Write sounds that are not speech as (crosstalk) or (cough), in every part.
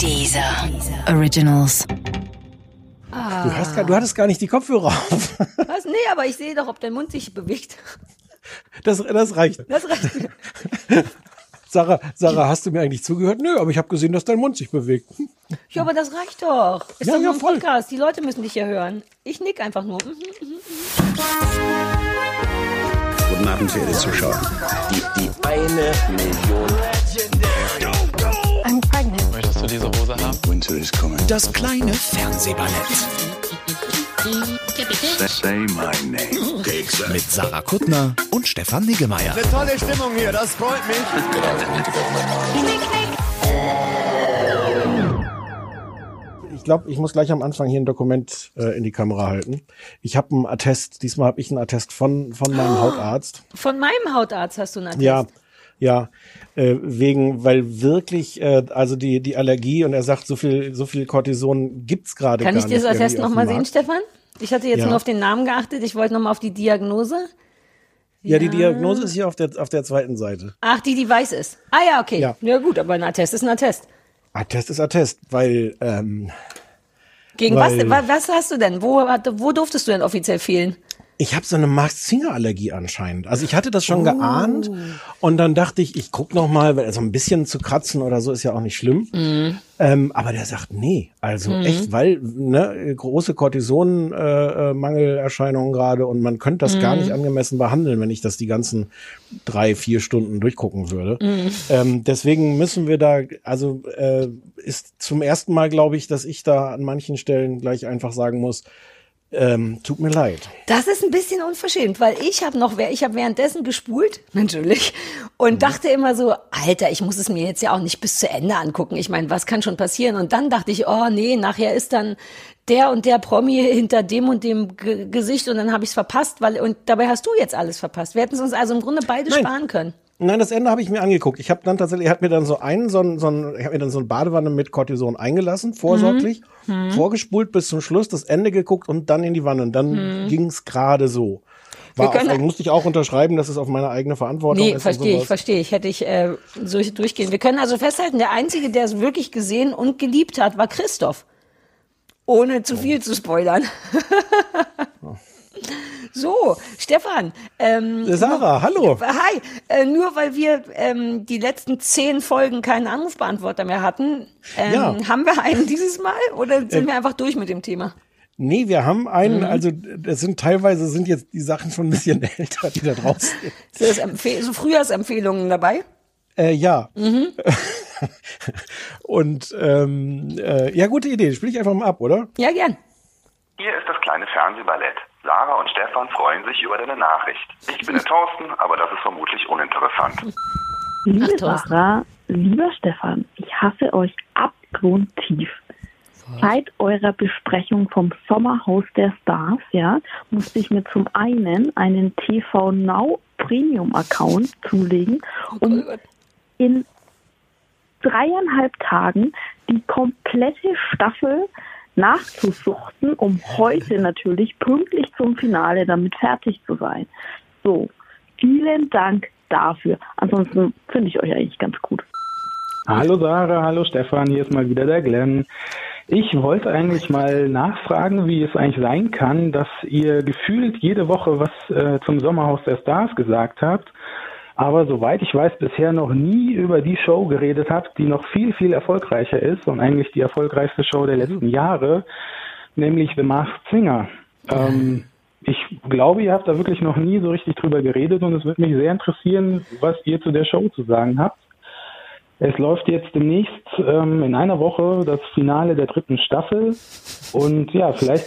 Dieser Originals. Du, hast, gar- du hattest gar nicht die Kopfhörer auf. (laughs) Was? Nee, aber ich sehe doch, ob dein Mund sich bewegt. Das, das reicht. Das reicht. (laughs) Sarah, Sarah, hast du mir eigentlich zugehört? Nö, aber ich habe gesehen, dass dein Mund sich bewegt. Ja, aber das reicht doch. Ist Ja, doch nur ja, ein voll. Podcast. Die Leute müssen dich ja hören. Ich nick einfach nur. Mhm, mhm. Guten Abend, verehrte Zuschauer. Die, die eine Million. Du diese Hose haben? Winter is coming. Das kleine Fernsehballett Say my name. mit Sarah Kuttner und Stefan Niggemeier. Tolle Stimmung hier, das freut mich. Ich glaube, ich muss gleich am Anfang hier ein Dokument äh, in die Kamera halten. Ich habe einen Attest, diesmal habe ich einen Attest von, von meinem Hautarzt. Von meinem Hautarzt hast du einen Attest. Ja, ja, äh, wegen, weil wirklich, äh, also die, die Allergie und er sagt, so viel, so viel Cortison gibt's gerade gar Kann ich nicht. dir Attest irgendwie auf nochmal sehen. Stefan? Ich hatte jetzt Ja. nur auf den Namen geachtet. Ich wollte nochmal auf die Diagnose. Ja, die Diagnose ist hier auf der, auf der zweiten Seite. Ach, die, die weiß ist. Ah ja, okay. Ja. Ja, gut, aber ein Attest ist ein Attest. Attest ist Attest, weil, ähm, Gegen was, Weil- wa- was hast du denn? Wo, wo durftest du denn offiziell fehlen? Ich habe so eine Max-Singer-Allergie anscheinend. Also ich hatte das Oh. schon geahnt und dann dachte ich, ich guck noch mal, weil also ein bisschen zu kratzen oder so ist ja auch nicht schlimm. Mhm. Ähm, aber der sagt nee, also echt, weil ne, große Cortisonmangelerscheinungen äh, Mangelerscheinungen gerade und man könnte das Mhm. gar nicht angemessen behandeln, wenn ich das die ganzen drei, vier Stunden durchgucken würde. Mhm. Ähm, deswegen müssen wir da, also äh, ist zum ersten Mal, glaube ich, dass ich da an manchen Stellen gleich einfach sagen muss, ähm, tut mir leid. Das ist ein bisschen unverschämt, weil ich habe noch, ich habe währenddessen gespult, (laughs) natürlich, Mhm. und dachte immer so, Alter, ich muss es mir jetzt ja auch nicht bis zu Ende angucken. Ich meine, was kann schon passieren? Und dann dachte ich, oh nee, nachher ist dann der und der Promi hinter dem und dem G Gesicht und dann habe ich es verpasst, weil und dabei hast du jetzt alles verpasst. Wir hätten es uns also im Grunde beide Nein. sparen können. Nein, das Ende habe ich mir angeguckt. Ich habe dann tatsächlich, er hat mir dann so einen, so ein, so ein, ich habe mir dann so eine Badewanne mit Cortison eingelassen, vorsorglich, Mhm. vorgespult bis zum Schluss, das Ende geguckt und dann in die Wanne. Und dann ging's gerade so. War Mhm. Können- musste ich auch unterschreiben, dass es auf meine eigene Verantwortung Nee, ist. verstehe ich, verstehe ich. Hätte ich äh, so durchgehen. Wir können also festhalten, der Einzige, der es wirklich gesehen und geliebt hat, war Christoph. Ohne zu viel zu spoilern. (laughs) so, Stefan. Ähm, Sarah, hallo. Hi, äh, nur weil wir ähm, die letzten zehn Folgen keinen Anrufbeantworter mehr hatten, ähm, Ja. haben wir einen dieses Mal oder sind wir einfach durch mit dem Thema? Nee, wir haben einen, Mhm. also das sind teilweise sind jetzt die Sachen schon ein bisschen (laughs) älter, die da draußen sind. Sind das Empfehl so Frühjahrsempfehlungen dabei? Äh, ja. Mhm. (laughs) und ähm, äh, ja, gute Idee. Spiel ich einfach mal ab, oder? Ja, gern. Hier ist das kleine Fernsehballett. Sarah und Stefan freuen sich über deine Nachricht. Ich bin der Thorsten, aber das ist vermutlich uninteressant. Liebe Ach. Sarah, lieber Stefan, ich hasse euch abgrundtief. Seit eurer Besprechung vom Sommerhaus der Stars, ja, musste ich mir zum einen einen TV Now Premium Account zulegen, um in dreieinhalb Tagen die komplette Staffel nachzusuchten, um heute natürlich pünktlich zum Finale damit fertig zu sein. So, vielen Dank dafür. Ansonsten finde ich euch eigentlich ganz gut. Hallo Sarah, hallo Stefan, hier ist mal wieder der Glenn. Ich wollte eigentlich mal nachfragen, wie es eigentlich sein kann, dass ihr gefühlt jede Woche was äh, zum Sommerhaus der Stars gesagt habt, aber soweit ich weiß, bisher noch nie über die Show geredet habt, die noch viel, viel erfolgreicher ist und eigentlich die erfolgreichste Show der letzten Jahre, nämlich The Masked Singer. Ähm, ich glaube, ihr habt da wirklich noch nie so richtig drüber geredet und es würde mich sehr interessieren, was ihr zu der Show zu sagen habt. Es läuft jetzt demnächst ähm, in einer Woche das Finale der dritten Staffel. Und ja, vielleicht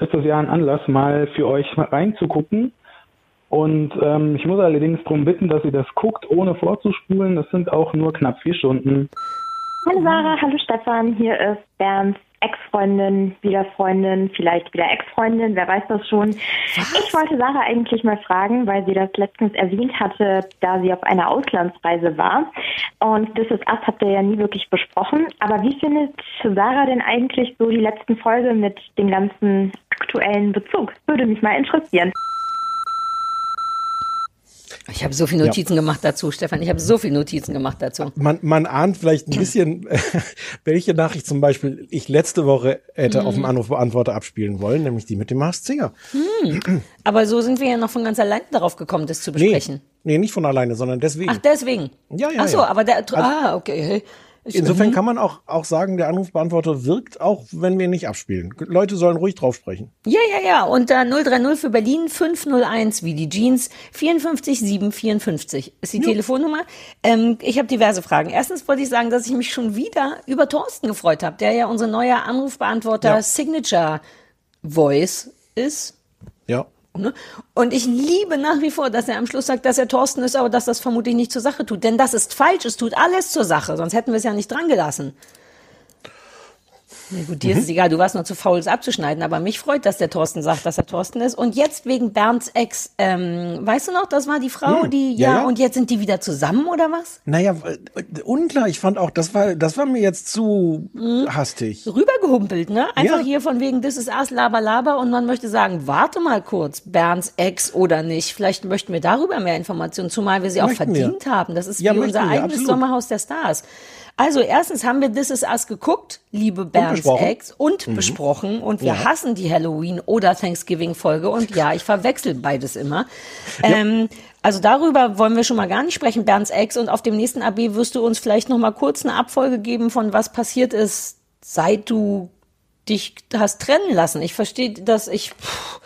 ist das ja ein Anlass, mal für euch reinzugucken. Und ähm, ich muss allerdings darum bitten, dass ihr das guckt, ohne vorzuspulen. Das sind auch nur knapp vier Stunden. Hallo Sarah, hallo Stefan, hier ist Bernds Ex-Freundin, wieder Freundin, vielleicht wieder Ex-Freundin, wer weiß das schon. Ich wollte Sarah eigentlich mal fragen, weil sie das letztens erwähnt hatte, da sie auf einer Auslandsreise war. Und This Is Us habt ihr ja nie wirklich besprochen. Aber wie findet Sarah denn eigentlich so die letzten Folge mit dem ganzen aktuellen Bezug? Würde mich mal interessieren. Ich habe so viele Notizen ja. gemacht dazu, Stefan. Ich habe so viele Notizen gemacht dazu. Man, man ahnt vielleicht ein bisschen, (laughs) welche Nachricht zum Beispiel ich letzte Woche hätte hm. auf dem Anrufbeantworter abspielen wollen, nämlich die mit dem Mars Singer. Hm. (clears throat) Aber so sind wir ja noch von ganz allein darauf gekommen, das zu besprechen. Nee, nee nicht von alleine, sondern deswegen. Ach, deswegen. Ja, ja. Ach so, ja. aber der, also, ah, okay. Insofern kann man auch, auch sagen, der Anrufbeantworter wirkt, auch wenn wir nicht abspielen. Leute sollen ruhig drauf sprechen. Ja, ja, ja. Und äh, 030 für Berlin 501 wie die Jeans 54 754 ist die ja. Telefonnummer. Ähm, ich habe diverse Fragen. Erstens wollte ich sagen, dass ich mich schon wieder über Thorsten gefreut habe, der ja unser neuer Anrufbeantworter ja. Signature Voice ist. Ja. Ne? Und ich liebe nach wie vor, dass er am Schluss sagt, dass er Thorsten ist, aber dass das vermutlich nicht zur Sache tut. Denn das ist falsch, es tut alles zur Sache, sonst hätten wir es ja nicht dran Nee, gut, dir mhm. ist es egal, du warst nur zu faul, es abzuschneiden, aber mich freut, dass der Thorsten sagt, dass er Thorsten ist. Und jetzt wegen Bernds Ex, ähm, weißt du noch, das war die Frau, mhm. die, ja, ja, ja, und jetzt sind die wieder zusammen oder was? Naja, unklar, ich fand auch, das war, das war mir jetzt zu mhm. hastig. Rübergehumpelt, ne? Einfach ja. hier von wegen, das ist erst Laber, Laber und man möchte sagen, warte mal kurz, Bernds Ex oder nicht. Vielleicht möchten wir darüber mehr Informationen, zumal wir sie auch verdient wir. haben. Das ist wie unser eigenes wir, Sommerhaus der Stars. Also erstens haben wir This Is Us geguckt, liebe Bernds Ex, und mhm. besprochen. Und wir ja. hassen die Halloween- oder Thanksgiving-Folge. Und ja, ich verwechsel beides immer. Ja. Ähm, also darüber wollen wir schon mal gar nicht sprechen, Bernds Ex. Und auf dem nächsten AB wirst du uns vielleicht noch mal kurz eine Abfolge geben von was passiert ist, seit du dich hast trennen lassen. Ich verstehe, dass ich... Pff,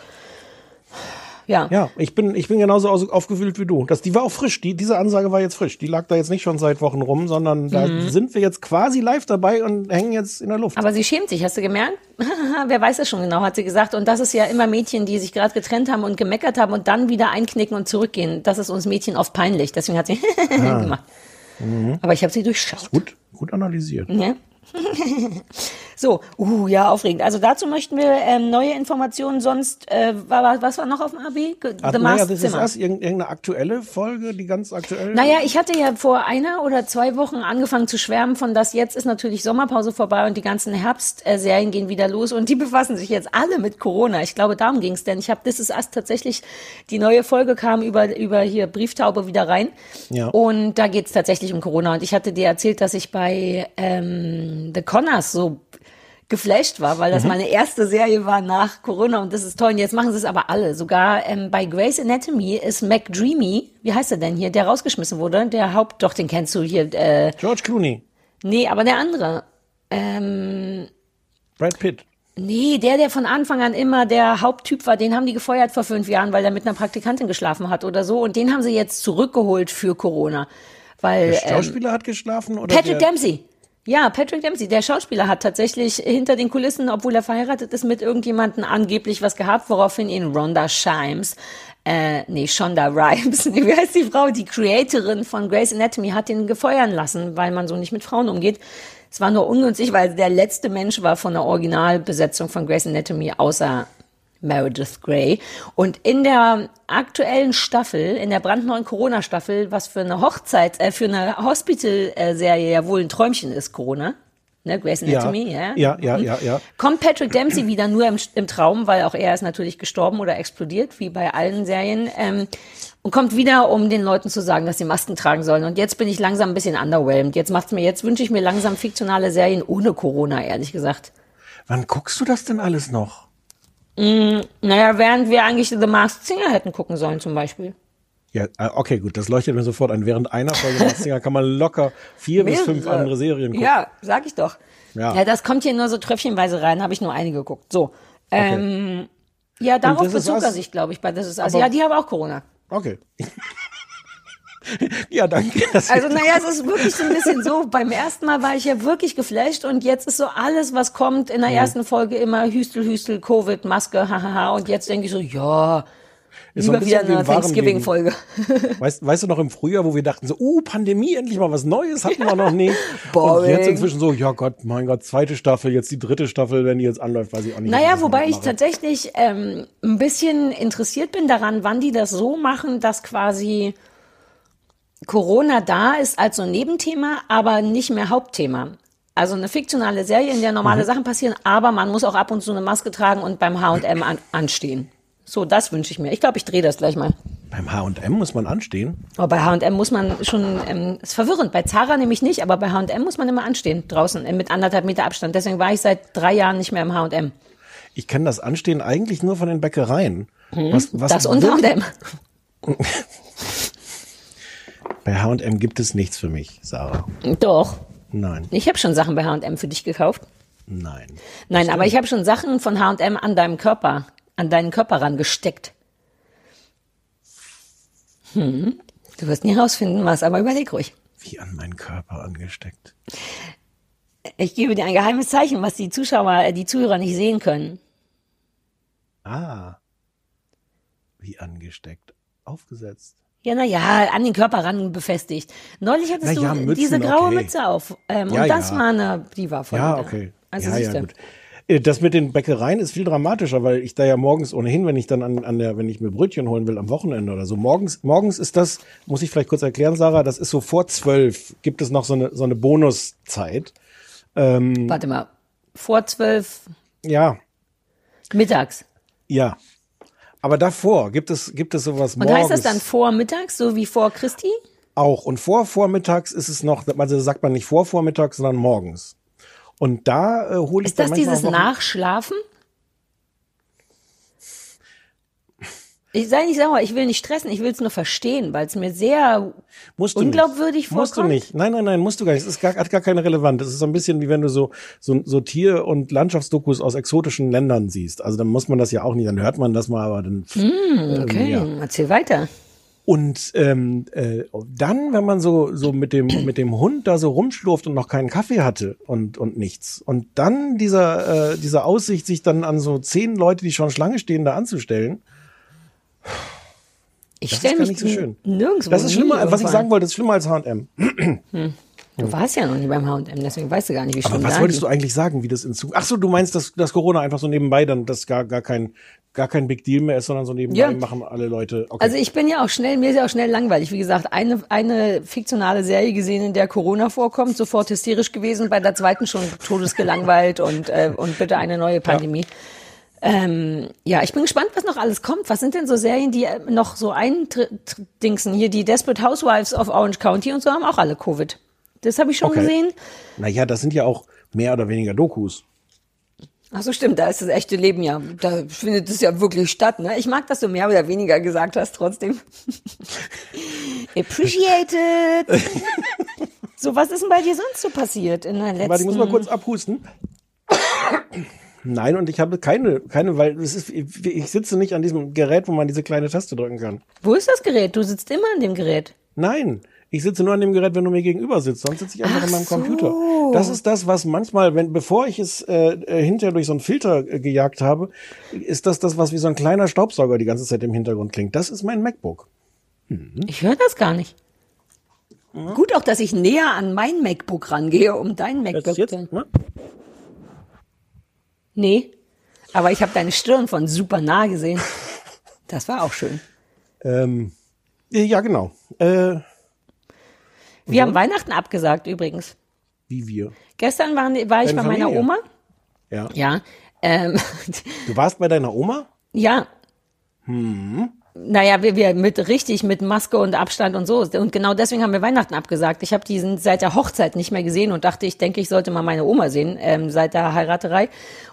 ja. Ja, ich bin, ich bin genauso aufgewühlt wie du. Das, die war auch frisch. Die, diese Ansage war jetzt frisch. Die lag da jetzt nicht schon seit Wochen rum, sondern mhm. da sind wir jetzt quasi live dabei und hängen jetzt in der Luft. Aber sie schämt sich, hast du gemerkt? (laughs) Wer weiß das schon genau, hat sie gesagt. Und das ist ja immer Mädchen, die sich gerade getrennt haben und gemeckert haben und dann wieder einknicken und zurückgehen. Das ist uns Mädchen oft peinlich. Deswegen hat sie (laughs) ah. gemacht. Mhm. Aber ich habe sie durchschaut. Gut, gut analysiert. Ja. (laughs) so, uh, ja, aufregend. Also dazu möchten wir ähm, neue Informationen. Sonst, äh, war, was war noch auf dem AB? Ach, The naja, das ist irgendeine aktuelle Folge, die ganz aktuell. Naja, ich hatte ja vor einer oder zwei Wochen angefangen zu schwärmen von das. Jetzt ist natürlich Sommerpause vorbei und die ganzen Herbstserien gehen wieder los und die befassen sich jetzt alle mit Corona. Ich glaube, darum ging es, denn ich habe This is Us tatsächlich, die neue Folge kam über, über hier Brieftaube wieder rein. Ja. Und da geht es tatsächlich um Corona. Und ich hatte dir erzählt, dass ich bei ähm, The Connors so geflasht war, weil das mhm. meine erste Serie war nach Corona und das ist toll. Und jetzt machen sie es aber alle. Sogar ähm, bei Grey's Anatomy ist McDreamy, wie heißt er denn hier, der rausgeschmissen wurde, der Haupt, doch, den kennst du hier. Äh, George Clooney. Nee, aber der andere. Ähm, Brad Pitt. Nee, der, der von Anfang an immer der Haupttyp war, den haben die gefeuert vor fünf Jahren, weil er mit einer Praktikantin geschlafen hat oder so. Und den haben sie jetzt zurückgeholt für Corona. Weil, der Schauspieler ähm, hat geschlafen oder? Patrick Dempsey. Ja, Patrick Dempsey, der Schauspieler, hat tatsächlich hinter den Kulissen, obwohl er verheiratet ist, mit irgendjemanden angeblich was gehabt, woraufhin ihn Rhonda Shimes, äh, nee, Shonda Rhimes, (laughs) wie heißt die Frau, die Creatorin von Grey's Anatomy, hat ihn gefeuern lassen, weil man so nicht mit Frauen umgeht. Es war nur ungünstig, weil der letzte Mensch war von der Originalbesetzung von Grey's Anatomy außer Meredith Grey. Und in der aktuellen Staffel, in der brandneuen Corona-Staffel, was für eine Hochzeit, äh, für eine Hospital-Serie ja wohl ein Träumchen ist, Corona. Ne, Grey's Anatomy, ja. Ja, ja, ja, ja. Kommt Patrick Dempsey wieder nur im, im, Traum, weil auch er ist natürlich gestorben oder explodiert, wie bei allen Serien. Ähm, und kommt wieder, um den Leuten zu sagen, dass sie Masken tragen sollen. Und jetzt bin ich langsam ein bisschen underwhelmed. Jetzt macht's mir, jetzt wünsche ich mir langsam fiktionale Serien ohne Corona, ehrlich gesagt. Wann guckst du das denn alles noch? Mm, naja, während wir eigentlich The Masked Singer hätten gucken sollen zum Beispiel. Ja, äh, okay, gut, das leuchtet mir sofort ein. Während einer Folge Masked Singer kann man locker vier bis fünf andere Serien gucken. Ja, sag ich doch. Ja. ja, das kommt hier nur so tröpfchenweise rein, habe ich nur eine geguckt. So. Ähm, okay. Ja, darauf bezog er sich, glaube ich, bei Das ist also, Ja, die haben auch Corona. Okay. (laughs) ja, danke. Also naja, es ist wirklich so ein bisschen so. Beim ersten Mal war ich ja wirklich geflasht und jetzt ist so alles, was kommt in der ersten Folge immer Hüstel, Hüstel, Covid, Maske, hahaha. Und jetzt denke ich so, ja, ist Lieber wieder eine Thanksgiving-Folge. (laughs) Weißt, weißt du noch im Frühjahr, wo wir dachten so, uh, Pandemie, endlich mal was Neues, hatten wir noch nicht. Boring. (laughs) Und jetzt inzwischen so, ja Gott, mein Gott, zweite Staffel, jetzt die dritte Staffel, wenn die jetzt anläuft, weiß ich auch nicht. Naja, wobei ich tatsächlich ähm, ein bisschen interessiert bin daran, wann die das so machen, dass quasi Corona da ist als so ein Nebenthema, aber nicht mehr Hauptthema. Also eine fiktionale Serie, in der normale mhm. Sachen passieren, aber man muss auch ab und zu eine Maske tragen und beim H&M an, anstehen. So, das wünsche ich mir. Ich glaube, ich drehe das gleich mal. Beim H&M muss man anstehen. Aber bei H&M muss man schon, ähm, ist verwirrend. Bei Zara nämlich nicht, aber bei H&M muss man immer anstehen draußen äh, mit anderthalb Meter Abstand. Deswegen war ich seit drei Jahren nicht mehr im H&M. Ich kenne das Anstehen eigentlich nur von den Bäckereien. Hm, Was, was das und wirklich- H&M. Bei H&M gibt es nichts für mich, Sarah. Doch. Nein, Ich habe schon Sachen bei H&M für dich gekauft. nein. Nein, aber ich habe schon Sachen von H&M an deinem Körper, an deinen Körper rangesteckt. Hm. Du wirst nie rausfinden, was, aber überleg ruhig. Wie an meinen Körper angesteckt. Ich gebe dir ein geheimes Zeichen, was die Zuschauer, äh, die Zuhörer nicht sehen können. Ah. Wie angesteckt. Aufgesetzt. Ja, na ja, an den Körper ran befestigt. Neulich hattest Na ja, du Mützen, diese graue okay. Mütze auf. Ähm, Ja, und das ja. war eine, die war voll. Ja, da. okay. Also ja, ja, gut. Äh, Das mit den Bäckereien ist viel dramatischer, weil ich da ja morgens ohnehin, wenn ich dann an, an der, wenn ich mir Brötchen holen will am Wochenende oder so, morgens, morgens ist das, muss ich vielleicht kurz erklären, Sarah, das ist so vor zwölf, gibt es noch so eine, so eine Bonuszeit. Ähm, Warte mal. Vor zwölf ja, mittags. ja. Aber davor gibt es, gibt es sowas Und morgens heißt das dann vor mittags, so wie vor Christi? auch. Und vor vormittags ist es noch, also sagt man nicht vor vormittags, sondern morgens. Und da äh, hole ich Ist das dieses Nachschlafen? Ich sei nicht sauer, ich will nicht stressen, ich will es nur verstehen, weil es mir sehr Musst du unglaubwürdig nicht. Musst du vorkommt. nicht. Nein, nein, nein, musst du gar nicht. Es ist gar, hat gar keine Relevanz. Es ist so ein bisschen wie wenn du so, so, so Tier- und Landschaftsdokus aus exotischen Ländern siehst. Also dann muss man das ja auch nicht, dann hört man das mal, aber dann. Hm, okay, ja. erzähl weiter. Und ähm, äh, dann, wenn man so, so mit, dem, mit dem Hund da so rumschlurft und noch keinen Kaffee hatte und, und nichts. Und dann dieser, äh, diese Aussicht, sich dann an so zehn Leute, die schon Schlange stehen, da anzustellen. Ich Das ist stelle mich nicht so schön. nirgendwo. Das ist schlimmer, was ich sagen wollte, ist schlimmer als H&M. an. Du warst ja noch nie beim H&M, deswegen weißt du gar nicht, wie schlimm Aber was wolltest du eigentlich sagen, wie das in Zukunft? Ach so, du meinst, dass, dass Corona einfach so nebenbei dann das gar, gar kein, gar kein Big Deal mehr ist, sondern so nebenbei Ja. machen alle Leute. Okay. Also ich bin ja auch schnell, mir ist ja auch schnell langweilig. Wie gesagt, eine, eine fiktionale Serie gesehen, in der Corona vorkommt, sofort hysterisch gewesen, bei der zweiten schon todesgelangweilt und, äh, und bitte eine neue Pandemie. Ähm, ja, ich bin gespannt, was noch alles kommt. Was sind denn so Serien, die äh, noch so eindingsen? Hier die Desperate Housewives of Orange County und so haben auch alle Covid. Das habe ich schon Okay. gesehen. naja, das sind ja auch mehr oder weniger Dokus. Ach so, stimmt, da ist das echte Leben ja, da findet es ja wirklich statt, ne? Ich mag, dass du mehr oder weniger gesagt hast, trotzdem. (laughs) Appreciated. so, was ist denn bei dir sonst so passiert in der letzten... Warte, ich muss mal kurz abhusten. Nein, und ich habe keine, keine, weil es ist, ich sitze nicht an diesem Gerät, wo man diese kleine Taste drücken kann. Wo ist das Gerät? Du sitzt immer an dem Gerät. Nein, ich sitze nur an dem Gerät, wenn du mir gegenüber sitzt. Sonst sitze ich einfach Ach an meinem so. Computer. Das ist das, was manchmal, wenn bevor ich es äh, äh, hinterher durch so einen Filter äh, gejagt habe, ist das das, was wie so ein kleiner Staubsauger die ganze Zeit im Hintergrund klingt. Das ist mein MacBook. Ich höre das gar nicht. Gut auch, dass ich näher an mein MacBook rangehe, um dein MacBook zu... ne? Nee, aber ich habe deine Stirn von super nah gesehen. Das war auch schön. Ähm, ja, genau. Äh, Wir haben Weihnachten abgesagt übrigens. wie wir. Gestern waren, war ich Deine bei meiner Familie? Oma. Ja. Ja. Ähm, Du warst bei deiner Oma? ja. Hm. Naja, wir, wir mit richtig mit Maske und Abstand und so. Und genau deswegen haben wir Weihnachten abgesagt. Ich habe diesen seit der Hochzeit nicht mehr gesehen und dachte, ich denke, ich sollte mal meine Oma sehen, ähm, seit der Heiraterei.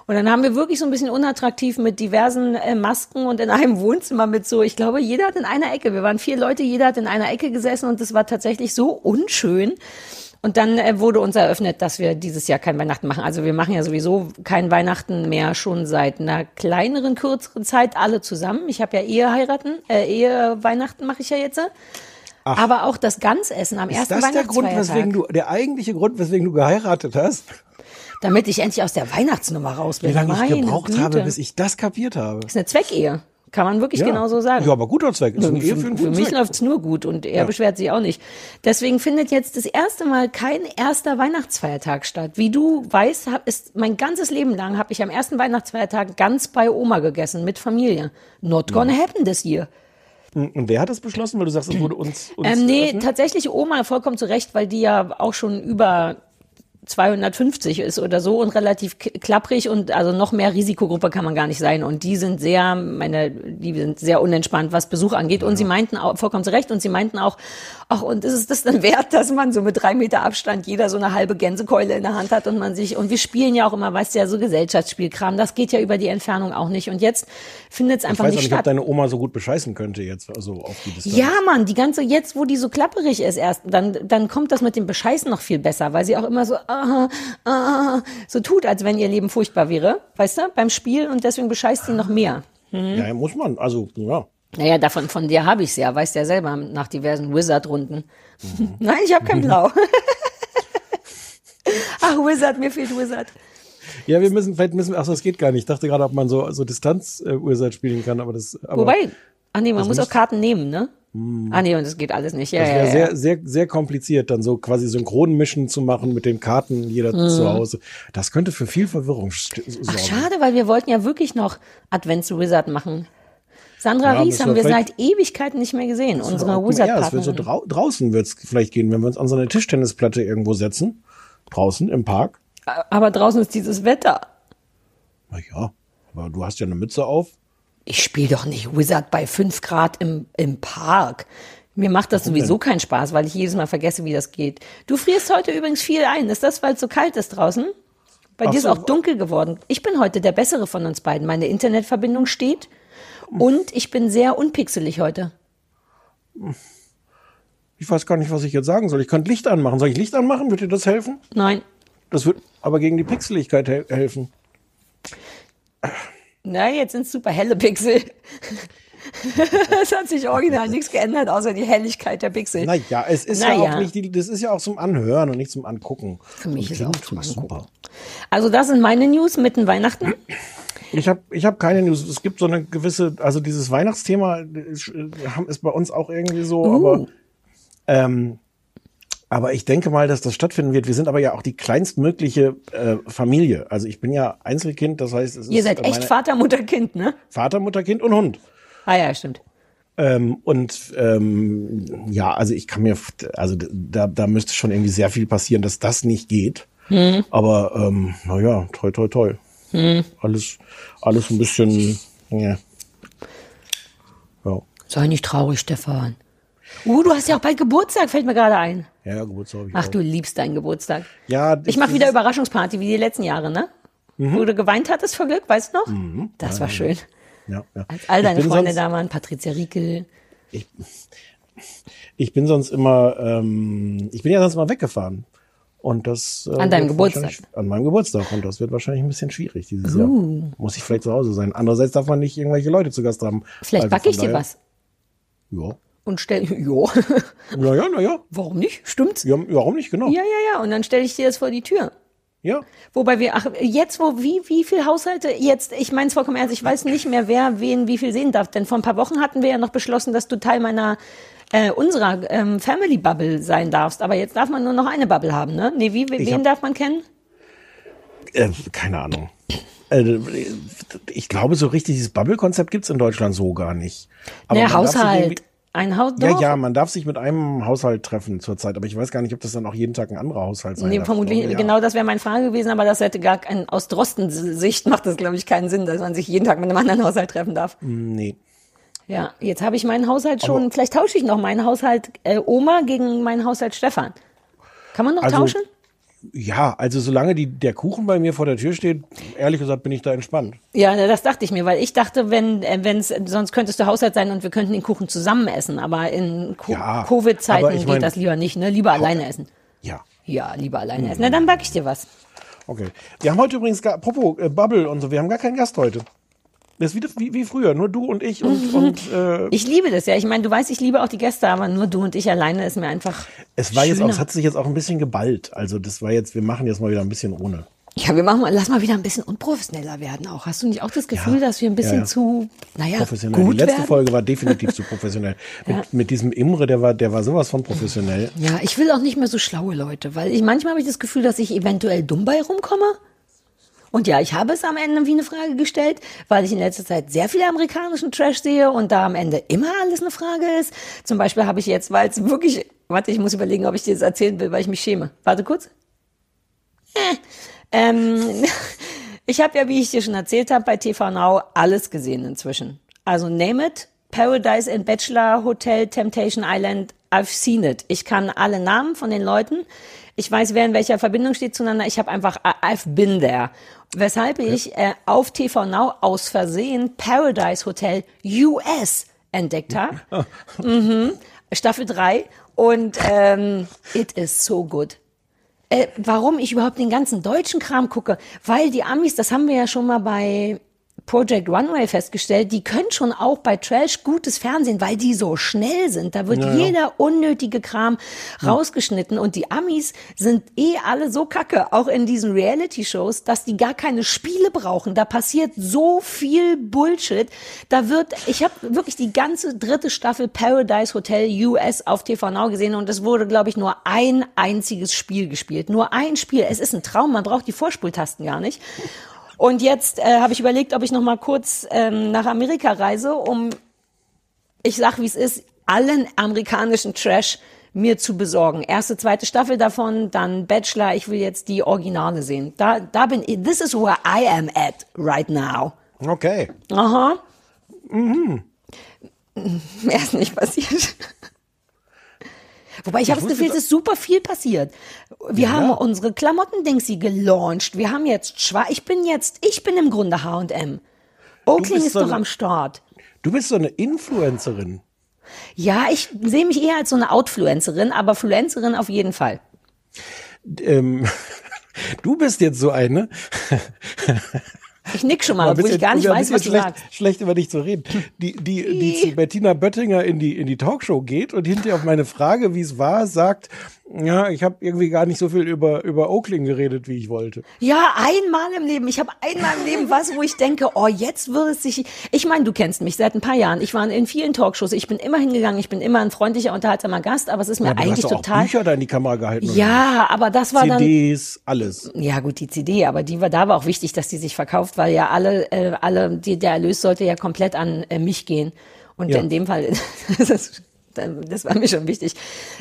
Und dann haben wir wirklich so ein bisschen unattraktiv mit diversen äh, Masken und in einem Wohnzimmer mit so, ich glaube, jeder hat in einer Ecke. Wir waren vier Leute, jeder hat in einer Ecke gesessen und das war tatsächlich so unschön. Und dann äh, wurde uns eröffnet, dass wir dieses Jahr kein Weihnachten machen. Also wir machen ja sowieso kein Weihnachten mehr schon seit einer kleineren, kürzeren Zeit alle zusammen. Ich habe ja Ehe heiraten, äh, Ehe Weihnachten mache ich ja jetzt. Aber auch das Ganzessen am Ist ersten das der Grund, weswegen Weihnachtsfeiertag. du, der eigentliche Grund, weswegen du geheiratet hast? Damit ich endlich aus der Weihnachtsnummer raus bin. Wie lange ich gebraucht Güte. habe, bis ich das kapiert habe. Das ist eine Zweckehe. Kann man wirklich genau so sagen. Ja, aber guter Zweck. Ist Für, für für, für mich Zweck. läuft's nur gut und er Ja. beschwert sich auch nicht. Deswegen findet jetzt das erste Mal kein erster Weihnachtsfeiertag statt. Wie du weißt, hab, ist mein ganzes Leben lang habe ich am ersten Weihnachtsfeiertag ganz bei Oma gegessen mit Familie. Not gonna happen this year. Und wer hat das beschlossen? Weil du sagst, es wurde uns, uns Ähm, nee, eröffnet? tatsächlich Oma vollkommen zu Recht, weil die ja auch schon über 250 ist oder so und relativ klapprig und also noch mehr Risikogruppe kann man gar nicht sein. Und die sind sehr, meine, die sind sehr unentspannt, was Besuch angeht. Und sie meinten auch, vollkommen zu Recht, und sie meinten auch, ach, und ist es das dann wert, dass man so mit drei Meter Abstand jeder so eine halbe Gänsekeule in der Hand hat und man sich, und wir spielen ja auch immer, weißt du ja, so Gesellschaftsspielkram, das geht ja über die Entfernung auch nicht. Und jetzt findet es Ich einfach weiß auch nicht nicht, ob statt. deine Oma so gut bescheißen könnte jetzt, also auf die Distanz. Ja, Mann, die ganze, jetzt, wo die so klapperig ist erst, dann, dann kommt das mit dem Bescheißen noch viel besser, weil sie auch immer so, ah, ah, so tut, als wenn ihr Leben furchtbar wäre, weißt du, beim Spiel und deswegen bescheißt sie noch mehr. Ja, muss man, also, ja. Naja, davon, von dir habe ich's ja, weißt ja selber, nach diversen Wizard-Runden. (laughs) Nein, ich habe kein Blau. (laughs) Ach, Wizard, mir fehlt Wizard. Ja, wir müssen, vielleicht müssen wir, ach so, das geht gar nicht. Ich dachte gerade, ob man so, so Distanz äh, spielen kann, aber das, aber Wobei, ach nee, man das muss auch Karten nehmen, ne? Ah nee, und das geht alles nicht. Ja, das ja, wäre ja. sehr, sehr, sehr kompliziert, dann so quasi Synchronmischen zu machen mit den Karten jeder Mhm. zu Hause. Das könnte für viel Verwirrung sorgen. Ach, schade, weil wir wollten ja wirklich noch Advents Wizard machen. Sandra Ja, Ries haben wir seit Ewigkeiten nicht mehr gesehen, wird unsere mal, Ja, das wird so drau draußen wird's vielleicht gehen, wenn wir uns an so eine Tischtennisplatte irgendwo setzen. Draußen im Park. Aber draußen ist dieses Wetter. Na ja, aber du hast ja eine Mütze auf. Ich spiele doch nicht Wizard bei 5 Grad im, im Park. Mir macht das Warum sowieso denn? keinen Spaß, weil ich jedes Mal vergesse, wie das geht. Du frierst heute übrigens viel ein. Ist das, weil es so kalt ist draußen? Bei Ach dir ist so. auch dunkel geworden. Ich bin heute der bessere von uns beiden. Meine Internetverbindung steht und ich bin sehr unpixelig heute. Ich weiß gar nicht, was ich jetzt sagen soll. Ich könnte Licht anmachen. Soll ich Licht anmachen? Wird dir das helfen? Nein. Das wird aber gegen die Pixeligkeit hel helfen. Na, jetzt sind super helle Pixel. (laughs) es hat sich original nichts geändert, außer die Helligkeit der Pixel. Naja, es ist ja Naja. auch nicht, die, das ist ja auch zum Anhören und nicht zum Angucken. Für mich ist auch zum super. Also das sind meine News mitten Weihnachten. Ich habe ich hab keine News. Es gibt so eine gewisse, also dieses Weihnachtsthema ist, äh, ist bei uns auch irgendwie so, Uh. aber ähm, aber ich denke mal, dass das stattfinden wird. Wir sind aber ja auch die kleinstmögliche äh, Familie. Also ich bin ja Einzelkind, das heißt, es Ihr ist seid echt Vater, Mutter, Kind, ne? Vater, Mutter, Kind und Hund. Ah ja, stimmt. Ähm, und ähm, ja, also ich kann mir, also da, da müsste schon irgendwie sehr viel passieren, dass das nicht geht. Hm. Aber ähm, naja, toi, toi, toi. Hm. Alles, alles ein bisschen, ja. Ja, Sei nicht traurig, Stefan. Uh, du hast ja auch bald Geburtstag, fällt mir gerade ein. ja, Geburtstag hab ich Ach, auch. du liebst deinen Geburtstag. Ja, Ich mache wieder Überraschungsparty wie die letzten Jahre, ne? Wo du geweint hattest vor Glück, weißt du noch? Mhm. Das Ja, war schön. Ja, ja. Als all Ich deine Freunde sonst- da waren, Patricia Riekel. Ich bin sonst immer, ähm, ich bin ja sonst immer weggefahren. Und das äh, An deinem Geburtstag? An meinem Geburtstag. Und das wird wahrscheinlich ein bisschen schwierig dieses Uh. Jahr. Muss ich vielleicht zu Hause sein. Andererseits darf man nicht irgendwelche Leute zu Gast haben. Vielleicht Also backe ich dir was. Ja. Und stell, jo. Naja, naja. Warum nicht? Stimmt's? Ja, warum nicht? Genau. Ja, ja, ja. Und dann stelle ich dir das vor die Tür. Ja. Wobei wir, ach, jetzt, wo, wie, wie viel Haushalte, jetzt, ich meine es vollkommen ernst, ich weiß nicht mehr, wer wen wie viel sehen darf. Denn vor ein paar Wochen hatten wir ja noch beschlossen, dass du Teil meiner, äh, unserer ähm, Family Bubble sein darfst. Aber jetzt darf man nur noch eine Bubble haben, ne? Nee, wie, wen hab- darf man kennen? Äh, keine Ahnung. Äh, ich glaube, so richtig dieses Bubble-Konzept gibt's in Deutschland so gar nicht. Der darf sich Haushalt. Ein Haus, Ja, ja, man darf sich mit einem Haushalt treffen zurzeit, aber ich weiß gar nicht, ob das dann auch jeden Tag ein anderer Haushalt sein Nee, darf. vermutlich, glaube, ja. genau das wäre meine Frage gewesen, aber das hätte gar kein, aus Drosten-Sicht macht das, glaube ich, keinen Sinn, dass man sich jeden Tag mit einem anderen Haushalt treffen darf. Nee. Ja, jetzt habe ich meinen Haushalt schon, vielleicht tausche ich noch meinen Haushalt äh, Oma gegen meinen Haushalt Stefan. Kann man noch Also, tauschen? Ja, also solange die, der Kuchen bei mir vor der Tür steht, ehrlich gesagt, bin ich da entspannt. Ja, das dachte ich mir, weil ich dachte, wenn äh, wenn's sonst könntest du Haushalt sein und wir könnten den Kuchen zusammen essen, aber in Co Ja, aber Covid-Zeiten geht mein- das lieber nicht, ne? Lieber alleine essen. Ja. Ja, lieber alleine Mhm. essen. Na, dann back ich dir was. Okay. Wir haben heute übrigens, gar, apropos äh, Bubble und so, wir haben gar keinen Gast heute. Das ist wieder wie, wie früher, nur du und ich und, und äh, Ich liebe das ja. Ich meine, du weißt, ich liebe auch die Gäste, aber nur du und ich alleine ist mir einfach. es war jetzt auch, es hat sich jetzt auch ein bisschen geballt. Also das war jetzt, wir machen jetzt mal wieder ein bisschen ohne. Ja, wir machen mal, lass mal wieder ein bisschen unprofessioneller werden auch. Hast du nicht auch das Gefühl, dass wir ein bisschen Ja, ja. zu, naja, professionell. gut die letzte werden? Folge war definitiv zu professionell. (laughs) Ja. Mit, mit diesem Imre, der war, der war sowas von professionell. Ja, ich will auch nicht mehr so schlaue Leute, weil ich manchmal habe ich das Gefühl, dass ich eventuell dumm bei rumkomme. Und ja, ich habe es am Ende wie eine Frage gestellt, weil ich in letzter Zeit sehr viel amerikanischen Trash sehe und da am Ende immer alles eine Frage ist. Zum Beispiel habe ich jetzt, weil es wirklich, warte, ich muss überlegen, ob ich dir das erzählen will, weil ich mich schäme. Warte kurz. Ähm, (laughs) ich habe ja, wie ich dir schon erzählt habe, bei TV Now alles gesehen inzwischen. Also Name It, Paradise and Bachelor Hotel, Temptation Island, I've seen it. Ich kann alle Namen von den Leuten. Ich weiß, wer in welcher Verbindung steht zueinander. Ich habe einfach, I've been there. Weshalb ich äh, auf TV Now aus Versehen Paradise Hotel US entdeckt habe. (laughs) mhm. Staffel 3. Und ähm, it is so good. Äh, warum ich überhaupt den ganzen deutschen Kram gucke? Weil die Amis, das haben wir ja schon mal bei Project Runway festgestellt, die können schon auch bei Trash gutes Fernsehen, weil die so schnell sind. Da wird Ja, ja. jeder unnötige Kram rausgeschnitten und die Amis sind eh alle so kacke, auch in diesen Reality-Shows, dass die gar keine Spiele brauchen. Da passiert so viel Bullshit. Da wird, ich habe wirklich die ganze dritte Staffel Paradise Hotel US auf TV Now gesehen und es wurde, glaube ich, nur ein einziges Spiel gespielt. Nur ein Spiel. Es ist ein Traum, man braucht die Vorspultasten gar nicht. Und jetzt äh, habe ich überlegt, ob ich noch mal kurz ähm, nach Amerika reise, um, ich sag wie es ist, allen amerikanischen Trash mir zu besorgen. Erste, zweite Staffel davon, dann Bachelor. Ich will jetzt die Originale sehen. Da, da bin ich. This is where I am at right now. Okay. Aha. Mhm. (laughs) Mehr ist nicht passiert. Wobei ich habe das Gefühl, es ist super viel passiert. Wir Ja. haben unsere Klamotten-Dingsy gelauncht. Wir haben jetzt schwarz. Ich bin jetzt, ich bin im Grunde H&M. Oakling ist so doch eine- am Start. Du bist so eine Influencerin. Ja, ich sehe mich eher als so eine Outfluencerin, aber Fluencerin auf jeden Fall. Ähm, (laughs) du bist jetzt so eine. (laughs) Ich nick schon mal, obwohl ich gar nicht weiß, was du schlecht, sagst. schlecht über dich zu reden. Die, die, die zu Bettina Böttinger in die, in die Talkshow geht und hinterher auf meine Frage, wie es war, sagt, ja, ich habe irgendwie gar nicht so viel über, über Oakling geredet, wie ich wollte. Ja, einmal im Leben. Ich habe einmal im Leben was, wo ich denke, oh, jetzt wird es sich. Ich meine, du kennst mich seit ein paar Jahren. Ich war in vielen Talkshows. Ich bin immer hingegangen. Ich bin immer ein freundlicher, unterhaltsamer Gast. Aber es ist mir Ja, du eigentlich hast auch total. Bücher da in die Kamera gehalten. Ja, aber das war nicht? dann. CDs, alles. Ja, gut, die CD, aber die war, da war auch wichtig, dass die sich verkauft, weil ja alle, äh, alle, die, der Erlös sollte ja komplett an äh, mich gehen. Und Ja. in dem Fall, (laughs) das, das war mir schon wichtig.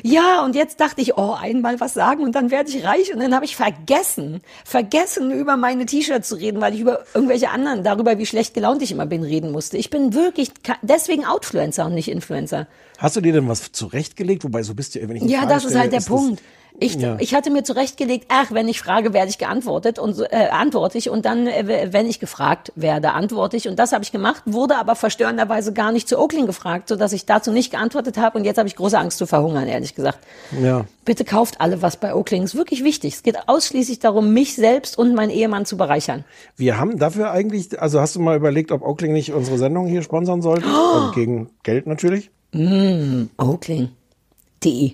Ja, und jetzt dachte ich, oh, einmal was sagen und dann werde ich reich. Und dann habe ich vergessen, vergessen, über meine T-Shirts zu reden, weil ich über irgendwelche anderen, darüber, wie schlecht gelaunt ich immer bin, reden musste. Ich bin wirklich, deswegen Outfluencer und nicht Influencer. Hast du dir denn was zurechtgelegt? Wobei, so bist du, wenn ich Ja, das ist halt der das- Punkt. Ich, Ja. ich hatte mir zurechtgelegt, ach, wenn ich frage, werde ich geantwortet und äh, antworte ich und dann, äh, wenn ich gefragt werde, antworte ich und das habe ich gemacht, wurde aber verstörenderweise gar nicht zu Oakling gefragt, sodass ich dazu nicht geantwortet habe und jetzt habe ich große Angst zu verhungern, ehrlich gesagt. Ja. Bitte kauft alle was bei Oakling, ist wirklich wichtig. Es geht ausschließlich darum, mich selbst und meinen Ehemann zu bereichern. Wir haben dafür eigentlich, also hast du mal überlegt, ob Oakling nicht unsere Sendung hier sponsern sollte? Oh! Also gegen Geld natürlich. Mm, Oakling.de.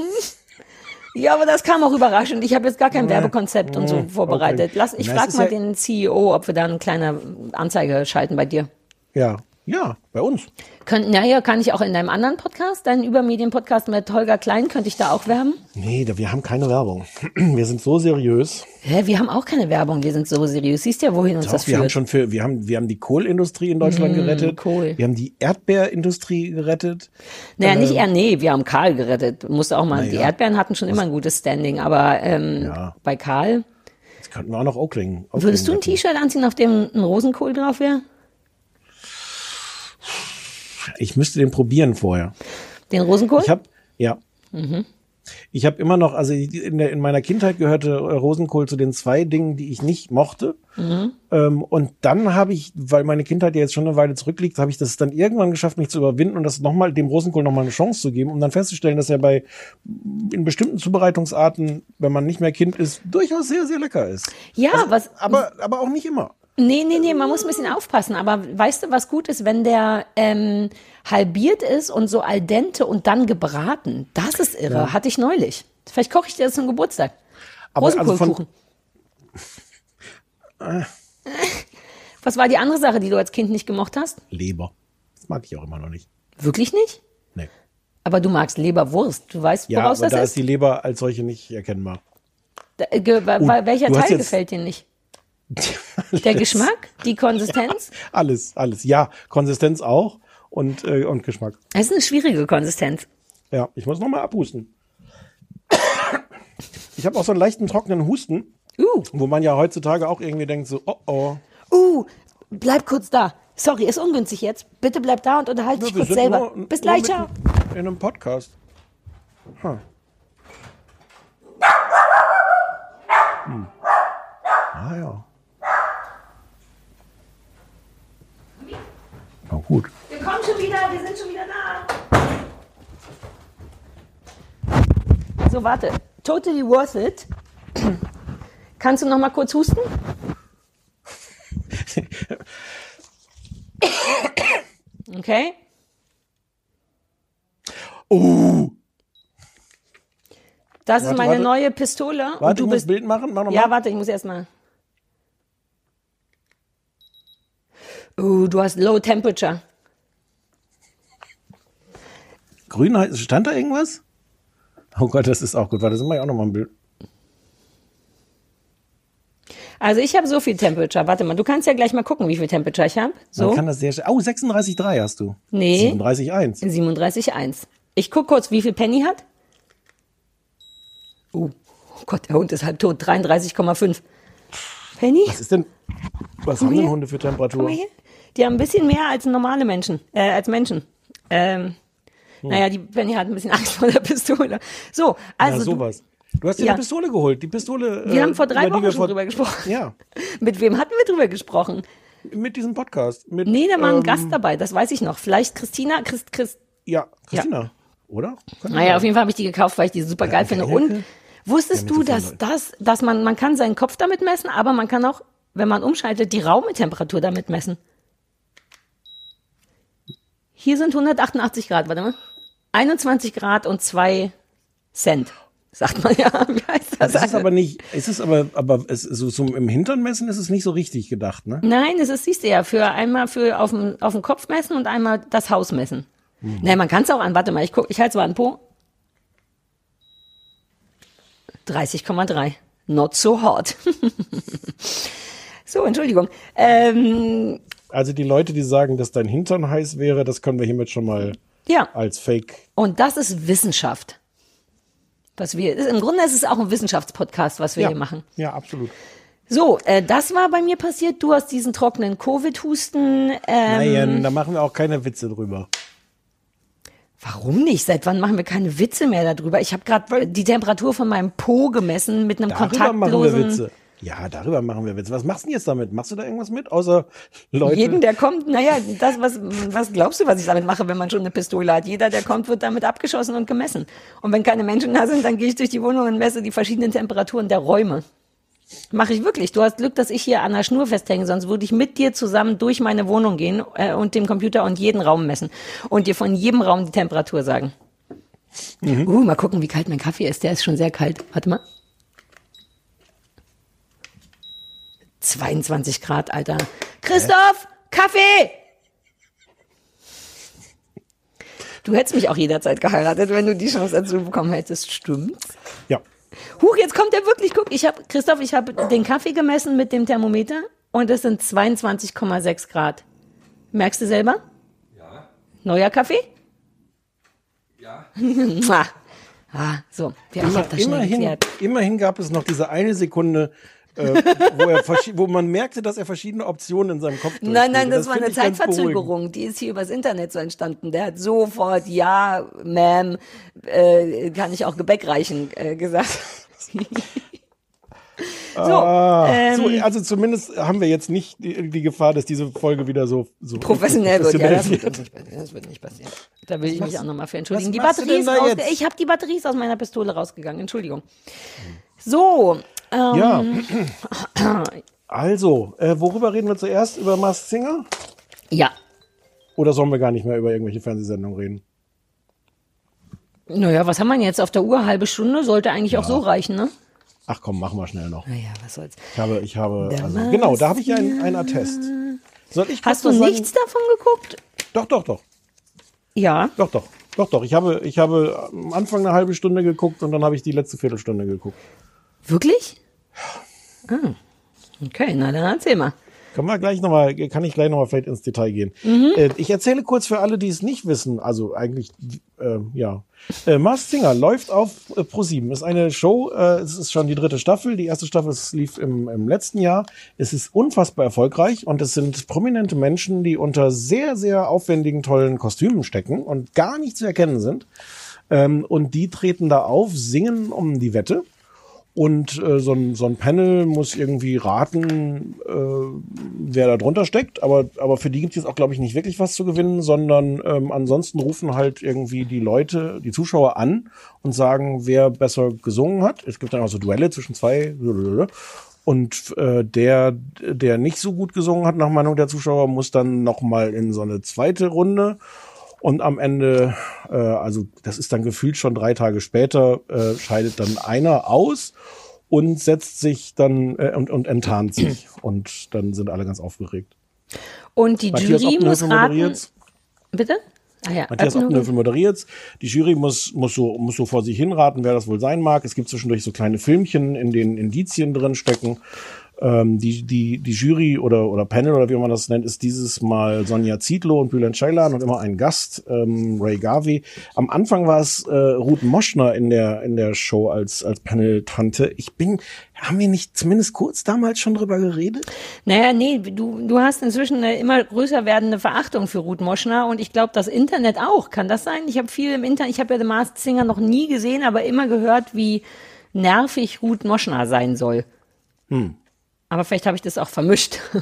(laughs) Ja, aber das kam auch überraschend. Ich habe jetzt gar kein Werbekonzept und so vorbereitet. Lass, ich frage mal ja- den CEO, ob wir da eine kleine Anzeige schalten bei dir. Ja. Ja, bei uns. Können, naja, kann ich auch in deinem anderen Podcast, deinen Übermedien-Podcast mit Holger Klein, könnte ich da auch werben? Nee, wir haben keine Werbung. (clears throat) Wir sind so seriös. Hä, wir haben auch keine Werbung, wir sind so seriös. Siehst ja, wohin uns Doch, das wir haben führt. schon für, wir haben, wir haben die Kohlindustrie in Deutschland Mm, gerettet. Kohl. Wir haben die Erdbeerindustrie gerettet. Naja, nicht Ähm, eher, nee, wir haben Karl gerettet. Musste auch mal, Na die. Erdbeeren hatten schon immer ein gutes Standing, aber ähm, Ja. bei Karl. Jetzt könnten wir auch noch Oakling. Oakling Würdest du ein. T-Shirt anziehen, auf dem ein Rosenkohl drauf wäre? Ich müsste den probieren vorher. Den Rosenkohl? Ich habe, ja. Mhm. Ich habe immer noch, also in, der, in meiner Kindheit gehörte äh, Rosenkohl zu den zwei Dingen, die ich nicht mochte. Mhm. Ähm, und dann habe ich, weil meine Kindheit ja jetzt schon eine Weile zurückliegt, habe ich das dann irgendwann geschafft, mich zu überwinden und das noch mal, dem Rosenkohl nochmal eine Chance zu geben, um dann festzustellen, dass er bei in bestimmten Zubereitungsarten, wenn man nicht mehr Kind ist, durchaus sehr, sehr lecker ist. Ja, was. Aber, aber auch nicht immer. Nee, nee, nee, man muss ein bisschen aufpassen. Aber weißt du, was gut ist, wenn der ähm, halbiert ist und so al dente und dann gebraten? Das ist irre. Ja. Hatte ich neulich. Vielleicht koche ich dir das zum Geburtstag. Aber also Rosenkohlkuchen. (laughs) was war die andere Sache, die du als Kind nicht gemocht hast? Leber. Das mag ich auch immer noch nicht. Wirklich nicht? Nee. Aber du magst Leberwurst. Du weißt, Ja, woraus aber das da ist? ist die Leber als solche nicht erkennbar. Da, äh, welcher Teil gefällt dir nicht? (laughs) Der Geschmack? Die Konsistenz? Alles, alles. Ja, Konsistenz auch und, äh, und Geschmack. Das ist eine schwierige Konsistenz. Ja, ich muss noch mal abhusten. Ich habe auch so einen leichten trockenen Husten, Uh, wo man ja heutzutage auch irgendwie denkt so, oh oh. uh, bleib kurz da. Sorry, ist ungünstig jetzt. Bitte bleib da und unterhalte dich kurz selber. nur- Bis gleich, ciao. In einem Podcast. Huh. Hm. Ah ja. Gut. Wir kommen schon wieder, wir sind schon wieder da. So, warte. Totally worth it. (clears throat) Kannst du noch mal kurz husten? (laughs) Okay. Oh. Das ist Warte, meine warte. neue Pistole. Warte, und ich du muss bist. Bild machen. Mach noch Ja, mal. warte, ich muss erst mal. Uh, du hast Low Temperature. Grün heißt, stand da irgendwas? Oh Gott, das ist auch gut. Warte, das mache ich auch noch mal ein Bild. Also ich habe so viel Temperature. Warte mal, du kannst ja gleich mal gucken, wie viel Temperature ich habe. So. Man kann das sehr schnell. Oh, 36,3 hast du. Nee. 37,1. 37,1. Ich guck kurz, wie viel Penny hat. Uh, oh Gott, der Hund ist halb tot. 33,5. Penny? Was ist denn, was Komm haben denn. Hunde für Komm Temperatur? mal hier. Die haben ein bisschen mehr als normale Menschen, äh, als Menschen. Ähm, Hm. Naja, die Penny hat ein bisschen (laughs) Angst vor der Pistole. So, also du, sowas. Du hast dir Ja. eine Pistole geholt. Die Pistole. wir äh, haben vor drei über die Wochen schon vor- drüber gesprochen. Ja, (laughs) Mit wem hatten wir drüber gesprochen? mit diesem Podcast. Mit, Nee, da war ein ähm, Gast dabei, das weiß ich noch. Vielleicht Christina, Christ, Christ. Ja, Christina. Oder? Kann Naja, sein. auf jeden Fall habe ich die gekauft, weil ich die super geil finde. Und wusstest Ja, du, dass das, dass man, man kann seinen Kopf damit messen, aber man kann auch, wenn man umschaltet, die Raumtemperatur damit messen. Hier sind 188 Grad, warte mal. 21 Grad und 2 Cent, sagt man ja. (laughs) Wie heißt das? Das ist aber nicht, es ist aber, aber es, so zum im Hintern messen ist es nicht so richtig gedacht, ne? Nein, das ist, siehst du ja, für einmal für auf den, auf den Kopf messen und einmal das Haus messen. Mhm. Nein, man kann es auch an, warte mal, ich guck, ich halte es mal an Po. 30,3. Not so hot. (laughs) so, Entschuldigung. Ähm, Also die Leute, die sagen, dass dein Hintern heiß wäre, das können wir hiermit schon mal ja, als Fake. und das ist Wissenschaft. Was wir, im Grunde ist es auch ein Wissenschaftspodcast, was wir ja, hier machen. Ja, absolut. So, äh, das war bei mir passiert. Du hast diesen trockenen Covid-Husten. Ähm, Nein, da machen wir auch keine Witze drüber. Warum nicht? Seit wann machen wir keine Witze mehr darüber? Ich habe gerade die Temperatur von meinem Po gemessen mit einem Darüber machen wir kontaktlosen. Witze. Ja, darüber machen wir Witze. Was machst du denn jetzt damit? Machst du da irgendwas mit? Außer Leute. Jeden, der kommt, naja, das, was, was glaubst du, was ich damit mache, wenn man schon eine Pistole hat? Jeder, der kommt, wird damit abgeschossen und gemessen. Und wenn keine Menschen da sind, dann gehe ich durch die Wohnung und messe die verschiedenen Temperaturen der Räume. Mache ich wirklich. Du hast Glück, dass ich hier an der Schnur festhänge, sonst würde ich mit dir zusammen durch meine Wohnung gehen äh, und dem Computer und jeden Raum messen und dir von jedem Raum die Temperatur sagen. Uh, mal gucken, wie kalt mein Kaffee ist. Der ist schon sehr kalt. Warte mal. 22 Grad, Alter. Christoph, Kaffee! Du hättest mich auch jederzeit geheiratet, wenn du die Chance dazu bekommen hättest. Stimmt's? Ja. Huch, jetzt kommt er wirklich. Guck, ich habe, Christoph, ich habe den Kaffee gemessen mit dem Thermometer und es sind 22,6 Grad. Merkst du selber? Ja. Neuer Kaffee? Ja. (laughs) ah, so, wir haben das schnell immerhin, geklärt. immerhin gab es noch diese eine Sekunde, äh, wo, er wo man merkte, dass er verschiedene Optionen in seinem Kopf Nein, nein, durchspielte. das, war eine. Zeitverzögerung. Die ist hier übers Internet so entstanden. Der hat sofort, ja, Ma'am, äh, kann ich auch Gebäck reichen, äh, gesagt. (laughs) so, Ah, ähm, so, also zumindest haben wir jetzt nicht die, die Gefahr, dass diese Folge wieder so, so professionell wird. Ja, das professionell wird, nicht, passieren. das wird nicht passieren. Da will ich mich auch nochmal für entschuldigen. was Die Batterie ist jetzt? Ich habe die Batterie ist aus meiner Pistole rausgegangen. Entschuldigung. So, ähm, Ja, also, äh, worüber reden wir zuerst? Über Mars Singer? ja. Oder sollen wir gar nicht mehr über irgendwelche Fernsehsendungen reden? Naja, was haben wir jetzt auf der Uhr? Halbe Stunde? Sollte eigentlich auch so reichen, ne? Ach komm, machen wir schnell noch. Naja, was soll's. Ich habe, ich habe, Der also, genau, da habe ich ja einen, einen Attest. Soll ich Hast du sagen? nichts davon geguckt? Doch, doch, doch, Ja. doch, doch, doch, doch. Ich habe, ich habe am Anfang eine halbe Stunde geguckt und dann habe ich die letzte Viertelstunde geguckt. Wirklich? Ah. Okay, na dann erzähl mal. Können wir gleich nochmal, kann ich gleich nochmal vielleicht ins Detail gehen. Mhm. Äh, ich erzähle kurz für alle, die es nicht wissen, also eigentlich, äh, ja. Äh, Mars Singer läuft auf äh, Pro7. Ist eine Show, äh, es ist schon die dritte Staffel. Die erste Staffel es lief im, im letzten Jahr. Es ist unfassbar erfolgreich und es sind prominente Menschen, die unter sehr, sehr aufwendigen, tollen Kostümen stecken und gar nicht zu erkennen sind. Ähm, und die treten da auf, singen um die Wette. Und äh, so, ein, so ein Panel muss irgendwie raten, äh, wer da drunter steckt. Aber, aber für die gibt es jetzt auch, glaube ich, nicht wirklich was zu gewinnen, sondern ähm, ansonsten rufen halt irgendwie die Leute, die Zuschauer an und sagen, wer besser gesungen hat. Es gibt dann auch so Duelle zwischen zwei. Und äh, der, der nicht so gut gesungen hat, nach Meinung der Zuschauer, muss dann noch mal in so eine zweite Runde. Und am Ende, äh, also das ist dann gefühlt schon drei Tage später, äh, scheidet dann einer aus und setzt sich dann äh, und, und enttarnt sich. Und dann sind alle ganz aufgeregt. Und die Matthias Jury muss Optenhövel raten. Bitte? Ah ja, Matthias. Optenhövel moderiert Die Jury muss, muss, so, muss so vor sich hinraten, wer das wohl sein mag. Es gibt zwischendurch so kleine Filmchen, in denen Indizien drin stecken. Ähm, die, die, die Jury oder, oder Panel oder wie man das nennt, ist dieses Mal Sonja Zietlow und Bülent Ceylan und immer ein Gast, ähm, Ray Garvey. Am Anfang war es äh, Ruth Moschner in der, in der Show als, als Panel-Tante. Ich bin, haben wir nicht zumindest kurz damals schon drüber geredet? Naja, nee, du, du hast inzwischen eine immer größer werdende Verachtung für Ruth Moschner und ich glaube, das Internet auch. Kann das sein? Ich habe viel im Internet, ich habe ja The Masked Singer noch nie gesehen, aber immer gehört, wie nervig Ruth Moschner sein soll. Hm. Aber vielleicht habe ich das auch vermischt. (laughs)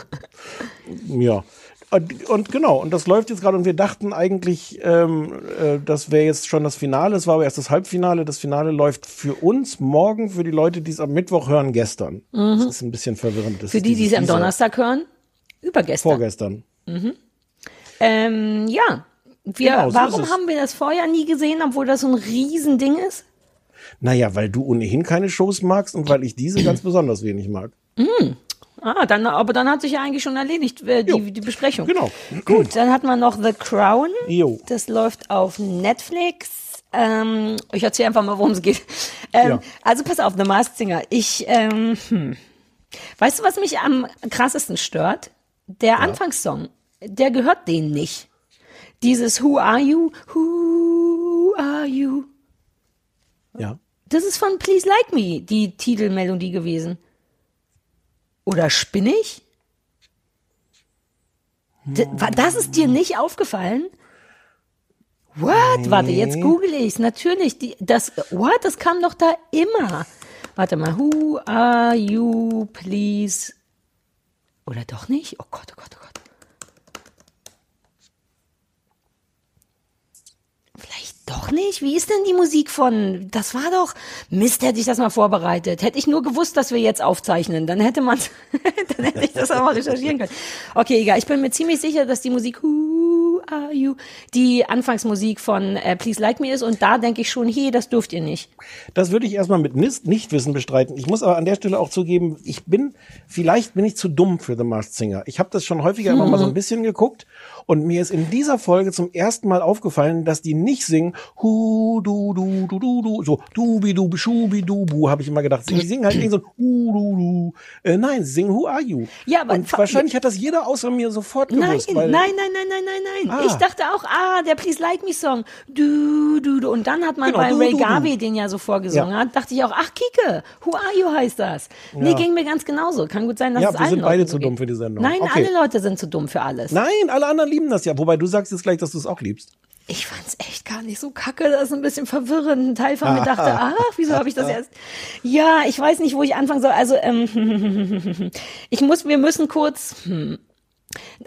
Ja. Und, und genau, und das läuft jetzt gerade und wir dachten eigentlich, ähm, äh, das wäre jetzt schon das Finale, es war aber erst das Halbfinale. Das Finale läuft für uns morgen, für die Leute, die es am Mittwoch hören, gestern. Mhm. Das ist ein bisschen verwirrend. Das Für die, die es am. Donnerstag hören, übergestern. Vorgestern. Mhm. Ähm, ja. Wir, Genau, so warum haben wir das vorher nie gesehen, obwohl das so ein Riesending ist? Naja, weil du ohnehin keine Shows magst und weil ich diese ganz (clears throat) besonders wenig mag. Hm. Ah, dann, aber dann hat sich ja eigentlich schon erledigt, äh, die, die Besprechung. Genau. Gut, dann hat man noch The Crown. Jo. Das läuft auf Netflix. Ähm, ich erzähle einfach mal, worum es geht. Ähm, Ja. Also pass auf, The Masked Singer. Ich, ähm, hm. weißt du, was mich am krassesten stört? Der Anfangssong, der gehört denen nicht. Dieses Who are you? Who are you? Ja. Das ist von Please Like Me, die Titelmelodie gewesen. Oder spinne ich? Das ist dir nicht aufgefallen? What? Warte, jetzt google ich's. Natürlich, die, das, what? Das kam doch da immer. Warte mal, who are you, please? Oder doch nicht? Oh Gott, oh Gott, oh Gott. Vielleicht doch nicht? Wie ist denn die Musik von? Das war doch. Mist, hätte ich das mal vorbereitet. Hätte ich nur gewusst, dass wir jetzt aufzeichnen, dann hätte man, (laughs) dann hätte ich das auch mal recherchieren können. Okay, egal. Ich bin mir ziemlich sicher, dass die Musik Who are you die Anfangsmusik von äh, Please Like Me ist und da denke ich schon, hey, das dürft ihr nicht. Das würde ich erstmal mit Nis- Nichtwissen bestreiten. Ich muss aber an der Stelle auch zugeben, ich bin, vielleicht bin ich zu dumm für The Masked Singer. Ich habe das schon häufiger immer mal so ein bisschen geguckt und mir ist in dieser Folge zum ersten Mal aufgefallen, dass die nicht singen, hu, du, du, du, du, du, so, dubi, du, schubi, du, bu, habe ich immer gedacht. Sie singen halt irgendwie so, hu, du, du. Äh, nein, sie singen Who are you? Ja, aber und wahrscheinlich hat das jeder außer mir sofort Nein, gewusst. nein, weil, nein, nein, nein, nein, nein. Ah. Ich dachte auch, ah, der Please Like Me Song. Du, du, du. Und dann hat man Genau, bei du, Ray du, du. Garvey den ja so vorgesungen Ja. hat, dachte ich auch, ach, Kike, Who Are You heißt das. Nee, Ja. ging mir ganz genauso. Kann gut sein, dass Ja, es wir allen sind beide Leuten zu dumm für die Sendung. Nein, Okay. alle Leute sind zu dumm für alles. Nein, alle anderen lieben das ja. Wobei du sagst jetzt gleich, dass du es auch liebst. Ich fand's echt gar nicht so kacke. Das ist ein bisschen verwirrend. Ein Teil von mir dachte, ach, wieso habe ich das erst? Ja, ich weiß nicht, wo ich anfangen soll. Also, ähm, (laughs) ich muss, wir müssen kurz. Hm.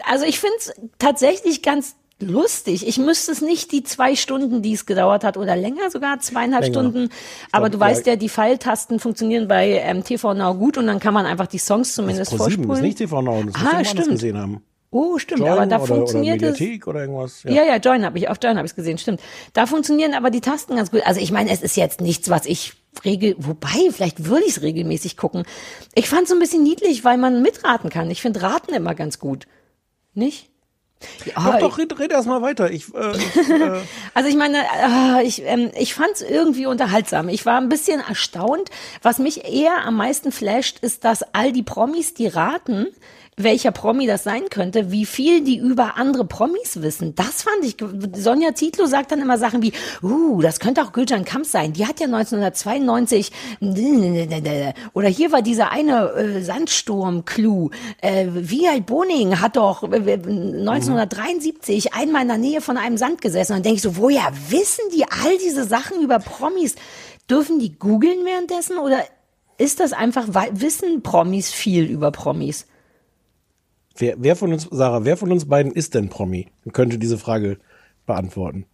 Also, ich find's tatsächlich ganz lustig. Ich müsste es nicht die zwei Stunden, die es gedauert hat, oder länger sogar, zweieinhalb Länger. Stunden. Aber glaub, du weißt ja. die Pfeiltasten funktionieren bei ähm, TV Now gut und dann kann man einfach die Songs zumindest Pro 7 ist vorspulen. nicht TV Now, das Ah, woanders stimmt. gesehen haben. Oh, stimmt, Join aber da oder, funktioniert oder es. Mediathek oder irgendwas. Ja, ja, Join habe ich, auf Join habe ich gesehen, stimmt. Da funktionieren aber die Tasten ganz gut. Also ich meine, es ist jetzt nichts, was ich regel, wobei, vielleicht würde ich es regelmäßig gucken. Ich fand es so ein bisschen niedlich, weil man mitraten kann. Ich finde Raten immer ganz gut. Nicht? Ja, Doch, doch, red, red erst mal weiter. Ich, äh, ich, äh, (laughs) Also ich meine, äh, ich, ähm, ich fand es irgendwie unterhaltsam. Ich war ein bisschen erstaunt. Was mich eher am meisten flasht, ist, dass all die Promis, die raten, welcher Promi das sein könnte, wie viel die über andere Promis wissen. Das fand ich. Sonja Zietlow sagt dann immer Sachen wie, uh, das könnte auch Gülcan Kampf sein. Die hat ja 1992 oder hier war dieser eine äh, Sandsturm-Clou. Äh, Wiald Boning hat doch äh, 1973 einmal in der Nähe von einem Sand gesessen. Und dann denke ich so, woher wissen die all diese Sachen über Promis? Dürfen die googeln währenddessen oder ist das einfach, wissen Promis viel über Promis? Wer, wer von uns, Sarah, wer von uns beiden ist denn Promi? Und könnte diese Frage beantworten.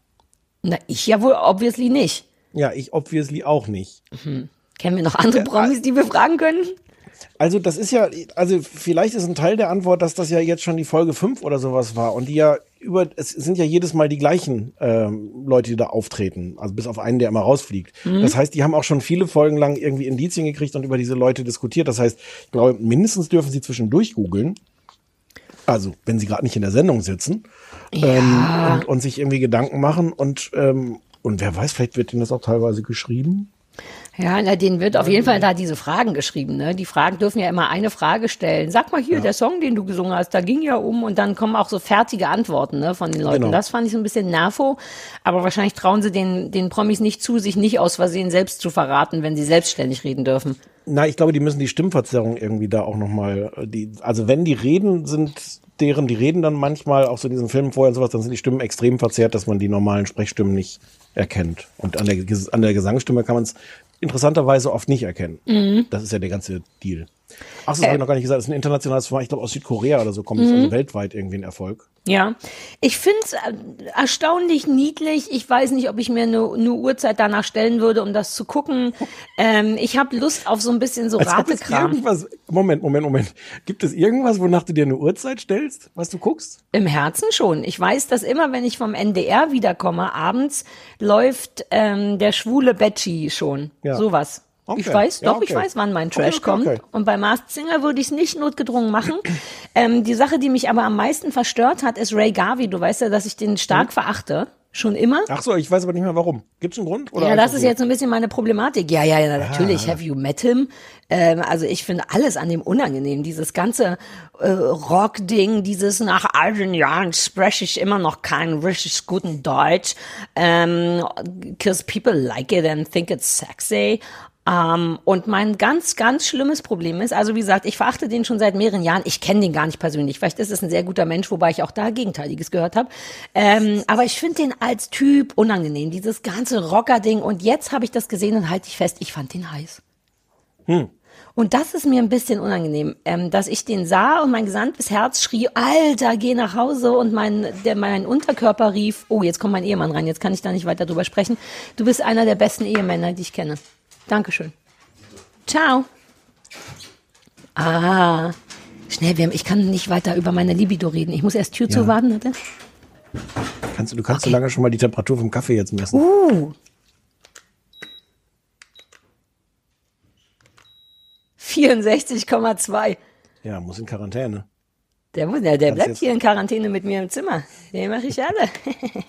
Na, ich ja wohl obviously nicht. Ja, ich obviously auch nicht. Mhm. Kennen wir noch andere Promis, die wir fragen können? Also das ist ja, also vielleicht ist ein Teil der Antwort, dass das ja jetzt schon die Folge 5 oder sowas war und die ja über, es sind ja jedes Mal die gleichen ähm, Leute, die da auftreten, also bis auf einen, der immer rausfliegt. Mhm. Das heißt, die haben auch schon viele Folgen lang irgendwie Indizien gekriegt und über diese Leute diskutiert. Das heißt, ich glaube, mindestens dürfen sie zwischendurch googeln. Also, wenn sie gerade nicht in der Sendung sitzen ja. ähm, und, und, sich irgendwie Gedanken machen und, ähm, und wer weiß, vielleicht wird ihnen das auch teilweise geschrieben. Ja, na, denen wird auf jeden Fall da diese Fragen geschrieben. Ne? Die Fragen dürfen ja immer eine Frage stellen. Sag mal hier, ja. der Song, den du gesungen hast, da ging ja um und dann kommen auch so fertige Antworten ne, von den Leuten. Genau. Das fand ich so ein bisschen nervo, aber wahrscheinlich trauen sie den, den Promis nicht zu, sich nicht aus Versehen selbst zu verraten, wenn sie selbstständig reden dürfen. Na, ich glaube, die müssen die Stimmverzerrung irgendwie da auch nochmal, die, also wenn die reden, sind deren, die reden dann manchmal auch so in diesen Filmen vorher und sowas, dann sind die Stimmen extrem verzerrt, dass man die normalen Sprechstimmen nicht erkennt. Und an der, an der Gesangsstimme kann man es interessanterweise oft nicht erkennen. Mhm. Das ist ja der ganze Deal. Ach, das äh, habe ich noch gar nicht gesagt. Das ist ein internationales Format. Ich glaube, aus Südkorea oder so kommt es. Mhm. Also weltweit irgendwie ein Erfolg. Ja, ich finde es äh, erstaunlich niedlich. Ich weiß nicht, ob ich mir eine, eine Uhrzeit danach stellen würde, um das zu gucken. (laughs) Ähm, ich habe Lust auf so ein bisschen so Ratekram. Moment, Moment, Moment. Gibt es irgendwas, wonach du dir eine Uhrzeit stellst, was du guckst? Im Herzen schon. Ich weiß, dass immer, wenn ich vom NDR wiederkomme, abends läuft ähm, der schwule Betschi schon. Ja. Sowas. Okay. Ich weiß, doch, ja, okay. ich weiß, wann mein Trash okay, kommt. Und bei Masked Singer würde ich es nicht notgedrungen machen. (clears throat) ähm, die Sache, die mich aber am meisten verstört hat, ist Ray Garvey. Du weißt ja, dass ich den stark hm. verachte. Schon immer. Ach so, ich weiß aber nicht mehr warum. Gibt es einen Grund? Oder ja, das ist so? jetzt ein bisschen meine Problematik. Ja, ja, ja, natürlich. Ah. Have you met him? Ähm, also ich finde alles an dem unangenehm. Dieses ganze äh, Rock-Ding, dieses nach all den Jahren spreche ich immer noch keinen richtig guten Deutsch. Ähm, Cause people like it and think it's sexy. Ähm, und mein ganz, ganz schlimmes Problem ist, also wie gesagt, ich verachte den schon seit mehreren Jahren. Ich kenne den gar nicht persönlich. Vielleicht ist es ein sehr guter Mensch, wobei ich auch da Gegenteiliges gehört habe. Ähm, aber ich finde den als Typ unangenehm, dieses ganze Rocker-Ding. Und jetzt habe ich das gesehen und halte ich fest, ich fand den heiß. Hm. Und das ist mir ein bisschen unangenehm, ähm, dass ich den sah und mein gesamtes Herz schrie, Alter, geh nach Hause und mein, der, mein Unterkörper rief, oh, jetzt kommt mein Ehemann rein, jetzt kann ich da nicht weiter drüber sprechen. Du bist einer der besten Ehemänner, die ich kenne. Dankeschön. Ciao. Ah, schnell, wir haben, ich kann nicht weiter über meine Libido reden. Ich muss erst Tür ja. zuwarten, bitte. Kannst du, du kannst okay. so lange schon mal die Temperatur vom Kaffee jetzt messen. Uh. 64,2. Ja, muss in Quarantäne. Der, der, der bleibt hier in Quarantäne mit mir im Zimmer. Den mache ich alle.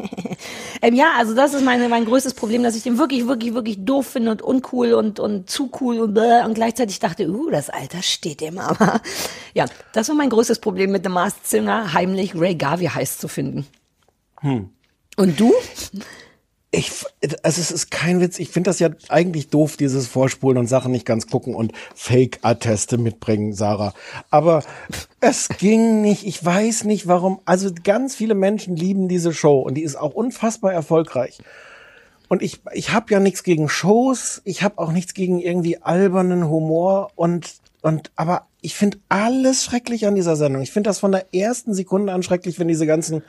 (laughs) ähm, ja, also das ist meine, mein größtes Problem, dass ich den wirklich, wirklich, wirklich doof finde und uncool und, und zu cool und, bläh, und gleichzeitig dachte, uh, das Alter steht dem aber. Ja, das war mein größtes Problem mit dem Masked Singer, heimlich Ray Garvey heiß zu finden. Hm. Und du? Ich, also es ist kein Witz. Ich finde das ja eigentlich doof, dieses Vorspulen und Sachen nicht ganz gucken und Fake-Atteste mitbringen, Sarah. Aber es ging nicht. Ich weiß nicht warum. Also ganz viele Menschen lieben diese Show und die ist auch unfassbar erfolgreich. Und ich, ich habe ja nichts gegen Shows. Ich habe auch nichts gegen irgendwie albernen Humor und und aber ich finde alles schrecklich an dieser Sendung. Ich finde das von der ersten Sekunde an schrecklich, wenn diese ganzen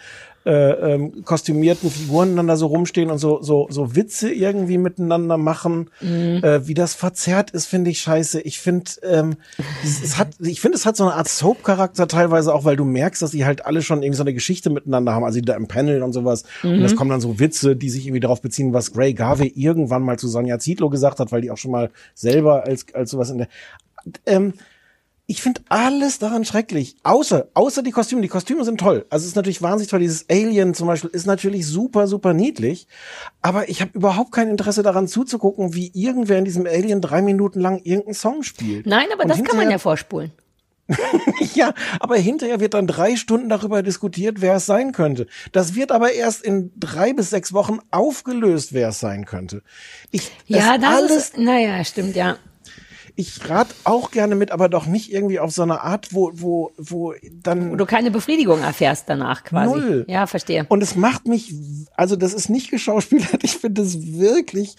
äh, ähm, kostümierten Figuren dann da so rumstehen und so so so Witze irgendwie miteinander machen. Mhm. Äh, wie das verzerrt ist, finde ich scheiße. Ich finde ähm, es hat ich finde es hat so eine Art Soap-Charakter teilweise auch, weil du merkst, dass sie halt alle schon irgendwie so eine Geschichte miteinander haben, also die da im Panel und sowas. Mhm. Und es kommen dann so Witze, die sich irgendwie darauf beziehen, was Gray Garvey irgendwann mal zu Sonja Zietlow gesagt hat, weil die auch schon mal selber als als sowas in der ähm, ich finde alles daran schrecklich. Außer, außer die Kostüme. Die Kostüme sind toll. Also es ist natürlich wahnsinnig toll. Dieses Alien zum Beispiel ist natürlich super, super niedlich. Aber ich habe überhaupt kein Interesse daran zuzugucken, wie irgendwer in diesem Alien drei Minuten lang irgendeinen Song spielt. Nein, aber Und das kann man ja vorspulen. (laughs) ja, aber hinterher wird dann drei Stunden darüber diskutiert, wer es sein könnte. Das wird aber erst in drei bis sechs Wochen aufgelöst, wer es sein könnte. Ich, Ja, das alles, ist, naja, stimmt, ja. Ich rat auch gerne mit, aber doch nicht irgendwie auf so eine Art, wo, wo, wo dann. Wo du keine Befriedigung erfährst danach quasi. Null. Ja, verstehe. Und es macht mich, also das ist nicht geschauspielert, (laughs) ich finde es wirklich,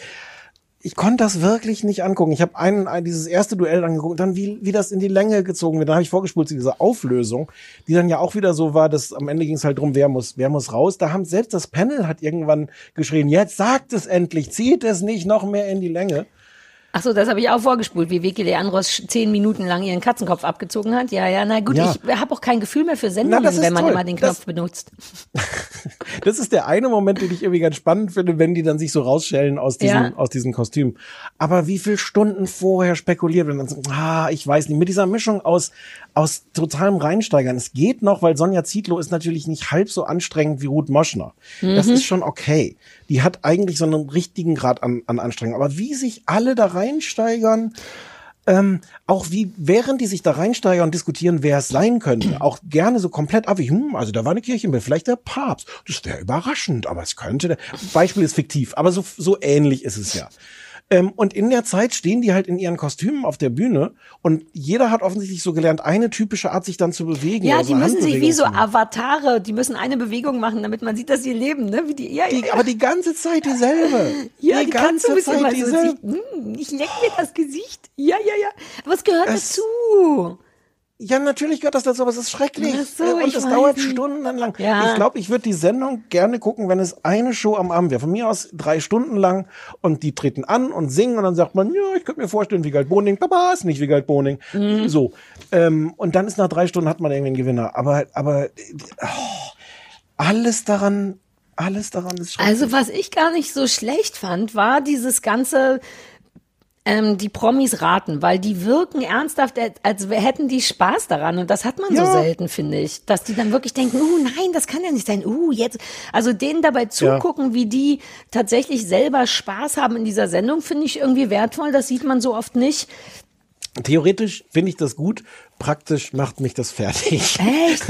ich konnte das wirklich nicht angucken. Ich habe einen, ein, dieses erste Duell angeguckt, dann wie, wie das in die Länge gezogen wird. Dann habe ich vorgespult zu dieser Auflösung, die dann ja auch wieder so war, dass am Ende ging es halt drum, wer muss, wer muss raus. Da haben selbst das Panel hat irgendwann geschrien, jetzt sagt es endlich, zieht es nicht noch mehr in die Länge. Ach so, das habe ich auch vorgespult, wie Vicky Leandros zehn Minuten lang ihren Katzenkopf abgezogen hat. Ja, ja, na gut, Ja. ich habe auch kein Gefühl mehr für Sendungen, das ist wenn man toll. immer den Das- Knopf benutzt. (laughs) Das ist der eine Moment, den ich irgendwie ganz spannend finde, wenn die dann sich so rausschellen aus diesen, Ja. aus diesen Kostümen. Aber wie viel Stunden vorher spekuliert wird, dann so, ah, ich weiß nicht, mit dieser Mischung aus, aus totalem Reinsteigern. Es geht noch, weil Sonja Zietlow ist natürlich nicht halb so anstrengend wie Ruth Moschner. Das Mhm. ist schon okay. Die hat eigentlich so einen richtigen Grad an, an Anstrengung. Aber wie sich alle da reinsteigern, ähm, auch wie, während die sich da reinsteigern und diskutieren, wer es sein könnte, (clears throat) auch gerne so komplett ab, wie, hm, also da war eine Kirchenbild, vielleicht der Papst. Das wäre überraschend, aber es könnte, der, Beispiel ist fiktiv, aber so, so ähnlich ist es ja. Ähm, und in der Zeit stehen die halt in ihren Kostümen auf der Bühne und jeder hat offensichtlich so gelernt, eine typische Art, sich dann zu bewegen. Ja, die müssen sich wie so. Avatare, die müssen eine Bewegung machen, damit man sieht, dass sie leben, ne? Wie die, ja, Die, ja, aber die ganze Zeit dieselbe. (laughs) ja, die, die ganze ganze Zeit Zeit so dieselbe. sich, hm, ich leck mir das Gesicht. Ja, ja, ja. Aber es gehört Es- dazu. Ja, natürlich gehört das dazu, aber es ist schrecklich. So, Äh, und es dauert nicht. stundenlang. Ja. Ich glaube, ich würde die Sendung gerne gucken, wenn es eine Show am Abend wäre. Von mir aus drei Stunden lang und die treten an und singen und dann sagt man, ja, ich könnte mir vorstellen, Wiegald Boning, Papa ist nicht Wiegald Boning. Mhm. So. Ähm, und dann ist nach drei Stunden hat man irgendwie einen Gewinner. Aber, aber oh, alles daran, alles daran ist schrecklich. Also was ich gar nicht so schlecht fand, war dieses ganze ähm, die Promis raten, weil die wirken ernsthaft, als hätten die Spaß daran. Und das hat man so Ja. selten, finde ich, dass die dann wirklich denken, uh, nein, das kann ja nicht sein, uh, jetzt, also denen dabei zugucken, wie die tatsächlich selber Spaß haben in dieser Sendung, finde ich irgendwie wertvoll, das sieht man so oft nicht. Theoretisch finde ich das gut, praktisch macht mich das fertig. Echt?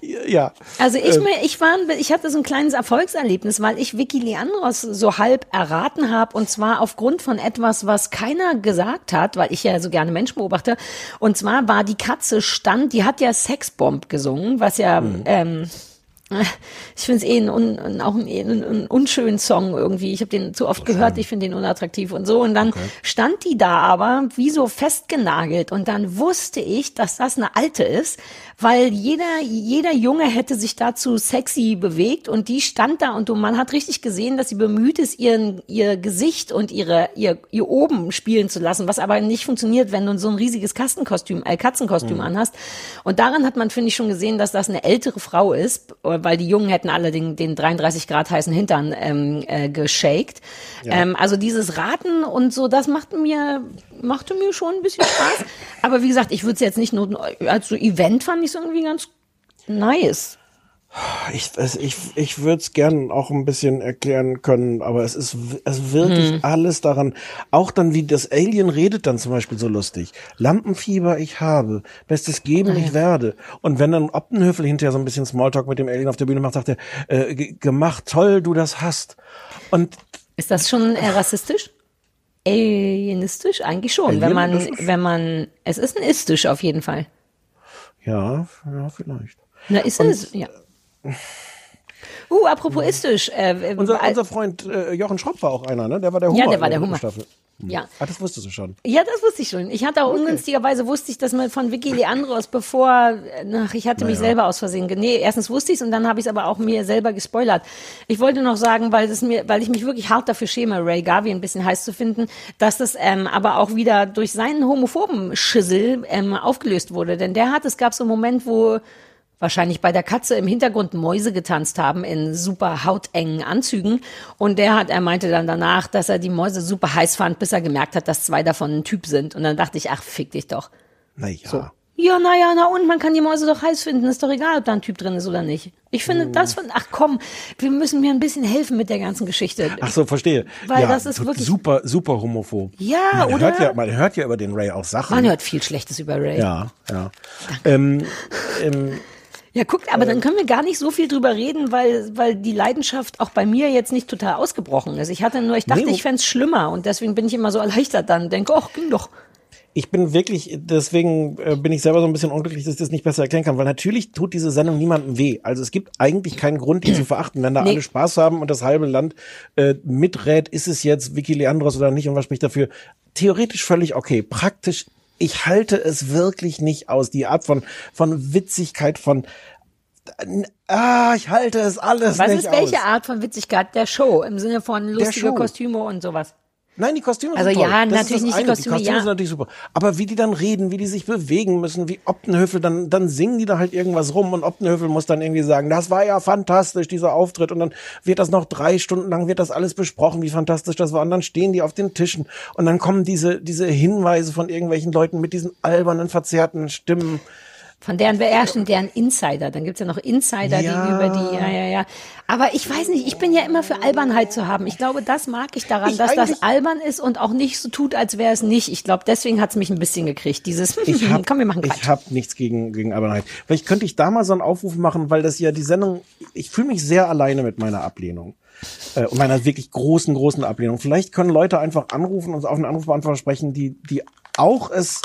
(laughs) ja. Also ich, Ähm, mir, ich war, ein- ich hatte so ein kleines Erfolgserlebnis, weil ich Vicky Leandros so halb erraten habe und zwar aufgrund von etwas, was keiner gesagt hat, weil ich ja so gerne Menschen beobachte. Und zwar war die Katze stand, die hat ja Sexbomb gesungen, was ja ähm, ich finde es eh ein, un, auch ein, ein, ein unschönen Song irgendwie. Ich habe den zu oft gehört, ich finde den unattraktiv und so. Und dann stand die da aber wie so festgenagelt. Und dann wusste ich, dass das eine alte ist, weil jeder, jeder Junge hätte sich dazu sexy bewegt und die stand da und du, man hat richtig gesehen, dass sie bemüht ist, ihren, ihr Gesicht und ihre, ihr, ihr oben spielen zu lassen, was aber nicht funktioniert, wenn du so ein riesiges Kastenkostüm, äh, Katzenkostüm Mhm. anhast. Und daran hat man, finde ich, schon gesehen, dass das eine ältere Frau ist, weil die Jungen hätten alle den, den 33 Grad heißen Hintern ähm, äh, geshaked. Ja. Ähm, also dieses Raten und so, das machte mir, machte mir schon ein bisschen Spaß. Aber wie gesagt, ich würde es jetzt nicht nur als so Event fand ich es irgendwie ganz nice. Ich, es- ich, ich würde es gern auch ein bisschen erklären können, aber es ist es wirklich Hm. alles daran. Auch dann, wie das Alien redet dann zum Beispiel so lustig. Lampenfieber ich habe, Bestes geben ich werde. Und wenn dann Optenhöfel hinterher so ein bisschen Smalltalk mit dem Alien auf der Bühne macht, sagt er, äh, ge- gemacht, toll, du das hast. Und Ist das schon äh, rassistisch? Alienistisch? Eigentlich schon, wenn man, wenn man, es ist ein istisch auf jeden Fall. ja, ja, vielleicht. Na, ist es, ja. Uh, apropos istisch. Äh, Unser, unser Freund äh, Jochen Schropp war auch einer, ne? Der war der Ja, Hummer. der in war der Hummer. Staffel. Ja. Ah, das wusstest du schon. Ja, das wusste ich schon. Ich hatte auch ungünstigerweise wusste ich, dass man von Vicky Leandros, bevor, ach, ich hatte mich Naja. selber aus Versehen, nee, erstens wusste ich es und dann habe ich es aber auch mir selber gespoilert. Ich wollte noch sagen, weil es mir, weil ich mich wirklich hart dafür schäme, Ray Garvey ein bisschen heiß zu finden, dass das ähm, aber auch wieder durch seinen homophoben Schissel ähm, aufgelöst wurde. Denn der hat, es gab so einen Moment, wo wahrscheinlich bei der Katze im Hintergrund Mäuse getanzt haben in super hautengen Anzügen. Und der hat, er meinte dann danach, dass er die Mäuse super heiß fand, bis er gemerkt hat, dass zwei davon ein Typ sind. Und dann dachte ich, ach, fick dich doch. Naja. So. Ja, naja, na und man kann die Mäuse doch heiß finden. Ist doch egal, ob da ein Typ drin ist oder nicht. Ich finde Hm. das von, ach komm, wir müssen mir ein bisschen helfen mit der ganzen Geschichte. Ach so, verstehe. Weil ja, das ist wirklich- super, super homophob. Ja, man oder? Hört ja, man hört ja über den Ray auch Sachen. Man hört viel Schlechtes über Ray. Ja, ja. Ähm, ähm, Ja, guck, aber dann können wir gar nicht so viel drüber reden, weil, weil die Leidenschaft auch bei mir jetzt nicht total ausgebrochen ist. Ich hatte nur, ich dachte, Nee, ich fänd's schlimmer und deswegen bin ich immer so (laughs) erleichtert dann. Denke, ach, ging doch. ich bin wirklich, deswegen äh, bin ich selber so ein bisschen unglücklich, dass ich das nicht besser erklären kann, weil natürlich tut diese Sendung niemandem weh. Also es gibt eigentlich keinen Grund, die zu verachten. Wenn da Nee. alle Spaß haben und das halbe Land äh, miträt, ist es jetzt Vicky Leandros oder nicht und was spricht dafür? Theoretisch völlig okay. Praktisch, ich halte es wirklich nicht aus. Die Art von, von Witzigkeit, von Ah, ich halte es alles Was nicht ist welche aus. Art von Witzigkeit der Show? Im Sinne von lustige. Kostüme und sowas. Nein, die Kostüme Also sind toll. ja, das natürlich nicht die. Kostüme, Die Kostüme ja. sind natürlich super. Aber wie die dann reden, wie die sich bewegen müssen, wie Optenhöfel, dann, dann singen die da halt irgendwas rum und Optenhöfel muss dann irgendwie sagen, das war ja fantastisch, dieser Auftritt. Und dann wird das noch drei Stunden lang, wird das alles besprochen, wie fantastisch das war. Und dann stehen die auf den Tischen und dann kommen diese, diese Hinweise von irgendwelchen Leuten mit diesen albernen, verzerrten Stimmen. Von deren beherrschen, deren Insider. Dann gibt's ja noch Insider, Ja. die über die, ja, ja, ja. Aber ich weiß nicht, ich bin ja immer für Albernheit zu haben. Ich glaube, das mag ich daran, Ich dass das albern ist und auch nicht so tut, als wäre es nicht. Ich glaube, deswegen hat's mich ein bisschen gekriegt. Dieses, Ich (laughs) hab, komm, wir machen Quatsch. Ich habe nichts gegen, gegen Albernheit. Vielleicht könnte ich da mal so einen Aufruf machen, weil das ja die Sendung, ich fühle mich sehr alleine mit meiner Ablehnung. Äh, und meiner wirklich großen, großen Ablehnung. Vielleicht können Leute einfach anrufen und auf einen Anrufbeantworter sprechen, die, die auch es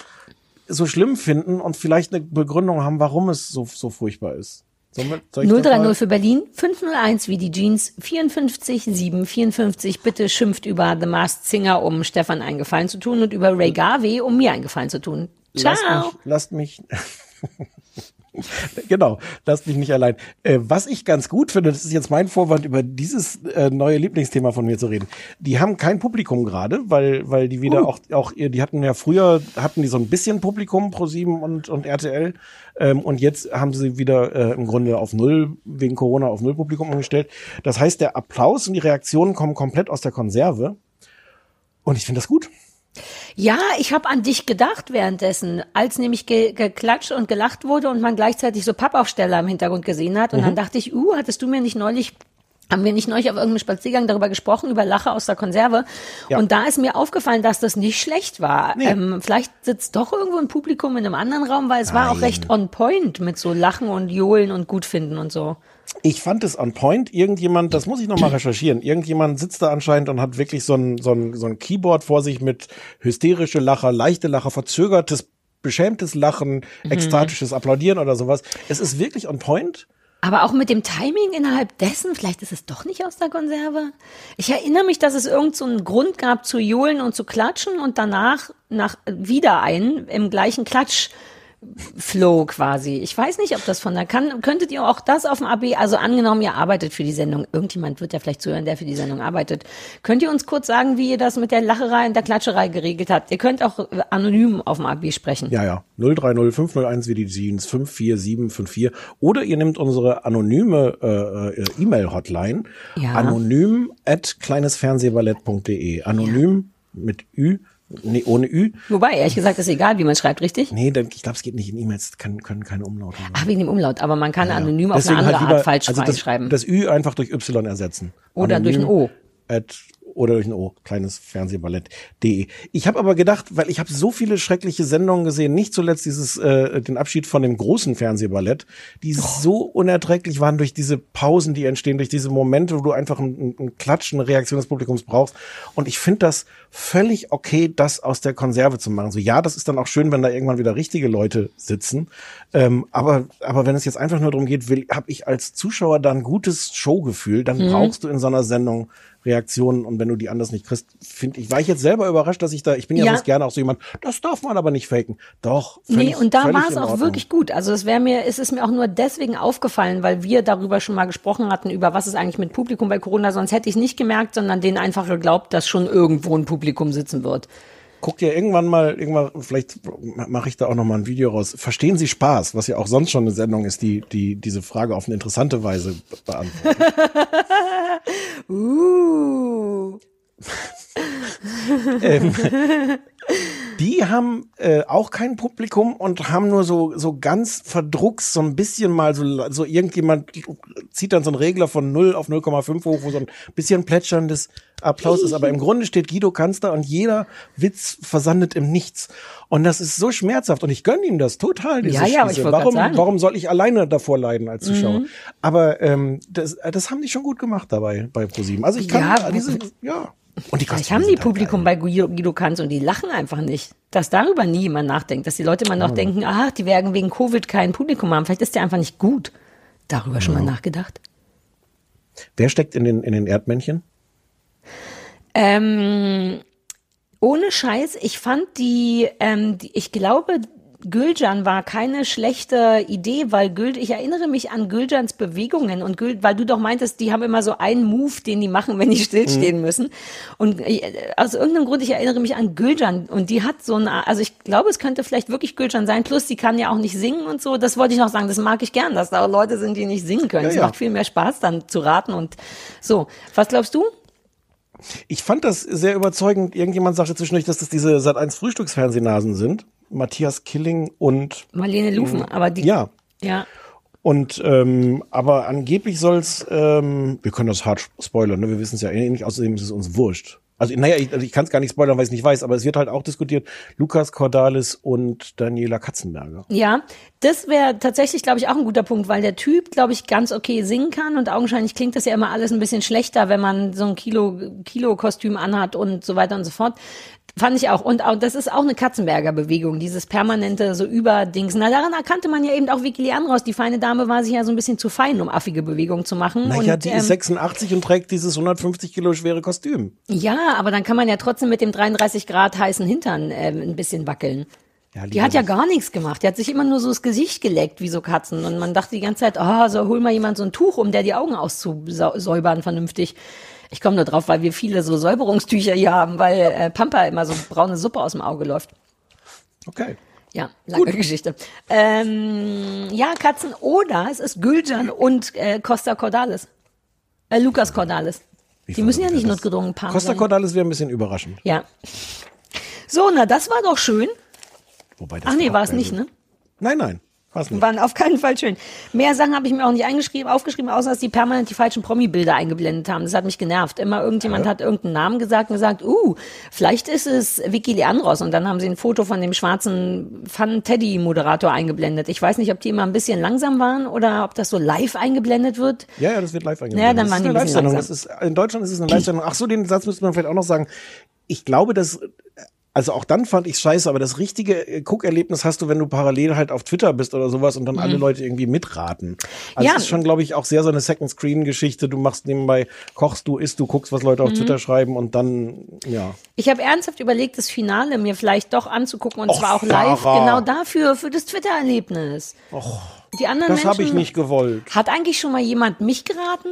so schlimm finden und vielleicht eine Begründung haben, warum es so, so furchtbar ist. Soll ich das 030 mal- für Berlin, 501 wie die Jeans, 54 7 54. Bitte schimpft über The Masked Singer, um Stefan einen Gefallen zu tun und über Ray Garvey, um mir einen Gefallen zu tun. Ciao. Lasst mich, lasst mich (laughs) (laughs) genau, lasst mich nicht allein. Äh, was ich ganz gut finde, das ist jetzt mein Vorwand, über dieses äh, neue Lieblingsthema von mir zu reden. Die haben kein Publikum gerade, weil, weil die wieder auch, auch, ihr- die hatten ja früher, hatten die so ein bisschen Publikum pro 7 und, und RTL. Ähm, und jetzt haben sie wieder äh, im Grunde auf Null, wegen Corona auf Null Publikum umgestellt. Das heißt, der Applaus und die Reaktionen kommen komplett aus der Konserve. Und ich finde das gut. Ja, ich habe an dich gedacht währenddessen, als nämlich ge geklatscht und gelacht wurde und man gleichzeitig so Pappaufsteller im Hintergrund gesehen hat. Und Mhm. dann dachte ich, uh, hattest du mir nicht neulich haben wir nicht neulich auf irgendeinem Spaziergang darüber gesprochen, über Lache aus der Konserve. Ja. Und da ist mir aufgefallen, dass das nicht schlecht war. Nee. Ähm, vielleicht sitzt doch irgendwo ein Publikum in einem anderen Raum, weil es war auch Nein. recht on point mit so Lachen und Johlen und Gutfinden und so. Ich fand es on point. Irgendjemand, das muss ich noch mal (clears throat) recherchieren. Irgendjemand sitzt da anscheinend und hat wirklich so ein, so ein, so ein Keyboard vor sich mit hysterische Lacher, leichte Lacher, verzögertes, beschämtes Lachen, Mhm. ekstatisches Applaudieren oder sowas. Es ist wirklich on point. Aber auch mit dem Timing innerhalb dessen, vielleicht ist es doch nicht aus der Konserve. Ich erinnere mich, dass es irgend so einen Grund gab zu johlen und zu klatschen und danach nach wieder ein im gleichen Klatschflow quasi. Ich weiß nicht, ob das von da kann. Könntet ihr auch das auf dem AB, also angenommen, ihr arbeitet für die Sendung. Irgendjemand wird ja vielleicht zuhören, der für die Sendung arbeitet. Könnt ihr uns kurz sagen, wie ihr das mit der Lacherei und der Klatscherei geregelt habt? Ihr könnt auch äh, anonym auf dem AB sprechen. Ja, ja. 030 501 wie die Jeans 54754. Oder ihr nehmt unsere anonyme äh, äh, E-Mail-Hotline. Ja. Anonym at kleinesfernsehballett.de. Anonym mit Ü, nee, ohne Ü. Wobei, ehrlich gesagt, ist egal, wie man schreibt, richtig? Nee, dann- ich glaube, es geht nicht in E-Mails, kann, können keine Umlaute machen. Ach, wegen dem Umlaut, aber man kann anonym auf eine andere halt lieber- Art falsch also das, schreiben. Das Ü einfach durch Y ersetzen. Oder durch ein O. At, oder durch ein O, kleines Fernsehballett.de. Ich habe aber gedacht, weil ich habe so viele schreckliche Sendungen gesehen, nicht zuletzt dieses äh, den Abschied von dem großen Fernsehballett, die so unerträglich waren durch diese Pausen, die entstehen, durch diese Momente, wo du einfach ein, ein Klatschen, eine Reaktion des Publikums brauchst. Und ich finde das völlig okay, das aus der Konserve zu machen. So ja, das ist dann auch schön, wenn da irgendwann wieder richtige Leute sitzen. Ähm, aber aber wenn es jetzt einfach nur darum geht, will, habe ich als Zuschauer da ein gutes Showgefühl, dann Mhm. brauchst du in so einer Sendung Reaktionen und wenn du die anders nicht kriegst, finde ich, war ich jetzt selber überrascht, dass ich da, ich bin ja, Ja. sonst gerne auch so jemand, das darf man aber nicht faken. Doch. Völlig, Nee, und da war es auch wirklich gut. Also es wäre mir, es ist mir auch nur deswegen aufgefallen, weil wir darüber schon mal gesprochen hatten, über was ist eigentlich mit Publikum bei Corona, sonst hätte ich nicht gemerkt, sondern denen einfach geglaubt, dass schon irgendwo ein Publikum sitzen wird. Guck dir irgendwann mal, irgendwann, vielleicht mache ich da auch noch mal ein Video raus. Verstehen Sie Spaß, was ja auch sonst schon eine Sendung ist, die, die diese Frage auf eine interessante Weise be- beantwortet. (laughs) Uh. (laughs) ähm, (laughs) Die haben äh, auch kein Publikum und haben nur so so ganz verdrucks so ein bisschen mal so so irgendjemand zieht dann so einen Regler von 0 auf 0,5 hoch, wo so ein bisschen plätscherndes Applaus ist, aber im Grunde steht Guido Kanzler und jeder Witz versandet im Nichts. Und das ist so schmerzhaft und ich gönne ihm das total. Diese Ja, ja, aber ich warum, warum soll ich alleine davor leiden als Zuschauer? Mhm. Aber ähm, das, das haben die schon gut gemacht dabei bei ProSieben. Also ich kann Ja, diese, ja. Und die Vielleicht haben die halt Publikum bei Guido, Guido Kanz und die lachen einfach nicht. Dass darüber nie jemand nachdenkt. Dass die Leute immer noch Ja. denken, ach, die werden wegen Covid kein Publikum haben. Vielleicht ist der einfach nicht gut. Darüber schon mal nachgedacht. Wer steckt in den, in den Erdmännchen? Ähm, ohne Scheiß, ich fand die, ähm, die ich glaube, Gülcan war keine schlechte Idee, weil Gül, ich erinnere mich an Gülcans Bewegungen und Gül, weil du doch meintest, die haben immer so einen Move, den die machen, (laughs) wenn die stillstehen Mhm. müssen. Und äh, aus irgendeinem Grund, ich erinnere mich an Gülcan und die hat so eine, also ich glaube, es könnte vielleicht wirklich Gülcan sein, plus die kann ja auch nicht singen und so. Das wollte ich noch sagen, das mag ich gern, dass da auch Leute sind, die nicht singen können. Ja, Es ja. macht viel mehr Spaß dann zu raten und so. Was glaubst du? Ich fand das sehr überzeugend. Irgendjemand sagte zwischendurch, dass das diese Sat1 Frühstücksfernsehnasen sind. Matthias Killing und Marlene Lufen, Mm, aber die, Ja. ja. Und ähm, aber angeblich soll's, ähm, wir können das hart spoilern, ne? wir wissen es ja eh nicht, außerdem ist es uns wurscht. Also naja, ich, also ich kann es gar nicht spoilern, weil ich es nicht weiß, aber es wird halt auch diskutiert, Lukas Cordalis und Daniela Katzenberger. Ja, das wäre tatsächlich, glaube ich, auch ein guter Punkt, weil der Typ, glaube ich, ganz okay singen kann und augenscheinlich klingt das ja immer alles ein bisschen schlechter, wenn man so ein Kilo, Kilo-Kostüm anhat und so weiter und so fort. Fand ich auch. Und auch, das ist auch eine Katzenberger Bewegung, dieses permanente so Überdings. Na, daran erkannte man ja eben auch Vicky Leandros. Die feine Dame war sich ja so ein bisschen zu fein, um affige Bewegungen zu machen. Naja, und, die ähm, ist 86 und trägt dieses 150 Kilo schwere Kostüm. Ja, aber dann kann man ja trotzdem mit dem 33 Grad heißen Hintern ähm, ein bisschen wackeln. Ja, Die hat ja gar nichts gemacht. Die hat sich immer nur so das Gesicht geleckt, wie so Katzen. Und man dachte die ganze Zeit, oh, so hol mal jemand so ein Tuch, um der die Augen auszusäubern vernünftig. Ich komme nur drauf, weil wir viele so Säuberungstücher hier haben, weil äh, Pampa immer so braune Suppe aus dem Auge läuft. Okay. Ja, lange Geschichte. Ähm, ja, Katzen oder es ist Gülcan und äh, Costa Cordalis. Äh, Lukas Cordalis. Die müssen ja nicht notgedrungen Paar Costa. Cordalis wäre ein bisschen überraschend. Ja. So, na, das war doch schön. Wobei das Ach nee, war es nicht, ne? Nein, nein. Waren auf keinen Fall schön. Mehr Sachen habe ich mir auch nicht eingeschrieben, aufgeschrieben, außer dass die permanent die falschen Promi-Bilder eingeblendet haben. Das hat mich genervt. Immer irgendjemand Ja. hat irgendeinen Namen gesagt und gesagt, uh, vielleicht ist es Vicky Leandros. Und dann haben sie ein Foto von dem schwarzen Fun-Teddy-Moderator eingeblendet. Ich weiß nicht, ob die immer ein bisschen langsam waren oder ob das so live eingeblendet wird. Ja, ja, das wird live eingeblendet. Ja, dann das waren ist die eine. Das ist, in Deutschland ist es eine Live-Sendung. Ach so, den Satz müsste man vielleicht auch noch sagen. Ich glaube, dass also auch dann fand ich scheiße, aber das richtige äh, Guckerlebnis hast du, wenn du parallel halt auf Twitter bist oder sowas und dann Mhm. alle Leute irgendwie mitraten. Also Ja. ist schon, glaube ich, auch sehr so eine Second-Screen-Geschichte. Du machst nebenbei, kochst du, isst du, guckst, was Leute auf Mhm. Twitter schreiben und dann, ja. Ich habe ernsthaft überlegt, das Finale mir vielleicht doch anzugucken und Och, zwar auch live, Sarah. genau dafür, für das Twitter-Erlebnis. Die anderen Das habe Menschen, ich nicht gewollt. Hat eigentlich schon mal jemand mich geraten?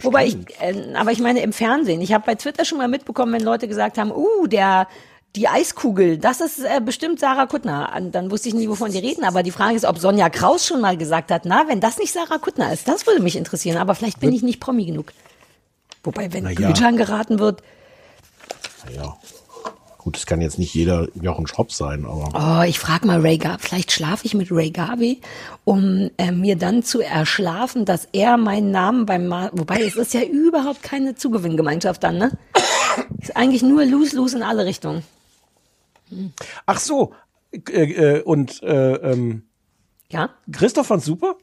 Wobei ich, äh, aber ich meine im Fernsehen. Ich habe bei Twitter schon mal mitbekommen, wenn Leute gesagt haben, uh, der die Eiskugel, das ist äh, bestimmt Sarah Kuttner. Und dann wusste ich nie, wovon die reden. Aber die Frage ist, ob Sonja Kraus schon mal gesagt hat, na, wenn das nicht Sarah Kuttner ist, das würde mich interessieren. Aber vielleicht bin ich nicht Promi genug. Wobei, wenn ja. Gülcan geraten wird, Ja. Gut, es kann jetzt nicht jeder Jochen Schropp sein, aber. Oh, ich frage mal Ray Garvey. Vielleicht schlafe ich mit Ray Garvey, um äh, mir dann zu erschlafen, dass er meinen Namen beim Ma Wobei, es ist ja überhaupt keine Zugewinngemeinschaft dann, ne? Ist eigentlich nur lose-lose in alle Richtungen. Ach so. Äh, äh, und äh, ähm, Ja? Christoph fand's super?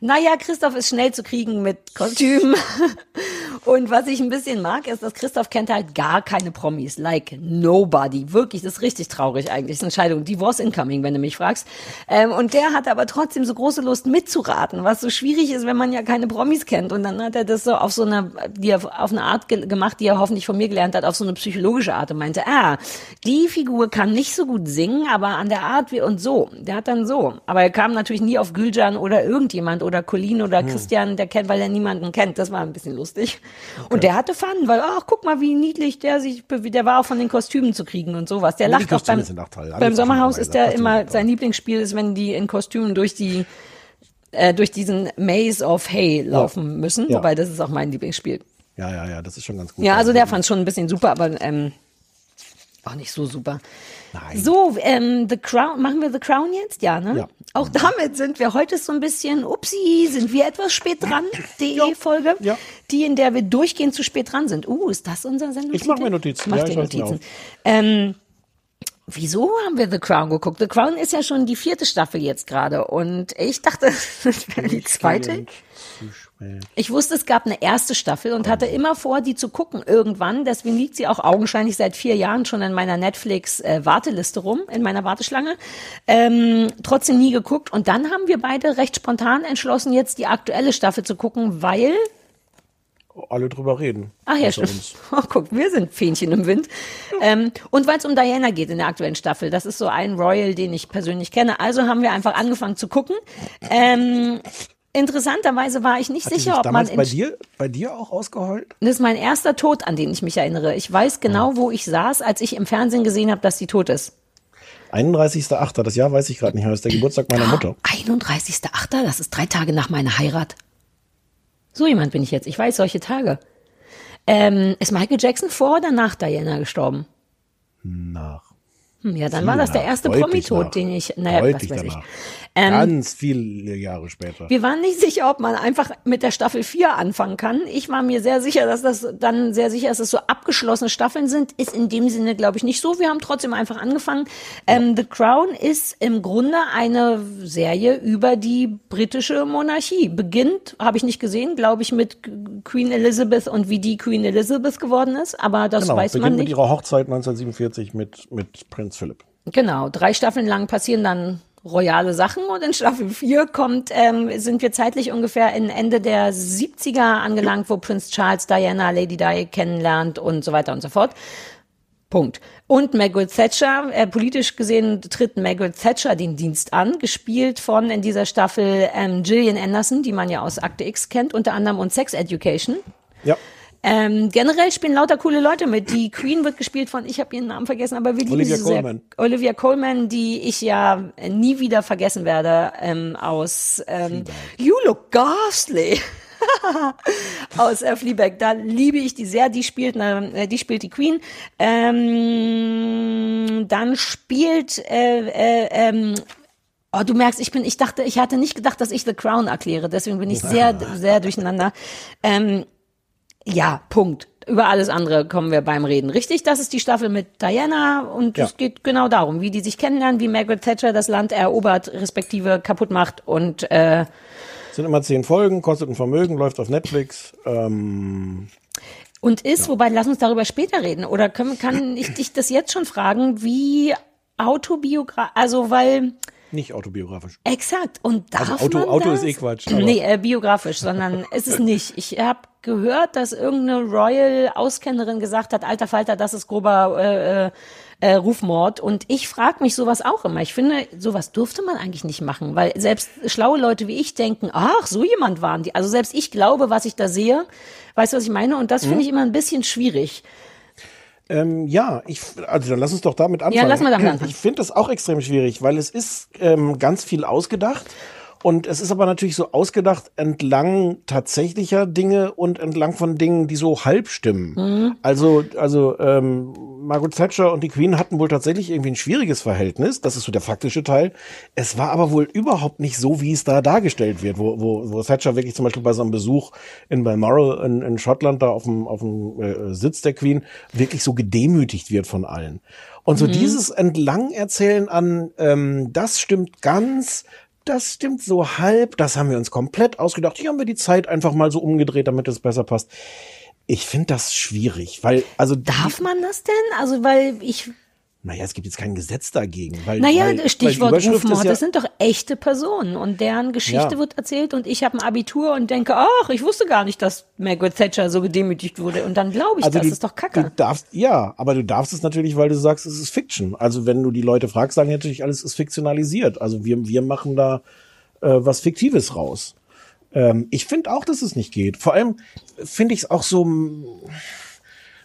Naja, Christoph ist schnell zu kriegen mit Kostüm. (laughs) Und was ich ein bisschen mag, ist, dass Christoph kennt halt gar keine Promis. Like nobody. Wirklich, das ist richtig traurig eigentlich. Das ist eine Entscheidung. Divorce incoming, wenn du mich fragst. Ähm, und der hat aber trotzdem so große Lust mitzuraten, was so schwierig ist, wenn man ja keine Promis kennt. Und dann hat er das so auf so eine, die er auf eine Art ge gemacht, die er hoffentlich von mir gelernt hat, auf so eine psychologische Art und meinte, ah, die Figur kann nicht so gut singen, aber an der Art wie und so. Der hat dann so. Aber er kam natürlich nie auf Gülcan oder irgendjemand oder Colin oder Hm. Christian, der kennt, weil er niemanden kennt. Das war ein bisschen lustig. Und der hatte Fun, weil, ach, guck mal, wie niedlich der sich, der war auch von den Kostümen zu kriegen und sowas. Der Ja, lacht auch beim, beim Sommerhaus ist der immer, sein Lieblingsspiel ist, wenn die in Kostümen durch die, äh, durch diesen Maze of Hay laufen müssen. Ja. Wobei, das ist auch mein Lieblingsspiel. Ja, ja, ja, das ist schon ganz gut. Ja, also der fand es schon ein bisschen super, aber, ähm, Auch nicht so super. Nein. So, ähm, The Crown, machen wir The Crown jetzt? Ja, ne? Ja. Auch damit sind wir heute so ein bisschen, upsi, sind wir etwas spät dran, die Folge, Ja. Die, in der wir durchgehend zu spät dran sind. Uh, ist das unser Sendung? Ich mach mir Notizen. Mach Ja, dir mir Notizen. Ähm, wieso haben wir The Crown geguckt? The Crown ist ja schon die vierte Staffel jetzt gerade und ich dachte, (laughs) das wäre die zweite. Ich wusste, es gab eine erste Staffel und hatte immer vor, die zu gucken irgendwann. Deswegen liegt sie auch augenscheinlich seit vier Jahren schon in meiner Netflix-Warteliste rum, in meiner Warteschlange. Ähm, trotzdem nie geguckt. Und dann haben wir beide recht spontan entschlossen, jetzt die aktuelle Staffel zu gucken, weil Alle drüber reden. Ach ja, stimmt. (laughs) Oh, guck, wir sind Fähnchen im Wind. Ähm, und weil es um Diana geht in der aktuellen Staffel. Das ist so ein Royal, den ich persönlich kenne. Also haben wir einfach angefangen zu gucken. Ähm, interessanterweise war ich nicht Hat sicher, sich ob man... bei dir, bei dir auch ausgeheult? Das ist mein erster Tod, an den ich mich erinnere. Ich weiß genau, wo ich saß, als ich im Fernsehen gesehen habe, dass sie tot ist. 31.8. Das Jahr weiß ich gerade nicht mehr. Das ist der Geburtstag meiner Mutter. 31.8., das ist drei Tage nach meiner Heirat. So jemand bin ich jetzt. Ich weiß solche Tage. Ähm, ist Michael Jackson vor oder nach Diana gestorben? Nach. Hm, ja, dann Viel war das der erste Promi-Tod, den ich, naja, was weiß ich. Ähm, Ganz viele Jahre später. Wir waren nicht sicher, ob man einfach mit der Staffel 4 anfangen kann. Ich war mir sehr sicher, dass das dann sehr sicher ist, dass es so abgeschlossene Staffeln sind. Ist in dem Sinne, glaube ich, nicht so. Wir haben trotzdem einfach angefangen. Ähm, The Crown ist im Grunde eine Serie über die britische Monarchie. Beginnt, habe ich nicht gesehen, glaube ich, mit Queen Elizabeth und wie die Queen Elizabeth geworden ist. Aber das genau, weiß beginnt man mit nicht. ihrer Hochzeit 1947 mit, mit Prinz Philipp. Genau, drei Staffeln lang passieren dann royale Sachen und in Staffel 4 kommt, ähm, sind wir zeitlich ungefähr in Ende der 70er angelangt, wo Prinz Charles Diana, Lady Di kennenlernt und so weiter und so fort. Punkt. Und Margaret Thatcher, äh, politisch gesehen tritt Margaret Thatcher den Dienst an, gespielt von in dieser Staffel ähm, Gillian Anderson, die man ja aus Akte X kennt, unter anderem und Sex Education. Ja. Ähm, generell spielen lauter coole Leute mit. Die Queen wird gespielt von, ich habe ihren Namen vergessen, aber wir lieben Olivia sie so sehr. Colman. Olivia Colman, die ich ja äh, nie wieder vergessen werde ähm, aus ähm, You Look Ghastly. (laughs) aus äh, Fleabag, da liebe ich die sehr. Die spielt, äh, die spielt die Queen. Ähm, dann spielt äh, äh, ähm, Oh, du merkst, ich bin, ich dachte, ich hatte nicht gedacht, dass ich The Crown erkläre, deswegen bin ich sehr, sehr durcheinander. Ähm, ja, Punkt. Über alles andere kommen wir beim Reden. Richtig, das ist die Staffel mit Diana und Ja. es geht genau darum, wie die sich kennenlernen, wie Margaret Thatcher das Land erobert, respektive kaputt macht und äh, Sind immer zehn Folgen, kostet ein Vermögen, läuft auf Netflix. Ähm, und ist, wobei lass uns darüber später reden. Oder können, kann ich dich das jetzt schon fragen, wie autobiografisch, also weil nicht autobiografisch. Exakt. Und darf Also Auto- man Auto das? ist eh Quatsch, (clears throat) Nee, äh, biografisch, sondern (laughs) ist es nicht. Ich habe gehört, dass irgendeine Royal-Auskennerin gesagt hat, alter Falter, das ist grober äh, äh, äh, Rufmord. Und ich frage mich sowas auch immer. Ich finde, sowas durfte man eigentlich nicht machen, weil selbst schlaue Leute wie ich denken, ach, so jemand waren die. Also selbst ich glaube, was ich da sehe. Weißt du, was ich meine? Und das Mhm. finde ich immer ein bisschen schwierig. Ähm, ja, ich, also dann lass uns doch damit anfangen. lass mal damit anfangen. Ich finde das auch extrem schwierig, weil es ist ähm, ganz viel ausgedacht. Und es ist aber natürlich so ausgedacht entlang tatsächlicher Dinge und entlang von Dingen, die so halb stimmen. Mhm. Also, also ähm, Margaret Thatcher und die Queen hatten wohl tatsächlich irgendwie ein schwieriges Verhältnis. Das ist so der faktische Teil. Es war aber wohl überhaupt nicht so, wie es da dargestellt wird, wo, wo, wo Thatcher wirklich zum Beispiel bei so einem Besuch in Balmoral in, in Schottland da auf dem, auf dem äh, Sitz der Queen wirklich so gedemütigt wird von allen. Und so Mhm. dieses Entlangerzählen an, ähm, das stimmt ganz, das stimmt so halb, das haben wir uns komplett ausgedacht. Hier haben wir die Zeit einfach mal so umgedreht, damit es besser passt. Ich finde das schwierig, weil, also, Darf man das denn? Also, weil ich naja, es gibt jetzt kein Gesetz dagegen. Weil, Naja, weil, weil die Stichwort Überschrift Rufmord, ja, das sind doch echte Personen und deren Geschichte Ja. wird erzählt und ich habe ein Abitur und denke, ach, ich wusste gar nicht, dass Margaret Thatcher so gedemütigt wurde und dann glaube ich also das, du, ist doch Du kacke. darfst, ja, aber du darfst es natürlich, weil du sagst, es ist Fiction. Also wenn du die Leute fragst, sagen die natürlich, alles ist fiktionalisiert. Also wir, wir machen da äh, was Fiktives raus. Ähm, ich finde auch, dass es nicht geht. Vor allem finde ich es auch so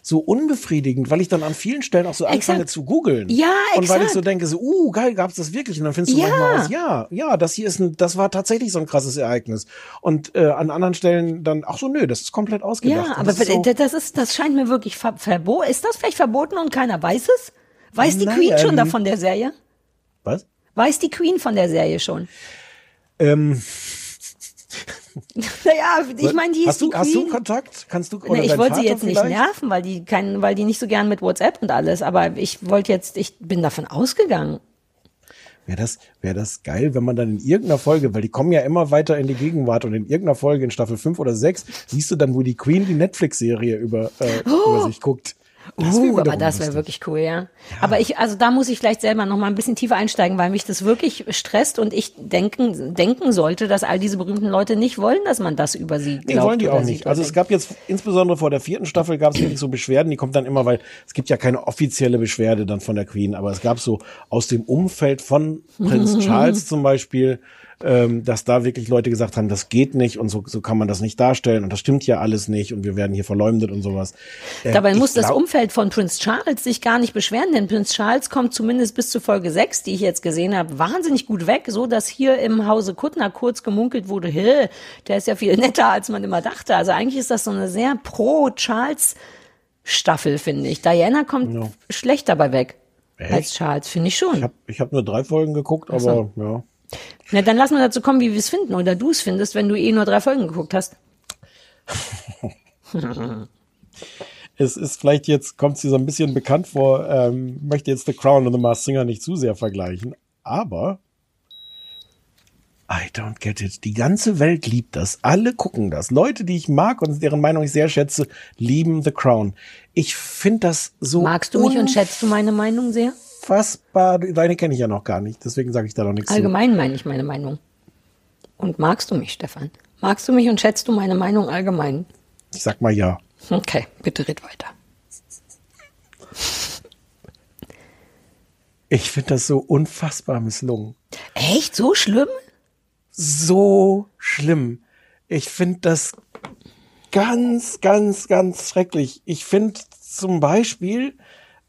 so unbefriedigend, weil ich dann an vielen Stellen auch so anfange Exakt. zu googeln. Ja, Und weil ich exakt. so denke, so, uh, geil, gab's das wirklich? Und dann findest du Ja. manchmal raus, ja, ja, das hier ist ein, das war tatsächlich so ein krasses Ereignis. Und äh, an anderen Stellen dann, ach so, nö, das ist komplett ausgedacht. Ja, aber das ist so, das ist, das scheint mir wirklich ver verboten. Ist das vielleicht verboten und keiner weiß es? Weiß die Nein. Queen schon davon der Serie? Was? Weiß die Queen von der Serie schon? Ähm, (laughs) Naja, ich meine, die ist hast du, die hast Queen. du Kontakt? Kannst du, oder Nee, ich wollte sie jetzt nicht vielleicht? nerven, weil die kein, weil die nicht so gern mit WhatsApp und alles, aber ich wollte jetzt, ich bin davon ausgegangen. Wäre das, wäre das geil, wenn man dann in irgendeiner Folge, weil die kommen ja immer weiter in die Gegenwart und in irgendeiner Folge in Staffel 5 oder 6 siehst du dann, wo die Queen die Netflix-Serie über, äh, über sich guckt. Das Uh, aber das wäre wirklich cool, ja. Aber ich, also da muss ich vielleicht selber noch mal ein bisschen tiefer einsteigen, weil mich das wirklich stresst und ich denken, denken sollte, dass all diese berühmten Leute nicht wollen, dass man das über sie glaubt. Nee, wollen die auch nicht. Also es gab jetzt, insbesondere vor der vierten Staffel, gab es wirklich so Beschwerden, die kommen dann immer, weil es gibt ja keine offizielle Beschwerde dann von der Queen, aber es gab so aus dem Umfeld von Prinz (laughs) Charles zum Beispiel, ähm, dass da wirklich Leute gesagt haben, das geht nicht und so, so kann man das nicht darstellen und das stimmt ja alles nicht und wir werden hier verleumdet und sowas. Äh, Dabei muss das Umfeld von Prinz Charles sich gar nicht beschweren, denn Prinz Charles kommt zumindest bis zu Folge 6, die ich jetzt gesehen habe, wahnsinnig gut weg, so dass hier im Hause Kuttner kurz gemunkelt wurde, Hä, der ist ja viel (laughs) netter, als man immer dachte. Also eigentlich ist das so eine sehr pro Charles Staffel, finde ich. Diana kommt Ja. schlecht dabei weg. Echt? Als Charles, finde ich schon. Ich habe ich hab nur drei Folgen geguckt, Ach so. aber ja. Na, dann lass mal dazu kommen, wie wir es finden oder du es findest, wenn du eh nur drei Folgen geguckt hast. (laughs) Es ist vielleicht jetzt, kommt sie so ein bisschen bekannt vor, ähm, möchte jetzt The Crown und The Masked Singer nicht zu sehr vergleichen, aber I don't get it. Die ganze Welt liebt das. Alle gucken das. Leute, die ich mag und deren Meinung ich sehr schätze, lieben The Crown. Ich finde das so Magst du mich und schätzt du meine Meinung sehr? Unfassbar. Deine kenne ich ja noch gar nicht, deswegen sage ich da noch nichts zu. Allgemein meine ich meine Meinung. Und magst du mich, Stefan? Magst du mich und schätzt du meine Meinung allgemein? Ich sag mal ja. Okay, bitte red weiter. Ich finde das so unfassbar misslungen. Echt? So schlimm? so schlimm. Ich finde das ganz, ganz, ganz schrecklich. Ich finde zum Beispiel,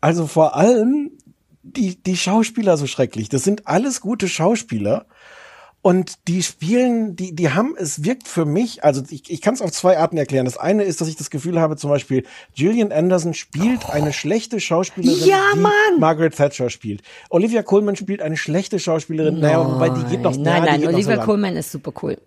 also vor allem die, die Schauspieler so schrecklich. Das sind alles gute Schauspieler. Und die spielen, die, die haben, es wirkt für mich, also ich, ich kann es auf zwei Arten erklären. Das eine ist, dass ich das Gefühl habe, zum Beispiel, Gillian Anderson spielt eine schlechte Schauspielerin, Ja, die Mann! Margaret Thatcher spielt. Olivia Colman spielt eine schlechte Schauspielerin, naja, wobei die geht noch, Nein, die nein, so Olivia lang. Colman ist super cool.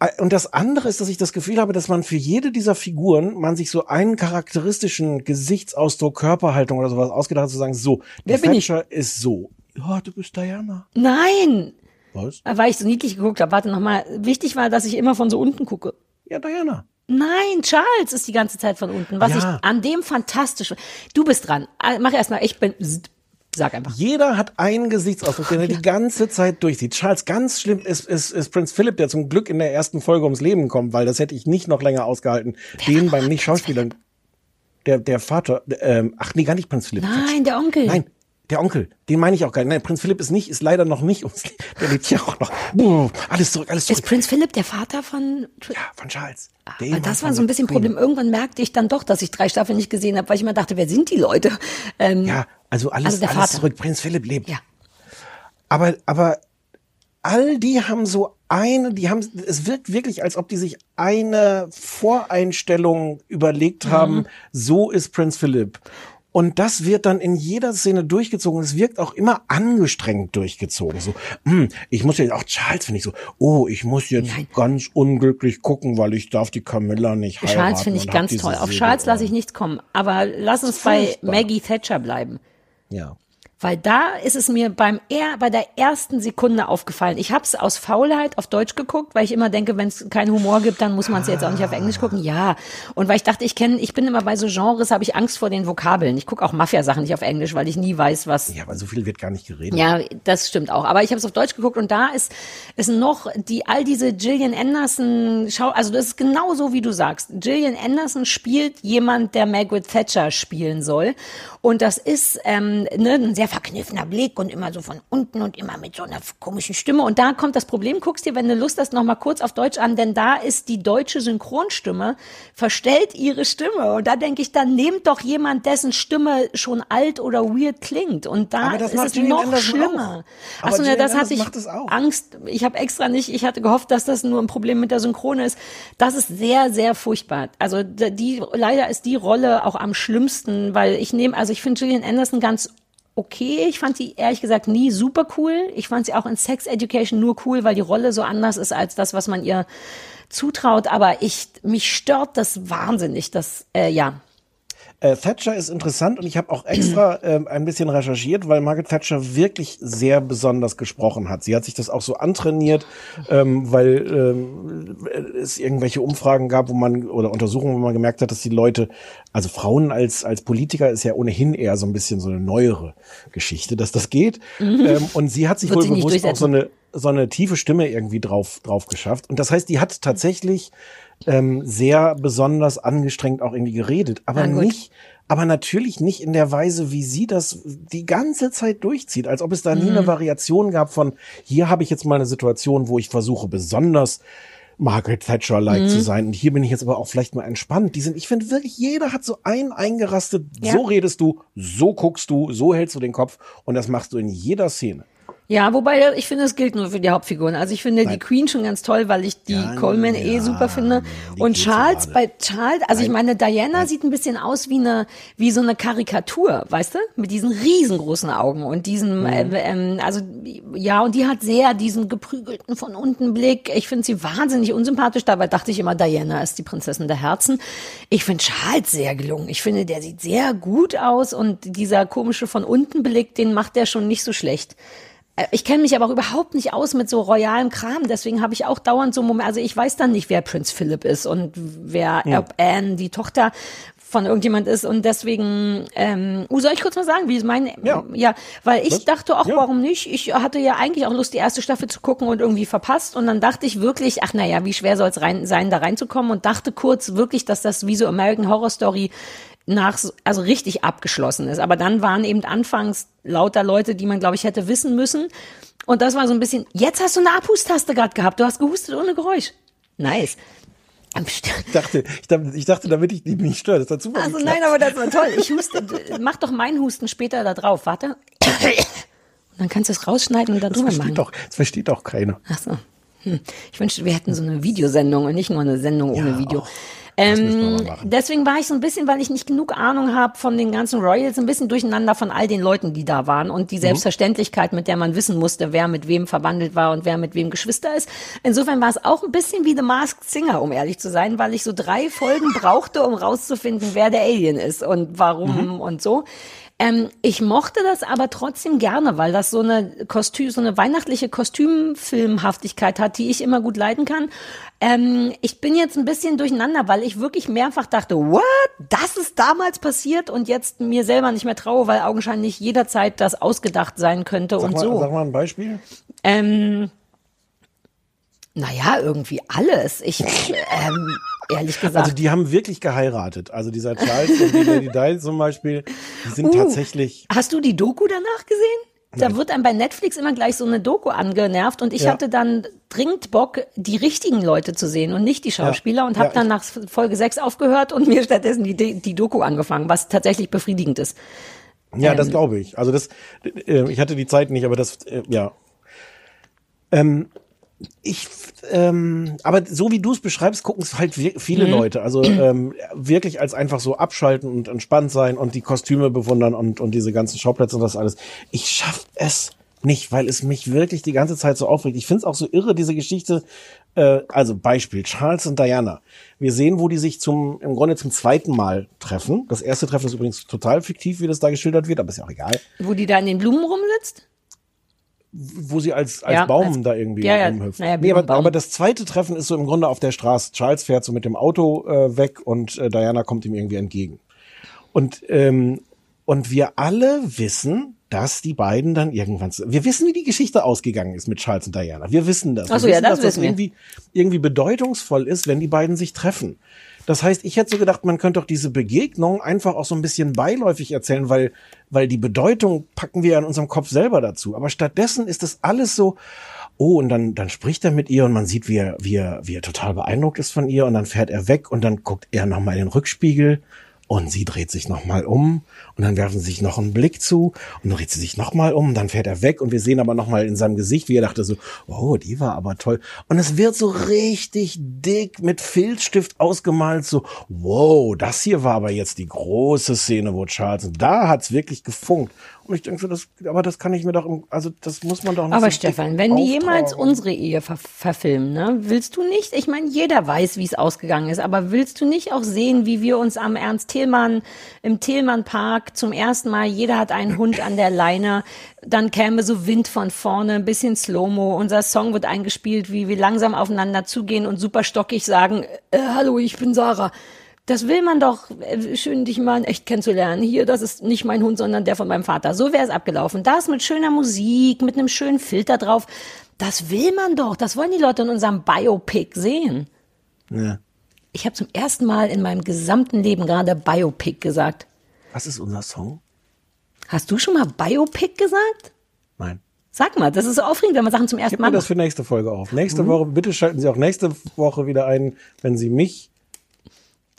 Äh, Und das andere ist, dass ich das Gefühl habe, dass man für jede dieser Figuren man sich so einen charakteristischen Gesichtsausdruck, Körperhaltung oder sowas ausgedacht hat, zu sagen, so, die Wer bin ich? Ist so. Ja, du bist Diana. Nein! Was? Weil ich so niedlich geguckt habe. Warte nochmal. Wichtig war, dass ich immer von so unten gucke. Ja, Diana. Nein, Charles ist die ganze Zeit von unten. Was Ja. ich an dem fantastisch. Du bist dran. Ah, Mach erst mal. Ich bin. Sag einfach. Jeder hat einen Gesichtsausdruck, den er die ganze Zeit durchsieht. Charles, ganz schlimm ist, ist, ist Prinz Philip, der zum Glück in der ersten Folge ums Leben kommt, weil das hätte ich nicht noch länger ausgehalten. Den beim Nicht-Schauspielern. Der, der Vater, ähm, ach nee, gar nicht Prinz Philipp. Nein, der Onkel. Nein, der Onkel, den meine ich auch gar nicht. Nein, Prinz Philipp ist nicht, ist leider noch nicht ums Leben. (laughs) Der lebt ja auch noch. Buh, alles zurück, alles zurück. Ist Prinz Philipp der Vater von. ja, von Charles. Weil Ehemann das war so ein bisschen. Problem. Irgendwann merkte ich dann doch, dass ich drei Staffeln nicht gesehen habe, weil ich immer dachte, wer sind die Leute? Ähm, Ja, also alles, Also der alles Vater. zurück. Prinz Philipp lebt. Ja. Aber, aber all die haben so eine, die haben, es wirkt wirklich, als ob die sich eine Voreinstellung überlegt Mhm. haben, so ist Prinz Philipp. Und das wird dann in jeder Szene durchgezogen. Es wirkt auch immer angestrengt durchgezogen. So, hm, ich muss jetzt auch Charles finde ich so, oh, ich muss jetzt ganz unglücklich gucken, weil ich darf die Camilla nicht heiraten. Charles finde ich ganz toll. Auf. Charles lasse ich nichts kommen. Aber lass uns bei. Maggie Thatcher bleiben. Ja. Weil da ist es mir beim er bei der ersten Sekunde aufgefallen. Ich habe es aus Faulheit auf Deutsch geguckt, weil ich immer denke, wenn es keinen Humor gibt, dann muss man es jetzt auch nicht auf Englisch gucken. Ja. Und weil ich dachte, ich kenne, ich bin immer bei so Genres, habe ich Angst vor den Vokabeln. Ich gucke auch Mafia-Sachen nicht auf Englisch, weil ich nie weiß, was. Ja, aber so viel wird gar nicht geredet. Ja, das stimmt auch. Aber ich habe es auf Deutsch geguckt und da ist ist noch die all diese Gillian Anderson Schau, also das ist genau so wie du sagst. Gillian Anderson spielt jemand, der Margaret Thatcher spielen soll und das ist ähm, ne, ein sehr verkniffener Blick und immer so von unten und immer mit so einer komischen Stimme und da kommt das Problem. Guckst dir, wenn du Lust hast, noch mal kurz auf Deutsch an, denn da ist die deutsche Synchronstimme verstellt ihre Stimme und da denke ich, dann nehmt doch jemand, dessen Stimme schon alt oder weird klingt und da ist es noch Anderson schlimmer. auch. Achso, ja, das hatte ich. Angst. Ich habe extra nicht, ich hatte gehofft, dass das nur ein Problem mit der Synchrone ist. Das ist sehr, sehr furchtbar. Also die, leider ist die Rolle auch am schlimmsten, weil ich nehme, also ich finde Gillian Anderson ganz okay. Ich fand sie ehrlich gesagt nie super cool. Ich fand sie auch in Sex Education nur cool, weil die Rolle so anders ist als das, was man ihr zutraut. Aber ich, mich stört das wahnsinnig, das, äh, ja. Äh, Thatcher ist interessant und ich habe auch extra (clears throat) ähm, ein bisschen recherchiert, weil Margaret Thatcher wirklich sehr besonders gesprochen hat. Sie hat sich das auch so antrainiert, ähm, weil ähm, es irgendwelche Umfragen gab, wo man oder Untersuchungen, wo man gemerkt hat, dass die Leute, also Frauen als als Politiker ist ja ohnehin eher so ein bisschen so eine neuere Geschichte, dass das geht. Mhm. Ähm, und sie hat sich Wird wohl bewusst auch so eine so eine tiefe Stimme irgendwie drauf drauf geschafft. Und das heißt, die hat tatsächlich ähm, sehr besonders angestrengt auch irgendwie geredet, aber nicht, aber natürlich nicht in der Weise, wie sie das die ganze Zeit durchzieht, als ob es da nie Mhm. eine Variation gab von hier habe ich jetzt mal eine Situation, wo ich versuche besonders Margaret Thatcher-like Mhm. zu sein und hier bin ich jetzt aber auch vielleicht mal entspannt. Die sind, ich finde wirklich, jeder hat so ein eingerastet, Ja. so redest du, so guckst du, so hältst du den Kopf und das machst du in jeder Szene. Ja, wobei ich finde, es gilt nur für die Hauptfiguren. Also ich finde Nein. die Queen schon ganz toll, weil ich die Coleman eh super finde. Und Charles, bei Charles, also ich meine, Diana sieht ein bisschen aus wie eine, wie so eine Karikatur, weißt du? Mit diesen riesengroßen Augen und diesem, äh, ähm, also ja, und die hat sehr diesen geprügelten von unten Blick. Ich finde sie wahnsinnig unsympathisch. Dabei dachte ich immer, Diana ist die Prinzessin der Herzen. Ich finde Charles sehr gelungen. Ich finde, der sieht sehr gut aus und dieser komische von unten Blick, den macht der schon nicht so schlecht. Äh, Ich kenne mich aber auch überhaupt nicht aus mit so royalem Kram, deswegen habe ich auch dauernd so Momente, also ich weiß dann nicht, wer Prinz Philip ist und wer Ja. ob Anne, die Tochter von irgendjemand ist und deswegen, ähm, uh, soll ich kurz mal sagen, wie es mein, ja, ja weil ich Was? dachte auch, Ja. warum nicht? Ich hatte ja eigentlich auch Lust, die erste Staffel zu gucken und irgendwie verpasst und dann dachte ich wirklich, ach naja, wie schwer soll es rein, sein, da reinzukommen und dachte kurz wirklich, dass das wie so American Horror Story nach, so- also richtig abgeschlossen ist. Aber dann waren eben anfangs lauter Leute, die man, glaube ich, hätte wissen müssen. Und das war so ein bisschen, jetzt hast du eine Abhustaste gerade gehabt. Du hast gehustet ohne Geräusch. Nice. Ich dachte, ich dachte, ich dachte damit ich die nicht störe. Das hat super Also geklappt. nein, aber das war toll. Ich huste, mach doch meinen Husten später da drauf. Warte. Und dann kannst du es rausschneiden und da das drüber versteht machen. doch, das versteht doch keiner. Ach so. Hm. Ich wünschte, wir hätten so eine Videosendung und nicht nur eine Sendung ohne Video. Ähm, deswegen war ich so ein bisschen, weil ich nicht genug Ahnung habe von den ganzen Royals, ein bisschen durcheinander von all den Leuten, die da waren und die Selbstverständlichkeit, mit der man wissen musste, wer mit wem verwandelt war und wer mit wem Geschwister ist. Insofern war es auch ein bisschen wie The Masked Singer, um ehrlich zu sein, weil ich so drei Folgen (laughs) brauchte, um rauszufinden, wer der Alien ist und warum und so. Ähm, ich mochte das aber trotzdem gerne, weil das so eine Kostüm, so eine weihnachtliche Kostümfilmhaftigkeit hat, die ich immer gut leiden kann. Ähm, ich bin jetzt ein bisschen durcheinander, weil ich wirklich mehrfach dachte, what? Das ist damals passiert und jetzt mir selber nicht mehr traue, weil augenscheinlich jederzeit das ausgedacht sein könnte Sag und mal, so. sag mal ein Beispiel. Ähm, naja, irgendwie alles. Ich, ähm, ehrlich gesagt. Also die haben wirklich geheiratet. Also dieser Charles und die Lady Di zum Beispiel, die sind Uh, tatsächlich. Hast du die Doku danach gesehen? Da wird einem bei Netflix immer gleich so eine Doku angenervt und ich Ja. hatte dann dringend Bock, die richtigen Leute zu sehen und nicht die Schauspieler und Ja, habe dann ich- nach Folge 6 aufgehört und mir stattdessen die, die Doku angefangen, was tatsächlich befriedigend ist. Ja, das Ähm, glaube ich. Also das, äh, ich hatte die Zeit nicht, aber das, äh, ja. Ähm, ich, ähm, aber so wie du es beschreibst, gucken es halt viele Mhm. Leute. Also (clears throat) ähm, wirklich als einfach so abschalten und entspannt sein und die Kostüme bewundern und, und diese ganzen Schauplätze und das alles. Ich schaff es nicht, weil es mich wirklich die ganze Zeit so aufregt. Ich finde es auch so irre, diese Geschichte. Äh, also Beispiel, Charles und Diana. Wir sehen, wo die sich zum, im Grunde zum zweiten Mal treffen. Das erste Treffen ist übrigens total fiktiv, wie das da geschildert wird, aber ist ja auch egal. Wo die da in den Blumen rumsitzt? Wo sie als, als Ja, Baum als- da irgendwie ja, ja, rumhüpft. naja, nee, aber, aber das zweite Treffen ist so im Grunde auf der Straße. Charles fährt so mit dem Auto äh, weg und äh, Diana kommt ihm irgendwie entgegen. Und, ähm, und wir alle wissen, dass die beiden dann irgendwann, wir wissen, wie die Geschichte ausgegangen ist mit Charles und Diana. Wir wissen das. Ach so, wir ja, wissen, das dass das wissen wir. irgendwie, irgendwie bedeutungsvoll ist, wenn die beiden sich treffen. Das heißt, ich hätte so gedacht, man könnte doch diese Begegnung einfach auch so ein bisschen beiläufig erzählen, weil, weil die Bedeutung packen wir ja in unserem Kopf selber dazu. Aber stattdessen ist das alles so, oh, und dann, dann spricht er mit ihr und man sieht, wie er, wie er, wie er total beeindruckt ist von ihr und dann fährt er weg und dann guckt er nochmal in den Rückspiegel und sie dreht sich nochmal um und dann werfen sie sich noch einen Blick zu und dann dreht sie sich nochmal um, dann fährt er weg und wir sehen aber nochmal in seinem Gesicht, wie er dachte so, oh, die war aber toll. Und es wird so richtig dick mit Filzstift ausgemalt, so, wow, das hier war aber jetzt die große Szene, wo Charles, und da hat's wirklich gefunkt. Und ich denke so, das, aber das kann ich mir doch, im, also das muss man doch nicht Aber so Stefan, wenn die jemals auftragen. unsere Ehe ver verfilmen, ne, willst du nicht? Ich meine, jeder weiß, wie es ausgegangen ist, aber willst du nicht auch sehen, wie wir uns am Ernst Thälmann im Thälmann Park zum ersten Mal, jeder hat einen Hund an der Leine, dann käme so Wind von vorne, ein bisschen Slow-Mo, unser Song wird eingespielt, wie wir langsam aufeinander zugehen und super stockig sagen, äh, hallo, ich bin Sarah. Das will man doch, äh, schön dich mal in echt kennenzulernen. Hier, das ist nicht mein Hund, sondern der von meinem Vater. So wäre es abgelaufen. Das mit schöner Musik, mit einem schönen Filter drauf. Das will man doch. Das wollen die Leute in unserem Biopic sehen. Ja. Ich habe zum ersten Mal in meinem gesamten Leben gerade Biopic gesagt. Was ist unser Song? Hast du schon mal Biopic gesagt? Nein. Sag mal, das ist so aufregend, wenn man Sachen zum ersten Gib Mal mir das für nächste Folge auf. Nächste Mhm. Woche, bitte schalten Sie auch nächste Woche wieder ein, wenn Sie mich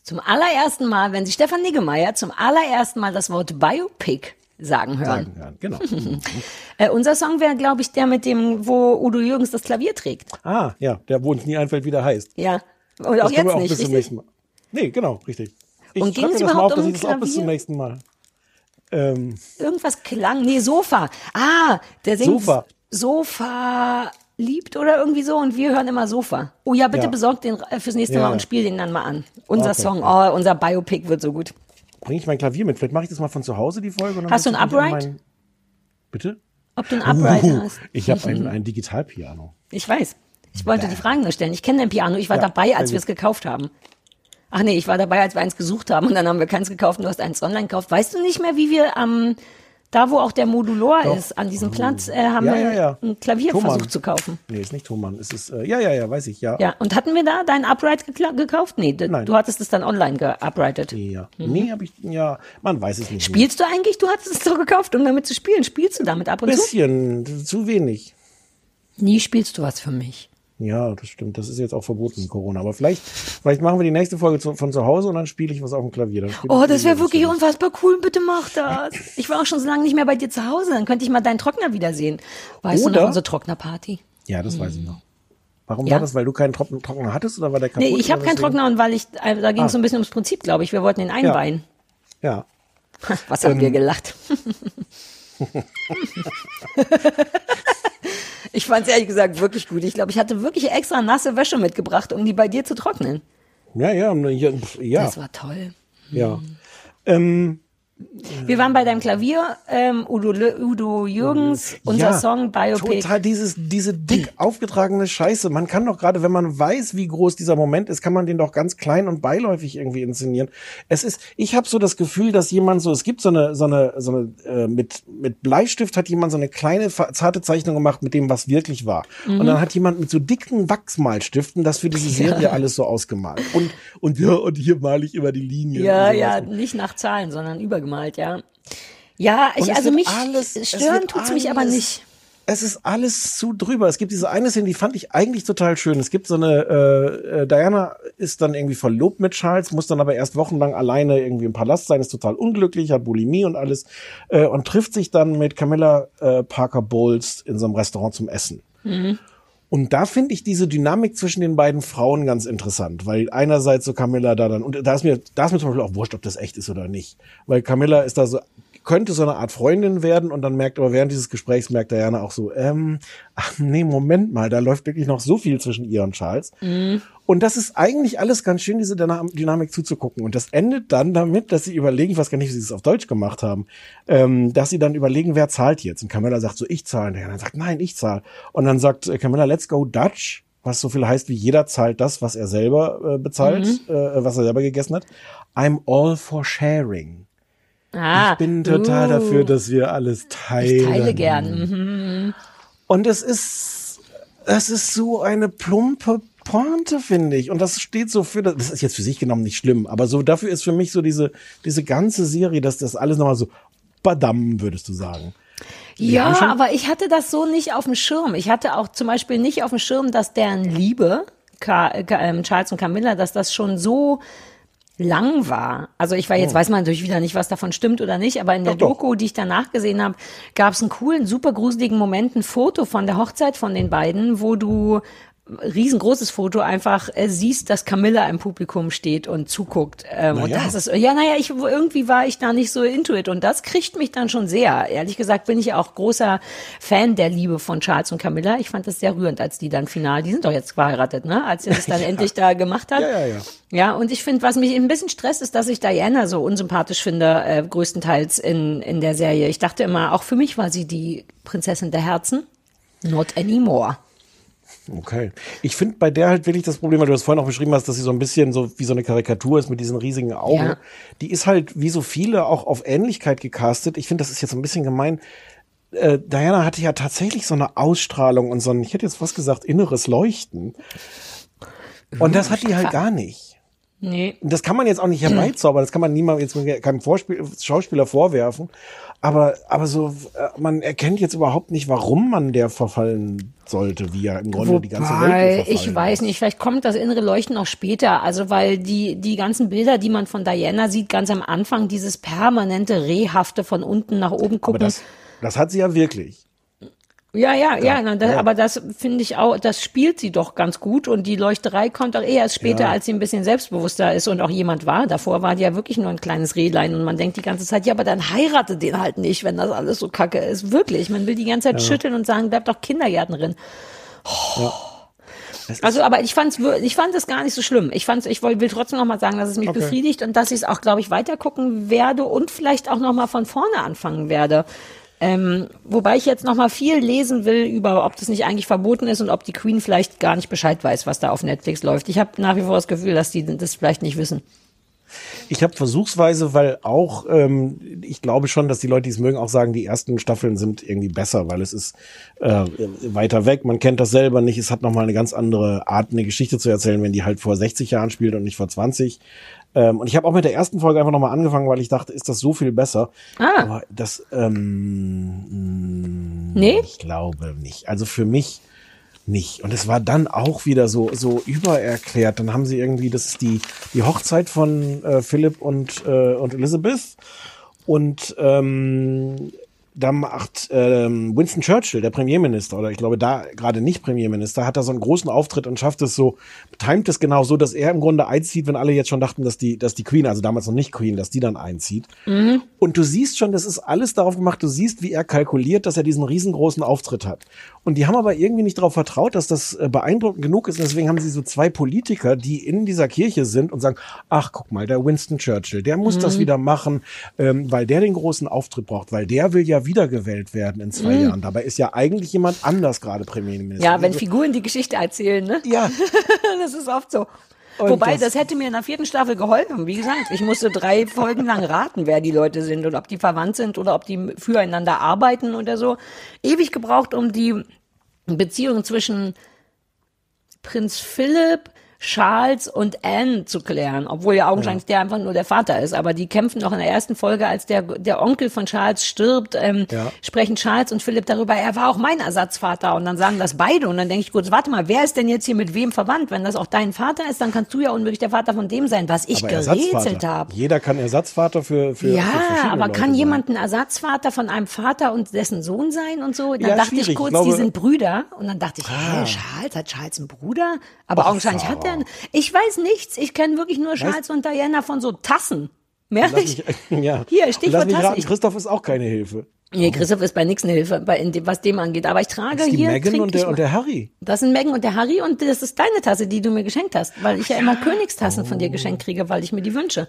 Zum allerersten Mal, wenn Sie Stefan Niggemeier zum allerersten Mal das Wort Biopic sagen hören. sagen hören. Genau. (laughs) Äh, unser Song wäre, glaube ich, der mit dem, wo Udo Jürgens das Klavier trägt. ah, ja, der, wo uns nie einfällt, wie der heißt. Ja. Und auch das jetzt wir auch nicht, bis zum nächsten Mal. Nee, genau, richtig. Ich Und das mal überhaupt auf, um das auch bis zum nächsten Mal. Ähm, Irgendwas klang. Nee, Sofa. Ah, der singt Sofa. Sofa liebt oder irgendwie so und wir hören immer Sofa. Oh ja, bitte Ja. besorgt den äh, fürs nächste Ja, Mal und spiel den dann mal an. Unser Okay. Song, oh, unser Biopic wird so gut. Bringe ich mein Klavier mit? Vielleicht mache ich das mal von zu Hause, die Folge. Hast du ein Upright? Bitte? Ob du ein Upright Uh, hast. Ich habe ein, (laughs) ein Digitalpiano. Ich weiß. Ich wollte die Fragen nur stellen. Ich kenne dein Piano. Ich war Ja, dabei, als wir es gekauft haben. Ach nee, ich war dabei, als wir eins gesucht haben und dann haben wir keins gekauft und du hast eins online gekauft. Weißt du nicht mehr, wie wir am, da wo auch der Modulor Doch. ist, an diesem Platz, äh, haben Ja, wir ja, ja. ein Klavier Thomann. versucht zu kaufen. Nee, ist nicht Thomann. Es ist, äh, ja, ja, ja, weiß ich, ja. Ja, und hatten wir da dein Upright gekauft? Nee, Nein. du hattest es dann online geuprightet. Ja. Nee, habe ich, ja, man weiß es nicht. Spielst du eigentlich? Du hattest es doch gekauft, um damit zu spielen. Spielst du damit ab und zu? Bisschen, zu wenig. Nie spielst du was für mich. Ja, das stimmt. Das ist jetzt auch verboten in Corona. Aber vielleicht, vielleicht machen wir die nächste Folge zu, von zu Hause und dann spiele ich was auf dem Klavier. Oh, das wäre wirklich dazu. unfassbar cool. Bitte mach das. Ich war auch schon so lange nicht mehr bei dir zu Hause. Dann könnte ich mal deinen Trockner wiedersehen. Weißt du Oder- noch unsere Trocknerparty? Ja, das weiß ich noch. Warum Ja. war das? Weil du keinen Trockner, Trockner hattest oder war der kaputt? Nee, ich habe keinen? Trockner und weil ich, äh, da ging es Ah. so ein bisschen ums Prinzip, glaube ich. Wir wollten ihn einweihen. Ja. (laughs) Was haben Ähm. wir gelacht? (laughs) (laughs) ich fand es ehrlich gesagt wirklich gut. Ich glaube, ich hatte wirklich extra nasse Wäsche mitgebracht, um die bei dir zu trocknen. Ja, ja, ja. ja. Das war toll. ja. Ähm, Wir waren bei deinem Klavier, ähm, Udo, Udo Jürgens, unser ja, Song Biopic. Total dieses, diese dick aufgetragene Scheiße. Man kann doch gerade, wenn man weiß, wie groß dieser Moment ist, kann man den doch ganz klein und beiläufig irgendwie inszenieren. Es ist, ich habe so das Gefühl, dass jemand so, es gibt so eine, so eine, so eine, äh, mit, mit Bleistift hat jemand so eine kleine, zarte Zeichnung gemacht mit dem, was wirklich war. Mhm. Und dann hat jemand mit so dicken Wachsmalstiften das für diese (laughs) Serie alles so ausgemalt. Und, und ja, und hier male ich immer die Linie. Ja, ja, nicht nach Zahlen, sondern übergemalt, ja. Ja, Und ich, es also mich alles- es stören wird tut's mich aber nicht. Es ist alles zu drüber. Es gibt diese eine Szene, die fand ich eigentlich total schön. Es gibt so eine, äh, äh, Diana ist dann irgendwie verlobt mit Charles, muss dann aber erst wochenlang alleine irgendwie im Palast sein, ist total unglücklich, hat Bulimie und alles äh, und trifft sich dann mit Camilla äh, Parker Bowles in so einem Restaurant zum Essen. Und da finde ich diese Dynamik zwischen den beiden Frauen ganz interessant, weil einerseits so Camilla da dann, und da ist mir, da ist mir zum Beispiel auch wurscht, ob das echt ist oder nicht. Weil Camilla ist da so, könnte so eine Art Freundin werden und dann merkt aber während dieses Gesprächs merkt Diana auch so, ähm, ach nee, Moment mal, da läuft wirklich noch so viel zwischen ihr und Charles. Und das ist eigentlich alles ganz schön, diese Dyna- Dynamik zuzugucken. Und das endet dann damit, dass sie überlegen, ich weiß gar nicht, wie sie es auf Deutsch gemacht haben, ähm, dass sie dann überlegen, wer zahlt jetzt. Und Camilla sagt so, ich zahle. Und Diana sagt, nein, ich zahle. Und dann sagt äh, Camilla, let's go Dutch, was so viel heißt wie jeder zahlt das, was er selber äh, bezahlt, Mhm. äh, was er selber gegessen hat. I'm all for sharing. Ah, ich bin total uh, dafür, dass wir alles teilen. Ich teile gern. Mhm. Und es ist, es ist so eine plumpe Pointe, finde ich. Und das steht so für, das ist jetzt für sich genommen nicht schlimm, aber so dafür ist für mich so diese, diese ganze Serie, dass das alles nochmal so, badam, würdest du sagen. Wir Ja, aber ich hatte das so nicht auf dem Schirm. Ich hatte auch zum Beispiel nicht auf dem Schirm, dass deren Liebe, Ka ähm, Charles und Camilla, dass das schon so lang war. Also ich war jetzt, weiß man natürlich wieder nicht, was davon stimmt oder nicht, aber in der Oh. Doch, doch. Doku, die ich danach gesehen habe, gab es einen coolen, super gruseligen Moment, ein Foto von der Hochzeit von den beiden, wo du riesengroßes Foto einfach äh, siehst, dass Camilla im Publikum steht und zuguckt. Ähm, Na und ja. das ist, ja, naja, ich, irgendwie war ich da nicht so into it. Und das kriegt mich dann schon sehr. Ehrlich gesagt bin ich ja auch großer Fan der Liebe von Charles und Camilla. Ich fand das sehr rührend, als die dann final, die sind doch jetzt verheiratet, ne? Als sie das (laughs) dann endlich da gemacht hat. Ja, ja, ja. Ja, und ich finde, was mich ein bisschen stresst, ist, dass ich Diana so unsympathisch finde, äh, größtenteils in, in der Serie. Ich dachte immer, auch für mich war sie die Prinzessin der Herzen. Not anymore. Okay. Ich finde bei der halt wirklich das Problem, weil du das vorhin auch beschrieben hast, dass sie so ein bisschen so wie so eine Karikatur ist mit diesen riesigen Augen. Ja. Die ist halt wie so viele auch auf Ähnlichkeit gecastet. Ich finde, das ist jetzt so ein bisschen gemein. Äh, Diana hatte ja tatsächlich so eine Ausstrahlung und so ein, ich hätte jetzt fast gesagt, inneres Leuchten. Und das hat die halt gar nicht. Nee. Das kann man jetzt auch nicht herbeizaubern, das kann man niemandem jetzt keinem Vorspiel, Schauspieler vorwerfen. Aber, aber so, äh, man erkennt jetzt überhaupt nicht, warum man der verfallen sollte, wie er im Grunde die ganze Welt Wobei, ich weiß nicht, vielleicht kommt das innere Leuchten auch später. Also, weil die, die ganzen Bilder, die man von Diana sieht, ganz am Anfang, dieses permanente Rehhafte von unten nach oben gucken. das, das hat sie ja wirklich. Ja, ja, ja, na, das, ja. aber das finde ich auch, das spielt sie doch ganz gut und die Leuchterei kommt auch eher erst später, Ja. als sie ein bisschen selbstbewusster ist und auch jemand war. Davor war die ja wirklich nur ein kleines Rehlein und man denkt die ganze Zeit, ja, aber dann heirate den halt nicht, wenn das alles so kacke ist. Wirklich, man will die ganze Zeit schütteln und sagen, bleib doch Kindergärtnerin. Also, aber ich fand's, ich fand es gar nicht so schlimm. Ich fand's, ich will, will trotzdem noch mal sagen, dass es mich Okay. befriedigt und dass ich es auch, glaube ich, weiter gucken werde und vielleicht auch noch mal von vorne anfangen werde. Ähm, wobei ich jetzt noch mal viel lesen will über, ob das nicht eigentlich verboten ist und ob die Queen vielleicht gar nicht Bescheid weiß, was da auf Netflix läuft. Ich habe nach wie vor das Gefühl, dass die das vielleicht nicht wissen. Ich habe versuchsweise, weil auch, ähm, ich glaube schon, dass die Leute, die es mögen, auch sagen, die ersten Staffeln sind irgendwie besser, weil es ist äh, weiter weg, man kennt das selber nicht, es hat nochmal eine ganz andere Art, eine Geschichte zu erzählen, wenn die halt vor 60 Jahren spielt und nicht vor 20. Ähm, und ich habe auch mit der ersten Folge einfach nochmal angefangen, weil ich dachte, ist das so viel besser. Ah. Aber das, ähm, Nee? ich glaube nicht. Also für mich nicht. Und es war dann auch wieder so, so übererklärt. Dann haben sie irgendwie, das ist die, die Hochzeit von äh, Philipp und, äh, und Elizabeth. Und ähm, da macht ähm, Winston Churchill, der Premierminister, oder ich glaube da gerade nicht Premierminister, hat da so einen großen Auftritt und schafft es so, timet es genau so, dass er im Grunde einzieht, wenn alle jetzt schon dachten, dass die, dass die Queen, also damals noch nicht Queen, dass die dann einzieht. Und du siehst schon, das ist alles darauf gemacht, du siehst, wie er kalkuliert, dass er diesen riesengroßen Auftritt hat. Und die haben aber irgendwie nicht darauf vertraut, dass das äh, beeindruckend genug ist. Und deswegen haben sie so zwei Politiker, die in dieser Kirche sind und sagen, ach, guck mal, der Winston Churchill, der muss das wieder machen, ähm, weil der den großen Auftritt braucht, weil der will ja wiedergewählt werden in zwei Jahren. Dabei ist ja eigentlich jemand anders gerade Premierminister. Ja, wenn Also, Figuren die Geschichte erzählen, ne? ja, (laughs) Das ist oft so. Und Wobei, das- das, hätte mir in der vierten Staffel geholfen. Wie gesagt, ich musste drei Folgen lang raten, wer die Leute sind und ob die verwandt sind oder ob die füreinander arbeiten oder so. Ewig gebraucht, um die Beziehung zwischen Prinz Philipp, Charles und Anne zu klären, obwohl ja augenscheinlich der einfach nur der Vater ist. Aber die kämpfen noch in der ersten Folge, als der, der Onkel von Charles stirbt, ähm, Ja. sprechen Charles und Philipp darüber, er war auch mein Ersatzvater. Und dann sagen das beide. Und dann denke ich kurz, warte mal, wer ist denn jetzt hier mit wem verwandt? Wenn das auch dein Vater ist, dann kannst du ja unmöglich der Vater von dem sein, was ich aber gerätselt habe. Jeder kann Ersatzvater für, für, für Ja, verschiedene aber Leute kann sein. jemand ein Ersatzvater von einem Vater und dessen Sohn sein und so? Dann Ja, dachte schwierig. ich kurz, Ich glaube- die sind Brüder. Und dann dachte ich, Ah. hä, Charles, hat Charles einen Bruder? Aber Ach, augenscheinlich hat er Einen. Ich weiß nichts. Ich kenne wirklich nur Charles und Diana von so Tassen. Mehr nicht. mich, (laughs) ja. Hier, Stichwort Lass mich Tasse. raten, Ich- Christoph ist auch keine Hilfe. Nee, Christoph ist bei nichts eine Hilfe, bei, dem, was dem angeht. Aber ich trage hier. Megan und ich der, und der Harry. das sind Megan und der Harry und das ist deine Tasse, die du mir geschenkt hast, weil ich ja immer Königstassen von Oh. dir geschenkt kriege, weil ich mir die wünsche.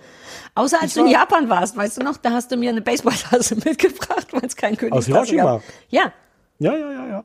Außer als du in Japan warst, weißt du noch, da hast du mir eine Baseballtasse (laughs) mitgebracht, weil es kein Königstasse Hiroshima. gab. Ja, Ja, ja, ja, ja.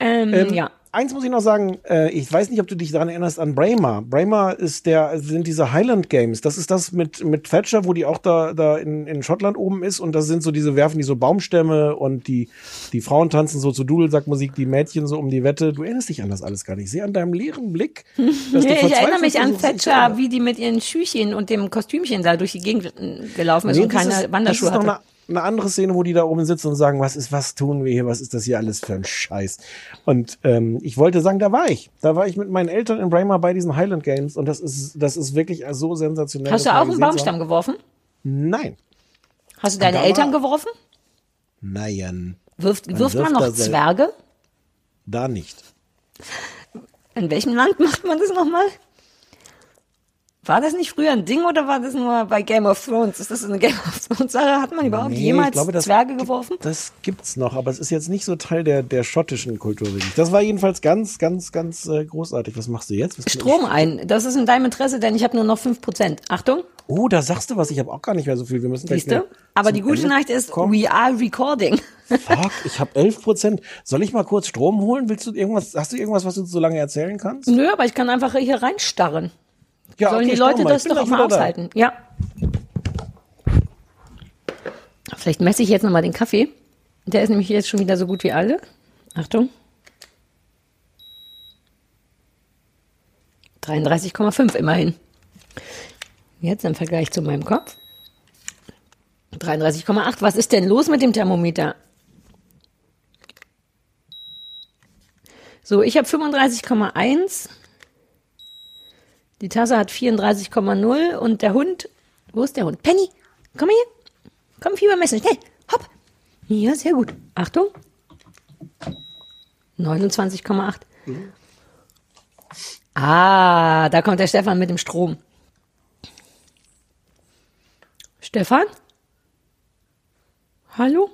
ähm, Ähm, ja. Eins muss ich noch sagen, äh, ich weiß nicht, ob du dich daran erinnerst an Braemar. Braemar ist der, sind diese Highland Games. Das ist das mit, mit Thatcher, wo die auch da, da in, in Schottland oben ist. Und das sind so diese, werfen die so Baumstämme und die, die Frauen tanzen so zu Dudelsackmusik, die Mädchen so um die Wette. Du erinnerst dich an das alles gar nicht. Ich sehe an deinem leeren Blick. (laughs) dass du Nee, ich verzweifelt erinnere mich an Thatcher, wie die mit ihren Schüchchen und dem Kostümchen da durch die Gegend gelaufen ist Nee, und keine ist- Wanderschuhe hatte. Eine, andere Szene, wo die da oben sitzen und sagen, was ist, was tun wir hier, was ist das hier alles für ein Scheiß? Und ähm, ich wollte sagen, da war ich. Da war ich mit meinen Eltern in Braemar bei diesen Highland Games und das ist, das ist wirklich so sensationell. Hast du auch einen Baumstamm haben. geworfen? Nein. Hast du deine war- Eltern geworfen? Nein. Wirft, Man wirft man noch Zwerge? Da nicht. In welchem Land (laughs) macht man das nochmal? War das nicht früher ein Ding oder war das nur bei Game of Thrones? Ist das eine Game of Thrones Sache? Hat man überhaupt Nee, jemals glaube, das Zwerge geworfen? Das gibt's noch, aber es ist jetzt nicht so Teil der, der schottischen Kultur. wirklich. Das war jedenfalls ganz, ganz, ganz äh, großartig. Was machst du jetzt? Was Strom ein. Das ist in deinem Interesse, denn ich habe nur noch 5%. Achtung, Oh, da sagst du was. Ich habe auch gar nicht mehr so viel. Wir müssen gleich siehst du? Aber die gute Ende Nachricht ist, kommen. we are recording. Fuck, ich habe 11 Prozent. Soll ich mal kurz Strom holen? Willst du irgendwas? Hast du irgendwas, was du so lange erzählen kannst? Nö, aber ich kann einfach hier reinstarren. Ja, Sollen okay, die Leute das doch auch mal da. aushalten? Ja. Vielleicht messe ich jetzt nochmal den Kaffee. Der ist nämlich jetzt schon wieder so gut wie alle. Achtung. 33,5 immerhin. Jetzt im Vergleich zu meinem Kopf. 33,8. Was ist denn los mit dem Thermometer? So, ich habe 35,1. Die Tasse hat 34,0 und der Hund, wo ist der Hund? Penny, komm hier. Komm, Fieber messen, schnell. Hopp. Ja, sehr gut. Achtung. 29,8. Ah, da kommt der Stefan mit dem Strom. Stefan? Hallo?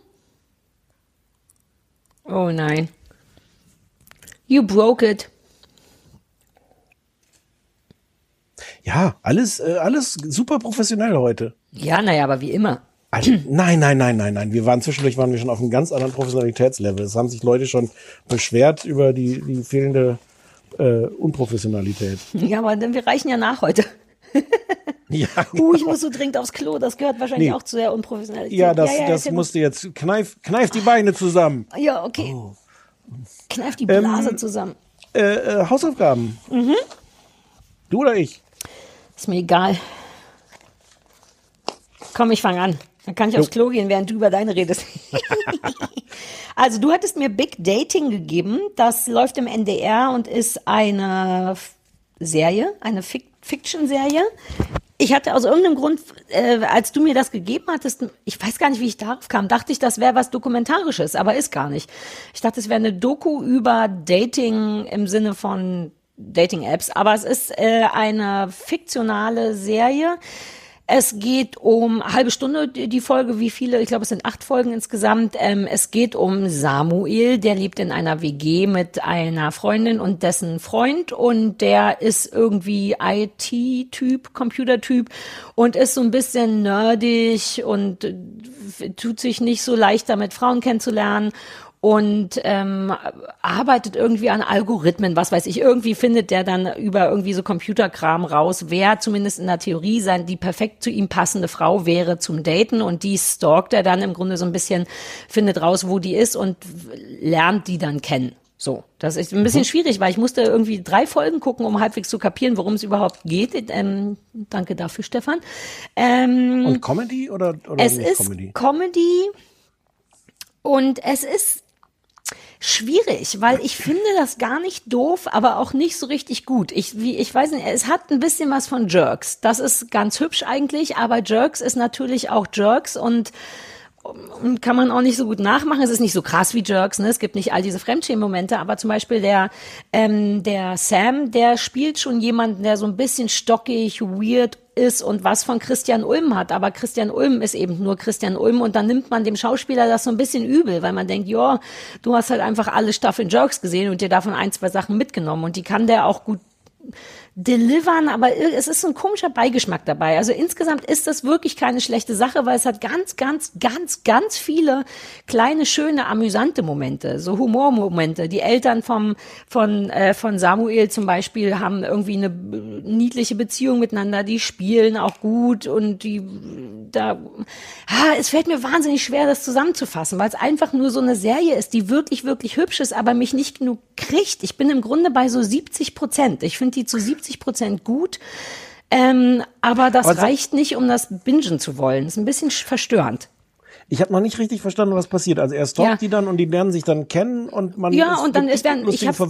Oh nein. You broke it. Ja, alles, äh, alles super professionell heute. Ja, naja, aber wie immer. Also, nein, nein, nein, nein, nein. Wir waren zwischendurch waren wir schon auf einem ganz anderen Professionalitätslevel. Es haben sich Leute schon beschwert über die, die fehlende äh, Unprofessionalität. (laughs) Ja, aber wir reichen ja nach heute. (laughs) Ja, (laughs) Uh, ich muss so dringend aufs Klo. Das gehört wahrscheinlich Nee. auch zu der Unprofessionalität. ja das, ja, das ist ja musste jetzt. Kneif, kneif die Beine zusammen. Ja, okay. Kneif die Ähm, Blase zusammen. Äh, äh, Hausaufgaben. Mhm. Du oder ich? Ist mir egal. Komm, ich fange an. Dann kann ich aufs Klo gehen, während du über deine redest. (laughs) also, du hattest mir Big Dating gegeben. Das läuft im NDR und ist eine Serie, eine Fic Fiction-Serie. Ich hatte aus irgendeinem Grund, äh, als du mir das gegeben hattest, ich weiß gar nicht, wie ich darauf kam, dachte ich, das wäre was Dokumentarisches, aber ist gar nicht. Ich dachte, es wäre eine Doku über Dating im Sinne von Dating-Apps, aber es ist äh, eine fiktionale Serie. Es geht um halbe Stunde die Folge, wie viele, ich glaube es sind acht Folgen insgesamt. Ähm, es geht um Samuel, der lebt in einer WG mit einer Freundin und dessen Freund und der ist irgendwie IT-Typ, Computertyp und ist so ein bisschen nerdig und äh, tut sich nicht so leicht damit, Frauen kennenzulernen und ähm, arbeitet irgendwie an Algorithmen, was weiß ich. Irgendwie findet der dann über irgendwie so Computerkram raus, wer zumindest in der Theorie sein die perfekt zu ihm passende Frau wäre zum Daten und die stalkt er dann im Grunde so ein bisschen, findet raus, wo die ist und lernt die dann kennen. So, das ist ein bisschen schwierig, weil ich musste irgendwie drei Folgen gucken, um halbwegs zu kapieren, worum es überhaupt geht. Ähm, danke dafür, Stefan. Ähm, Und Comedy oder, oder es ist Comedy? Comedy und es ist schwierig, weil ich finde das gar nicht doof, aber auch nicht so richtig gut. Ich, wie, ich weiß nicht, es hat ein bisschen was von Jerks. Das ist ganz hübsch eigentlich, aber Jerks ist natürlich auch Jerks und und kann man auch nicht so gut nachmachen. Es ist nicht so krass wie Jerks, ne? Es gibt nicht all diese Fremdschämen-Momente, aber zum Beispiel der, ähm, der Sam, der spielt schon jemanden, der so ein bisschen stockig, weird ist und was von Christian Ulm hat. Aber Christian Ulm ist eben nur Christian Ulm und dann nimmt man dem Schauspieler das so ein bisschen übel, weil man denkt, ja, du hast halt einfach alle Staffeln Jerks gesehen und dir davon ein, zwei Sachen mitgenommen und die kann der auch gut delivern, aber es ist so ein komischer Beigeschmack dabei. Also insgesamt ist das wirklich keine schlechte Sache, weil es hat ganz, ganz, ganz, ganz viele kleine, schöne, amüsante Momente, so Humormomente. Die Eltern vom, von, äh, von Samuel zum Beispiel haben irgendwie eine niedliche Beziehung miteinander, die spielen auch gut und die, da, ah, es fällt mir wahnsinnig schwer, das zusammenzufassen, weil es einfach nur so eine Serie ist, die wirklich, wirklich hübsch ist, aber mich nicht genug kriegt. Ich bin im Grunde bei so 70 Prozent. Ich finde die zu 70 Prozent gut. Ähm, aber das Aber reicht nicht, um das bingen zu wollen. ist ein bisschen sch- verstörend. Ich habe noch nicht richtig verstanden, was passiert. Also er stalkt Ja. die dann und die lernen sich dann kennen und man Ja, ist und dann ist dann- ich Ver-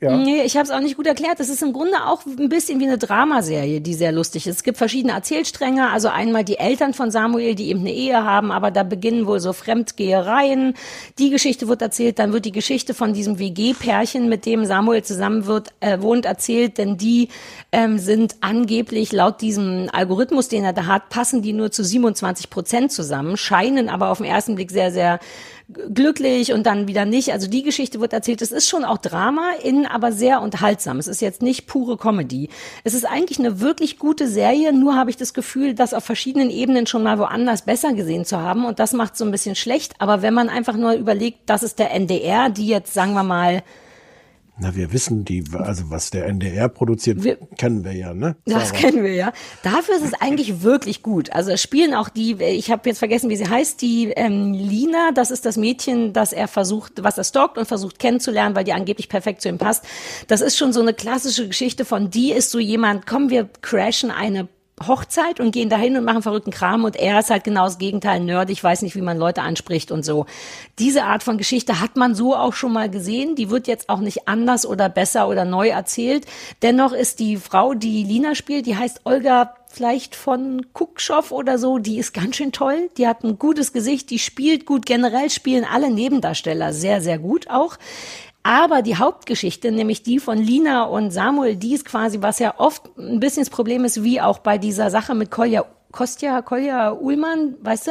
ja. Nee, ich habe es auch nicht gut erklärt. Das ist im Grunde auch ein bisschen wie eine Dramaserie, die sehr lustig ist. Es gibt verschiedene Erzählstränge. Also einmal die Eltern von Samuel, die eben eine Ehe haben, aber da beginnen wohl so Fremdgehereien. Die Geschichte wird erzählt. Dann wird die Geschichte von diesem WG-Pärchen, mit dem Samuel zusammen wird, äh, wohnt, erzählt. Denn die ähm, sind angeblich laut diesem Algorithmus, den er da hat, passen die nur zu 27 Prozent zusammen, scheinen aber auf den ersten Blick sehr, sehr glücklich und dann wieder nicht. Also die Geschichte wird erzählt. Es ist schon auch Drama, innen aber sehr unterhaltsam. Es ist jetzt nicht pure Comedy. Es ist eigentlich eine wirklich gute Serie, nur habe ich das Gefühl, das auf verschiedenen Ebenen schon mal woanders besser gesehen zu haben und das macht so ein bisschen schlecht. Aber wenn man einfach nur überlegt, das ist der NDR, die jetzt, sagen wir mal, Na, wir wissen die, also was der NDR produziert, Wir- kennen wir ja, ne? Das Sarah? kennen wir ja. Dafür ist es eigentlich wirklich gut. Also es spielen auch die, ich habe jetzt vergessen, wie sie heißt, die ähm, Lina, das ist das Mädchen, das er versucht, was er stalkt und versucht kennenzulernen, weil die angeblich perfekt zu ihm passt. Das ist schon so eine klassische Geschichte von die ist so jemand, komm, wir crashen eine Hochzeit und gehen dahin und machen verrückten Kram. Und er ist halt genau das Gegenteil, Nerd, ich weiß nicht, wie man Leute anspricht und so. Diese Art von Geschichte hat man so auch schon mal gesehen, die wird jetzt auch nicht anders oder besser oder neu erzählt. Dennoch ist die Frau, die Lina spielt, die heißt Olga vielleicht von Kuckschow oder so, die ist ganz schön toll, die hat ein gutes Gesicht, die spielt gut, generell spielen alle Nebendarsteller sehr, sehr gut auch. Aber die Hauptgeschichte, nämlich die von Lina und Samuel, die ist quasi, was ja oft ein bisschen das Problem ist, wie auch bei dieser Sache mit Kolja, Kostja, Kolja Ullmann, weißt du?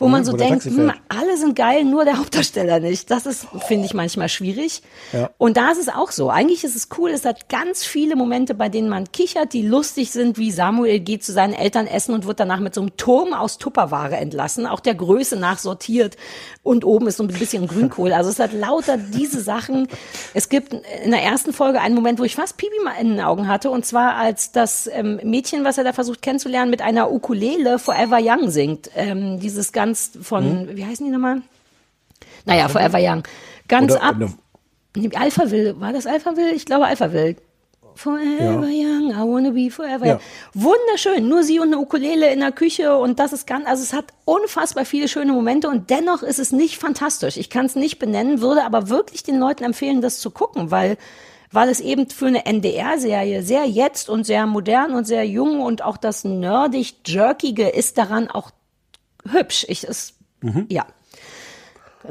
Wo man Mhm, so wo der denkt, hm, alle sind geil, nur der Hauptdarsteller nicht. Das ist, finde ich, manchmal schwierig. Ja. Und da ist es auch so. Eigentlich ist es cool, es hat ganz viele Momente, bei denen man kichert, die lustig sind, wie Samuel geht zu seinen Eltern essen und wird danach mit so einem Turm aus Tupperware entlassen, auch der Größe nach sortiert und oben ist so ein bisschen Grünkohl. Also es hat lauter diese Sachen. Es gibt in der ersten Folge einen Moment, wo ich fast Pipi mal in den Augen hatte und zwar als das ähm, Mädchen, was er da versucht kennenzulernen, mit einer Ukulele Forever Young singt. Ähm, dieses ganz von, wie heißen die nochmal? Naja, Forever Young. Ganz Oder ab. eine- Nee, Alphaville, war das Alphaville? Ich glaube Alphaville. Forever young, I wanna be forever Ja. young. Wunderschön, nur sie und eine Ukulele in der Küche und das ist ganz, also es hat unfassbar viele schöne Momente und dennoch ist es nicht fantastisch. Ich kann es nicht benennen, würde aber wirklich den Leuten empfehlen, das zu gucken, weil weil es eben für eine NDR-Serie sehr jetzt und sehr modern und sehr jung und auch das nerdig jerkige ist daran auch hübsch. Ich ist ja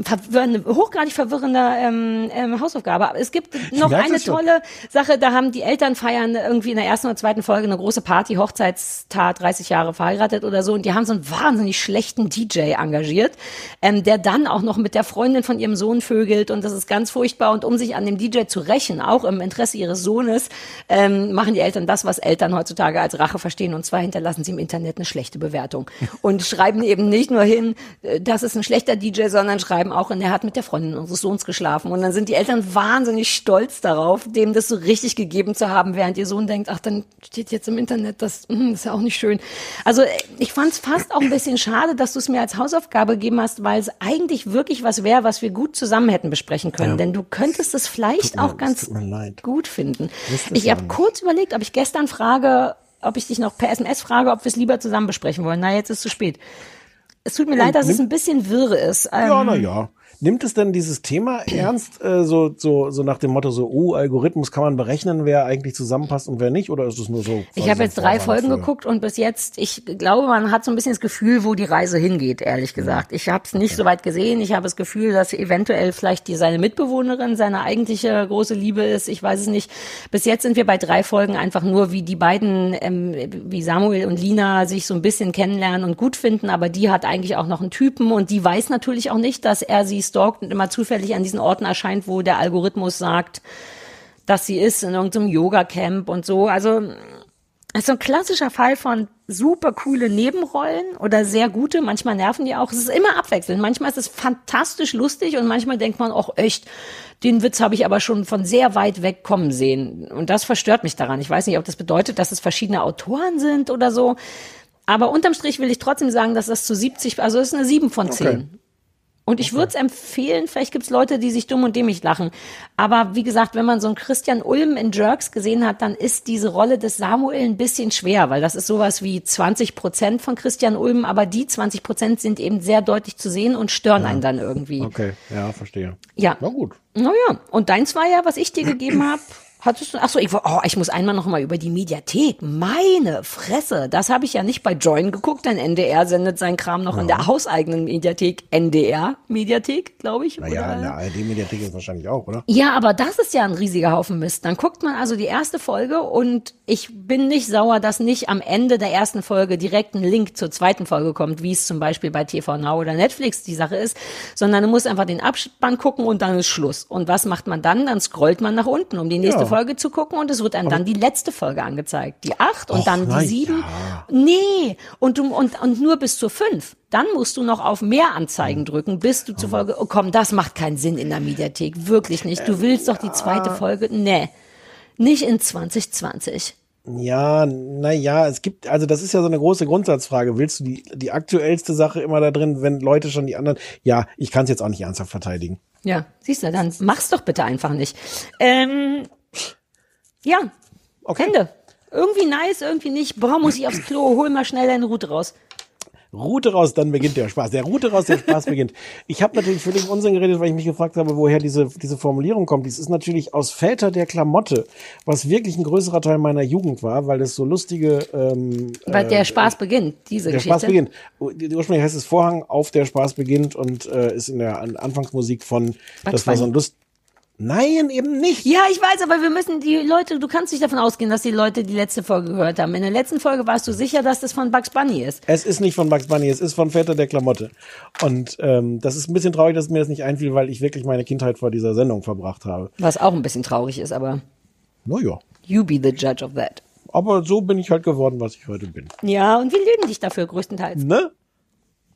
verwirrende, hochgradig verwirrender ähm, ähm, Hausaufgabe. Aber es gibt noch eine tolle Sache, da haben die Eltern feiern irgendwie in der ersten oder zweiten Folge eine große Party, Hochzeitstat, 30 Jahre verheiratet oder so. Und die haben so einen wahnsinnig schlechten DJ engagiert, ähm, der dann auch noch mit der Freundin von ihrem Sohn vögelt. Und das ist ganz furchtbar. Und um sich an dem DJ zu rächen, auch im Interesse ihres Sohnes, ähm, machen die Eltern das, was Eltern heutzutage als Rache verstehen. Und zwar hinterlassen sie im Internet eine schlechte Bewertung. Und schreiben eben nicht nur hin, äh, das ist ein schlechter DJ, sondern schreiben auch, und er hat mit der Freundin unseres Sohns geschlafen. Und dann sind die Eltern wahnsinnig stolz darauf, dem das so richtig gegeben zu haben, während ihr Sohn denkt, ach, dann steht jetzt im Internet, das, hm, das ist ja auch nicht schön. Also ich fand es fast auch ein bisschen schade, dass du es mir als Hausaufgabe gegeben hast, weil es eigentlich wirklich was wäre, was wir gut zusammen hätten besprechen können. Ja. Denn du könntest es vielleicht mir- auch ganz gut finden. Ich habe kurz überlegt, ob ich gestern frage, ob ich dich noch per SMS frage, ob wir es lieber zusammen besprechen wollen. Na, jetzt ist es zu spät. Es tut mir leid, dass es ein bisschen wirre ist. Ja, Ähm, ja. Nimmt es denn dieses Thema ernst, äh, so, so, so nach dem Motto, so, oh, Algorithmus kann man berechnen, wer eigentlich zusammenpasst und wer nicht? Oder ist es nur so? Ich habe jetzt drei Folgen für- geguckt und bis jetzt, ich glaube, man hat so ein bisschen das Gefühl, wo die Reise hingeht, ehrlich gesagt. Ich habe es nicht so weit gesehen. Ich habe das Gefühl, dass eventuell vielleicht die seine Mitbewohnerin seine eigentliche große Liebe ist. Ich weiß es nicht. Bis jetzt sind wir bei drei Folgen einfach nur, wie die beiden, ähm, wie Samuel und Lina sich so ein bisschen kennenlernen und gut finden. Aber die hat eigentlich auch noch einen Typen und die weiß natürlich auch nicht, dass er sie stalkt und immer zufällig an diesen Orten erscheint, wo der Algorithmus sagt, dass sie ist in irgendeinem Yoga-Camp und so. Also es ist so ein klassischer Fall von super coole Nebenrollen oder sehr gute. Manchmal nerven die auch. Es ist immer abwechselnd. Manchmal ist es fantastisch lustig und manchmal denkt man auch echt, den Witz habe ich aber schon von sehr weit weg kommen sehen. Und das verstört mich daran. Ich weiß nicht, ob das bedeutet, dass es verschiedene Autoren sind oder so. Aber unterm Strich will ich trotzdem sagen, dass das zu 70, also es ist eine 7 von 10. Okay. Und ich würde es empfehlen, vielleicht gibt's Leute, die sich dumm und dämlich lachen. Aber wie gesagt, wenn man so einen Christian Ulm in Jerks gesehen hat, dann ist diese Rolle des Samuel ein bisschen schwer, weil das ist sowas wie 20 Prozent von Christian Ulm, aber die 20 Prozent sind eben sehr deutlich zu sehen und stören einen dann irgendwie. Okay, ja, verstehe. Ja. Na gut. Naja, und deins war ja, was ich dir gegeben (clears throat) habe. Hattest du, ach so, ich, oh, ich muss einmal noch mal über die Mediathek. Meine Fresse, das habe ich ja nicht bei Join geguckt, denn NDR sendet seinen Kram noch in der hauseigenen Mediathek, NDR Mediathek, glaube ich. Naja, in der ARD-Mediathek ist wahrscheinlich auch, oder? Ja, aber das ist ja ein riesiger Haufen Mist. Dann guckt man also die erste Folge und ich bin nicht sauer, dass nicht am Ende der ersten Folge direkt ein Link zur zweiten Folge kommt, wie es zum Beispiel bei TV Now oder Netflix die Sache ist, sondern du musst einfach den Abspann gucken und dann ist Schluss. Und was macht man dann? Dann scrollt man nach unten, um die nächste Ja. Folge zu gucken und es wird einem dann die letzte Folge angezeigt. Die acht und Och, dann die sieben. ja. Nee, und du, und, und nur bis zur fünf. Dann musst du noch auf mehr Anzeigen drücken, bis du zur Folge, oh komm, das macht keinen Sinn in der Mediathek. Wirklich nicht. Du willst doch die zweite Folge, nee. Nicht in 2020. Ja, naja, es gibt, also das ist ja so eine große Grundsatzfrage. Willst du die, die aktuellste Sache immer da drin, wenn Leute schon die anderen, ja, ich kann es jetzt auch nicht ernsthaft verteidigen. Ja, siehst du, dann mach's doch bitte einfach nicht. Ähm, ja, Okay. Ende. Irgendwie nice, irgendwie nicht. Boah, muss ich aufs Klo, hol mal schnell deine Route raus. Route raus, dann beginnt der Spaß. Der Route raus, der Spaß beginnt. Ich habe natürlich völlig Unsinn geredet, weil ich mich gefragt habe, woher diese, diese Formulierung kommt. Dies ist natürlich aus Väter der Klamotte, was wirklich ein größerer Teil meiner Jugend war, weil es so lustige ähm, Weil äh, der Spaß beginnt, diese der Geschichte. Spaß beginnt. Ursprünglich heißt es Vorhang auf der Spaß beginnt und äh, ist in der An Anfangsmusik von das war so ein Lust. Nein, eben nicht. Ja, ich weiß, aber wir müssen die Leute, du kannst nicht davon ausgehen, dass die Leute die letzte Folge gehört haben. In der letzten Folge warst du sicher, dass das von Bugs Bunny ist. Es ist nicht von Bugs Bunny, es ist von Väter der Klamotte. Und ähm, das ist ein bisschen traurig, dass mir das nicht einfiel, weil ich wirklich meine Kindheit vor dieser Sendung verbracht habe. Was auch ein bisschen traurig ist, aber Naja. you be the judge of that. Aber so bin ich halt geworden, was ich heute bin. Ja, und wir lieben dich dafür größtenteils. Ne?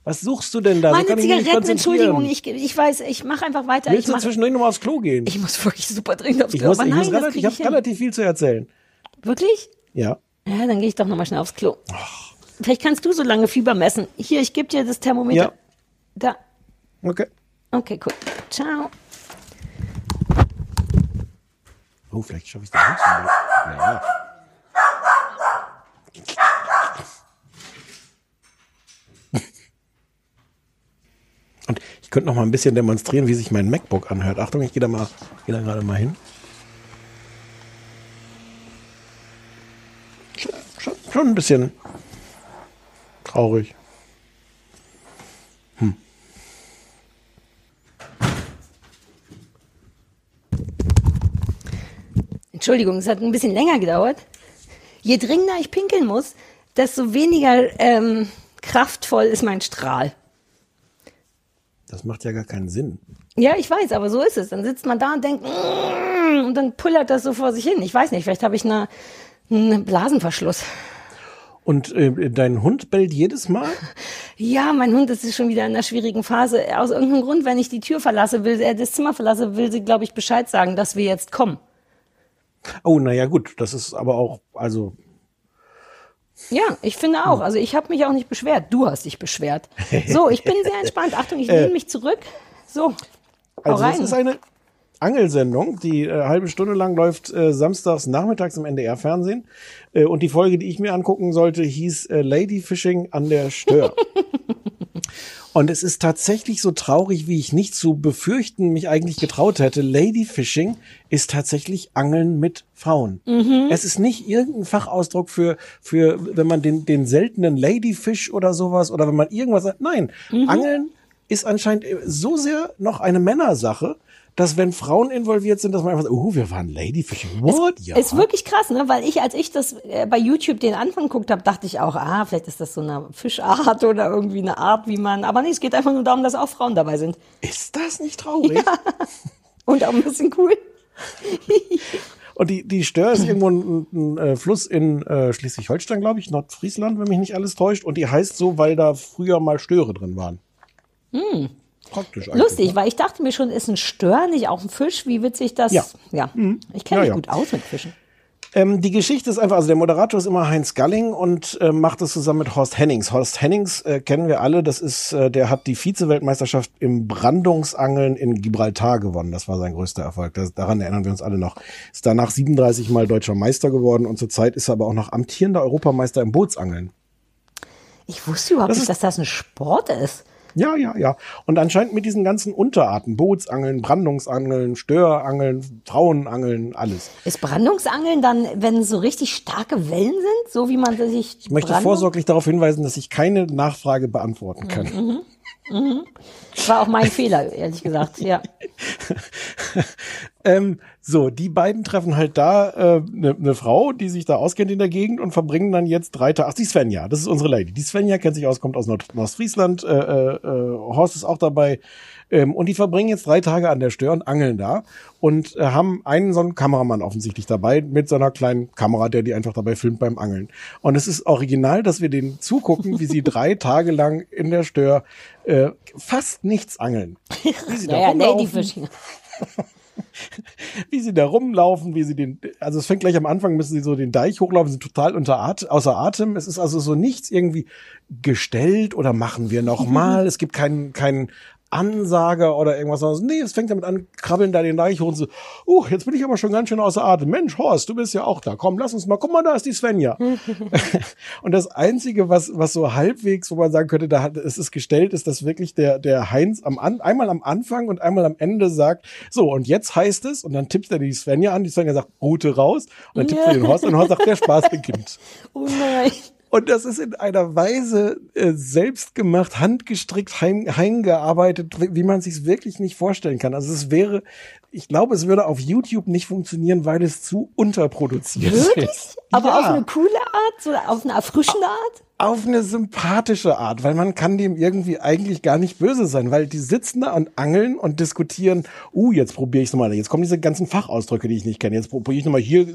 Was suchst du denn da? so Meine nicht Zigaretten. Entschuldigung, ich, ich weiß, ich mache einfach weiter. Willst ich, du mach, zwischendurch noch mal aufs Klo gehen? ich muss wirklich super dringend aufs Ich, Klo. muss, aber ich, nein, muss relativ, krieg ich habe ich hin. relativ viel zu erzählen. Wirklich? Ja. Ja, dann gehe ich doch nochmal schnell aufs Klo. Vielleicht kannst du so lange Fieber messen. Hier, ich gebe dir das Thermometer. Ja. Da. Okay. Okay, cool. Ciao. Oh, vielleicht schaffe ich das nicht. Ja. Und ich könnte noch mal ein bisschen demonstrieren, wie sich mein MacBook anhört. Achtung, ich gehe da mal, gehe da gerade mal hin. Schon, schon, ein bisschen traurig. Hm. Entschuldigung, es hat ein bisschen länger gedauert. Je dringender ich pinkeln muss, desto weniger ähm, kraftvoll ist mein Strahl. Das macht ja gar keinen Sinn. Ja, ich weiß, aber so ist es. Dann sitzt man da und denkt, "Mm", und dann pullert das so vor sich hin. Ich weiß nicht, vielleicht habe ich eine, einen Blasenverschluss. Und äh, dein Hund bellt jedes Mal? (laughs) Ja, mein Hund ist schon wieder in einer schwierigen Phase. Aus irgendeinem Grund, wenn ich die Tür verlasse, will er das Zimmer verlasse, will sie, glaube ich, Bescheid sagen, dass wir jetzt kommen. Oh, naja, gut. Das ist aber auch, also, Ja, ich finde auch. Also ich habe mich auch nicht beschwert. Du hast dich beschwert. So, ich bin sehr (laughs) entspannt. Achtung, ich lehne mich zurück. So, also das rein. ist eine Angelsendung, die äh, halbe Stunde lang läuft äh, samstags nachmittags im NDR-Fernsehen. Äh, und die Folge, die ich mir angucken sollte, hieß äh, Lady Fishing an der Stör. (laughs) und es ist tatsächlich so traurig, wie ich nicht zu befürchten mich eigentlich getraut hätte. Lady Fishing ist tatsächlich Angeln mit Frauen. Es ist nicht irgendein Fachausdruck für, für, wenn man den, den seltenen Ladyfish oder sowas oder wenn man irgendwas sagt. Nein, Angeln ist anscheinend so sehr noch eine Männersache, dass wenn Frauen involviert sind, dass man einfach sagt, oh, wir waren Ladyfishing. What? ja. Ist wirklich krass, ne? Weil ich, als ich das äh, bei YouTube den Anfang geguckt habe, dachte ich auch, ah, vielleicht ist das so eine Fischart oder irgendwie eine Art, wie man. Aber nee, es geht einfach nur darum, dass auch Frauen dabei sind. ist das nicht traurig? Und auch ein bisschen cool. Und die, die Stör ist irgendwo ein, ein, äh, Fluss in äh, Schleswig-Holstein, glaube ich, Nordfriesland, wenn mich nicht alles täuscht. Und die heißt so, weil da früher mal Störe drin waren. Praktisch eigentlich. Lustig, ne? weil ich dachte mir schon, ist ein Stör nicht auch ein Fisch? Wie witzig das. Ja. ja. Ich kenne Ja, mich ja. gut aus mit Fischen. Ähm, die Geschichte ist einfach, also der Moderator ist immer Heinz Galling und äh, macht es zusammen mit Horst Hennings. Horst Hennings äh, kennen wir alle, das ist, äh, der hat die Vize-Weltmeisterschaft im Brandungsangeln in Gibraltar gewonnen. Das war sein größter Erfolg. Das, daran erinnern wir uns alle noch. Ist danach 37 Mal deutscher Meister geworden und zurzeit ist er aber auch noch amtierender Europameister im Bootsangeln. Ich wusste überhaupt Das nicht, dass das ein Sport ist. Ja, ja, ja. Und anscheinend mit diesen ganzen Unterarten, Bootsangeln, Brandungsangeln, Störangeln, Frauenangeln, alles. Ist Brandungsangeln dann, wenn so richtig starke Wellen sind, so wie man sich. Ich möchte Brandung- vorsorglich darauf hinweisen, dass ich keine Nachfrage beantworten kann. Mhm. Mhm. War auch mein Fehler, ehrlich gesagt. Ja. (laughs) Ähm, so, die beiden treffen halt da eine äh, ne Frau, die sich da auskennt in der Gegend und verbringen dann jetzt drei Tage. Ach, die Svenja, das ist unsere Lady. Die Svenja kennt sich aus, kommt aus Nord Nordfriesland. Äh, äh, äh, Horst ist auch dabei. Ähm, und die verbringen jetzt drei Tage an der Stör und angeln da und äh, haben einen so einen Kameramann offensichtlich dabei mit so einer kleinen Kamera, der die einfach dabei filmt beim Angeln. Und es ist original, dass wir denen zugucken, wie sie drei (laughs) Tage lang in der Stör äh, fast nichts angeln. Wie sie (laughs) da Naja, rumlaufen Ladyfish. (laughs) wie sie da rumlaufen, wie sie den, also es fängt gleich am Anfang, müssen sie so den Deich hochlaufen, sind total unter At außer Atem. Es ist also so nichts irgendwie gestellt oder machen wir noch mal. es gibt keinen, keinen Ansager oder irgendwas anderes. Nee, es fängt damit an, krabbeln da den Deich hoch und so, uh, jetzt bin ich aber schon ganz schön außer Atem. Mensch, Horst, du bist ja auch da. Komm, lass uns mal, guck mal, da ist die Svenja. (laughs) (laughs) und das Einzige, was, was so halbwegs, wo man sagen könnte, da hat, es ist gestellt, ist, dass wirklich der, der Heinz am an, einmal am Anfang und einmal am Ende sagt, so, und jetzt heißt es, und dann tippt er die Svenja an, die Svenja sagt, Route raus, und dann tippt er den Horst und Horst sagt, der Spaß beginnt. (laughs) Oh nein. Und das ist in einer Weise äh, selbst gemacht, handgestrickt, heim, heimgearbeitet, wie man sich wirklich nicht vorstellen kann. Also es wäre, ich glaube, es würde auf YouTube nicht funktionieren, weil es zu unterproduziert Wirklich? ist. Aber Ja. auf eine coole Art, so auf eine erfrischende Art? Auf eine sympathische Art, weil man kann dem irgendwie eigentlich gar nicht böse sein, weil die sitzen da und angeln und diskutieren, uh, jetzt probiere ich nochmal, jetzt kommen diese ganzen Fachausdrücke, die ich nicht kenne, jetzt probiere ich nochmal, hier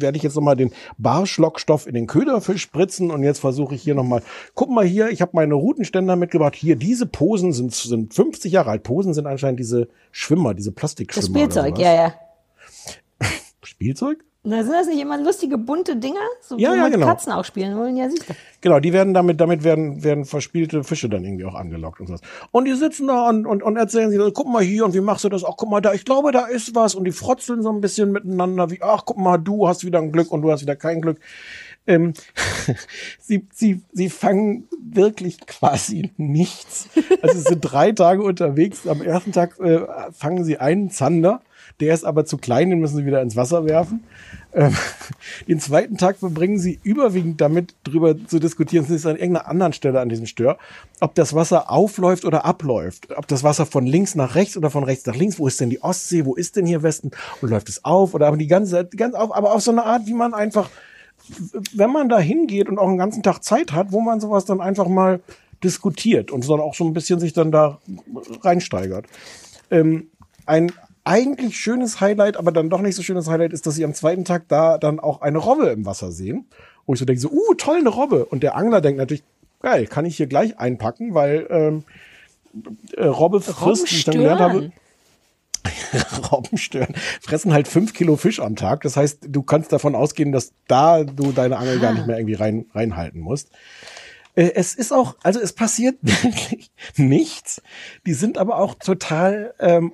werde ich jetzt nochmal den Barschlockstoff in den Köderfisch spritzen und jetzt versuche ich hier nochmal, guck mal hier, ich habe meine Routenständer mitgebracht, hier, diese Posen sind, sind 50 Jahre alt, Posen sind anscheinend diese Schwimmer, diese Das Plastikschwimmer. Spielzeug, oder ja, ja. (laughs) Spielzeug? Na, sind das nicht immer lustige, bunte Dinger? So, Ja, ja, man genau. Katzen auch spielen wollen? Ja, siehst du. Genau, die werden damit, damit werden, werden verspielte Fische dann irgendwie auch angelockt und sowas. Und die sitzen da und, und, und erzählen sich, guck mal hier und wie machst du das? Ach, guck mal da, ich glaube, da ist was. Und die frotzeln so ein bisschen miteinander, wie, ach, guck mal, du hast wieder ein Glück und du hast wieder kein Glück. Ähm, (laughs) sie, sie, sie fangen wirklich quasi nichts. Also es sind drei Tage unterwegs. Am ersten Tag äh, fangen sie einen Zander. Der ist aber zu klein, den müssen sie wieder ins Wasser werfen. Ähm, den zweiten Tag verbringen sie überwiegend damit, drüber zu diskutieren, es ist an irgendeiner anderen Stelle an diesem Stör, ob das Wasser aufläuft oder abläuft. Ob das Wasser von links nach rechts oder von rechts nach links, wo ist denn die Ostsee, wo ist denn hier Westen und läuft es auf oder aber die ganze ganz auf, aber auf so eine Art, wie man einfach, wenn man da hingeht und auch einen ganzen Tag Zeit hat, wo man sowas dann einfach mal diskutiert und so auch so ein bisschen sich dann da reinsteigert. Ähm, ein eigentlich schönes Highlight, aber dann doch nicht so schönes Highlight ist, dass sie am zweiten Tag da dann auch eine Robbe im Wasser sehen. Wo ich so denke, so, uh, toll, eine Robbe. Und der Angler denkt natürlich, geil, kann ich hier gleich einpacken, weil ähm, äh, Robbe frisst, wie ich dann gelernt habe, (laughs) Robben stören, fressen halt fünf Kilo Fisch am Tag. Das heißt, du kannst davon ausgehen, dass da du deine Angel gar nicht mehr irgendwie rein, reinhalten musst. Äh, Es ist auch, also es passiert (laughs) wirklich nichts. Die sind aber auch total ähm,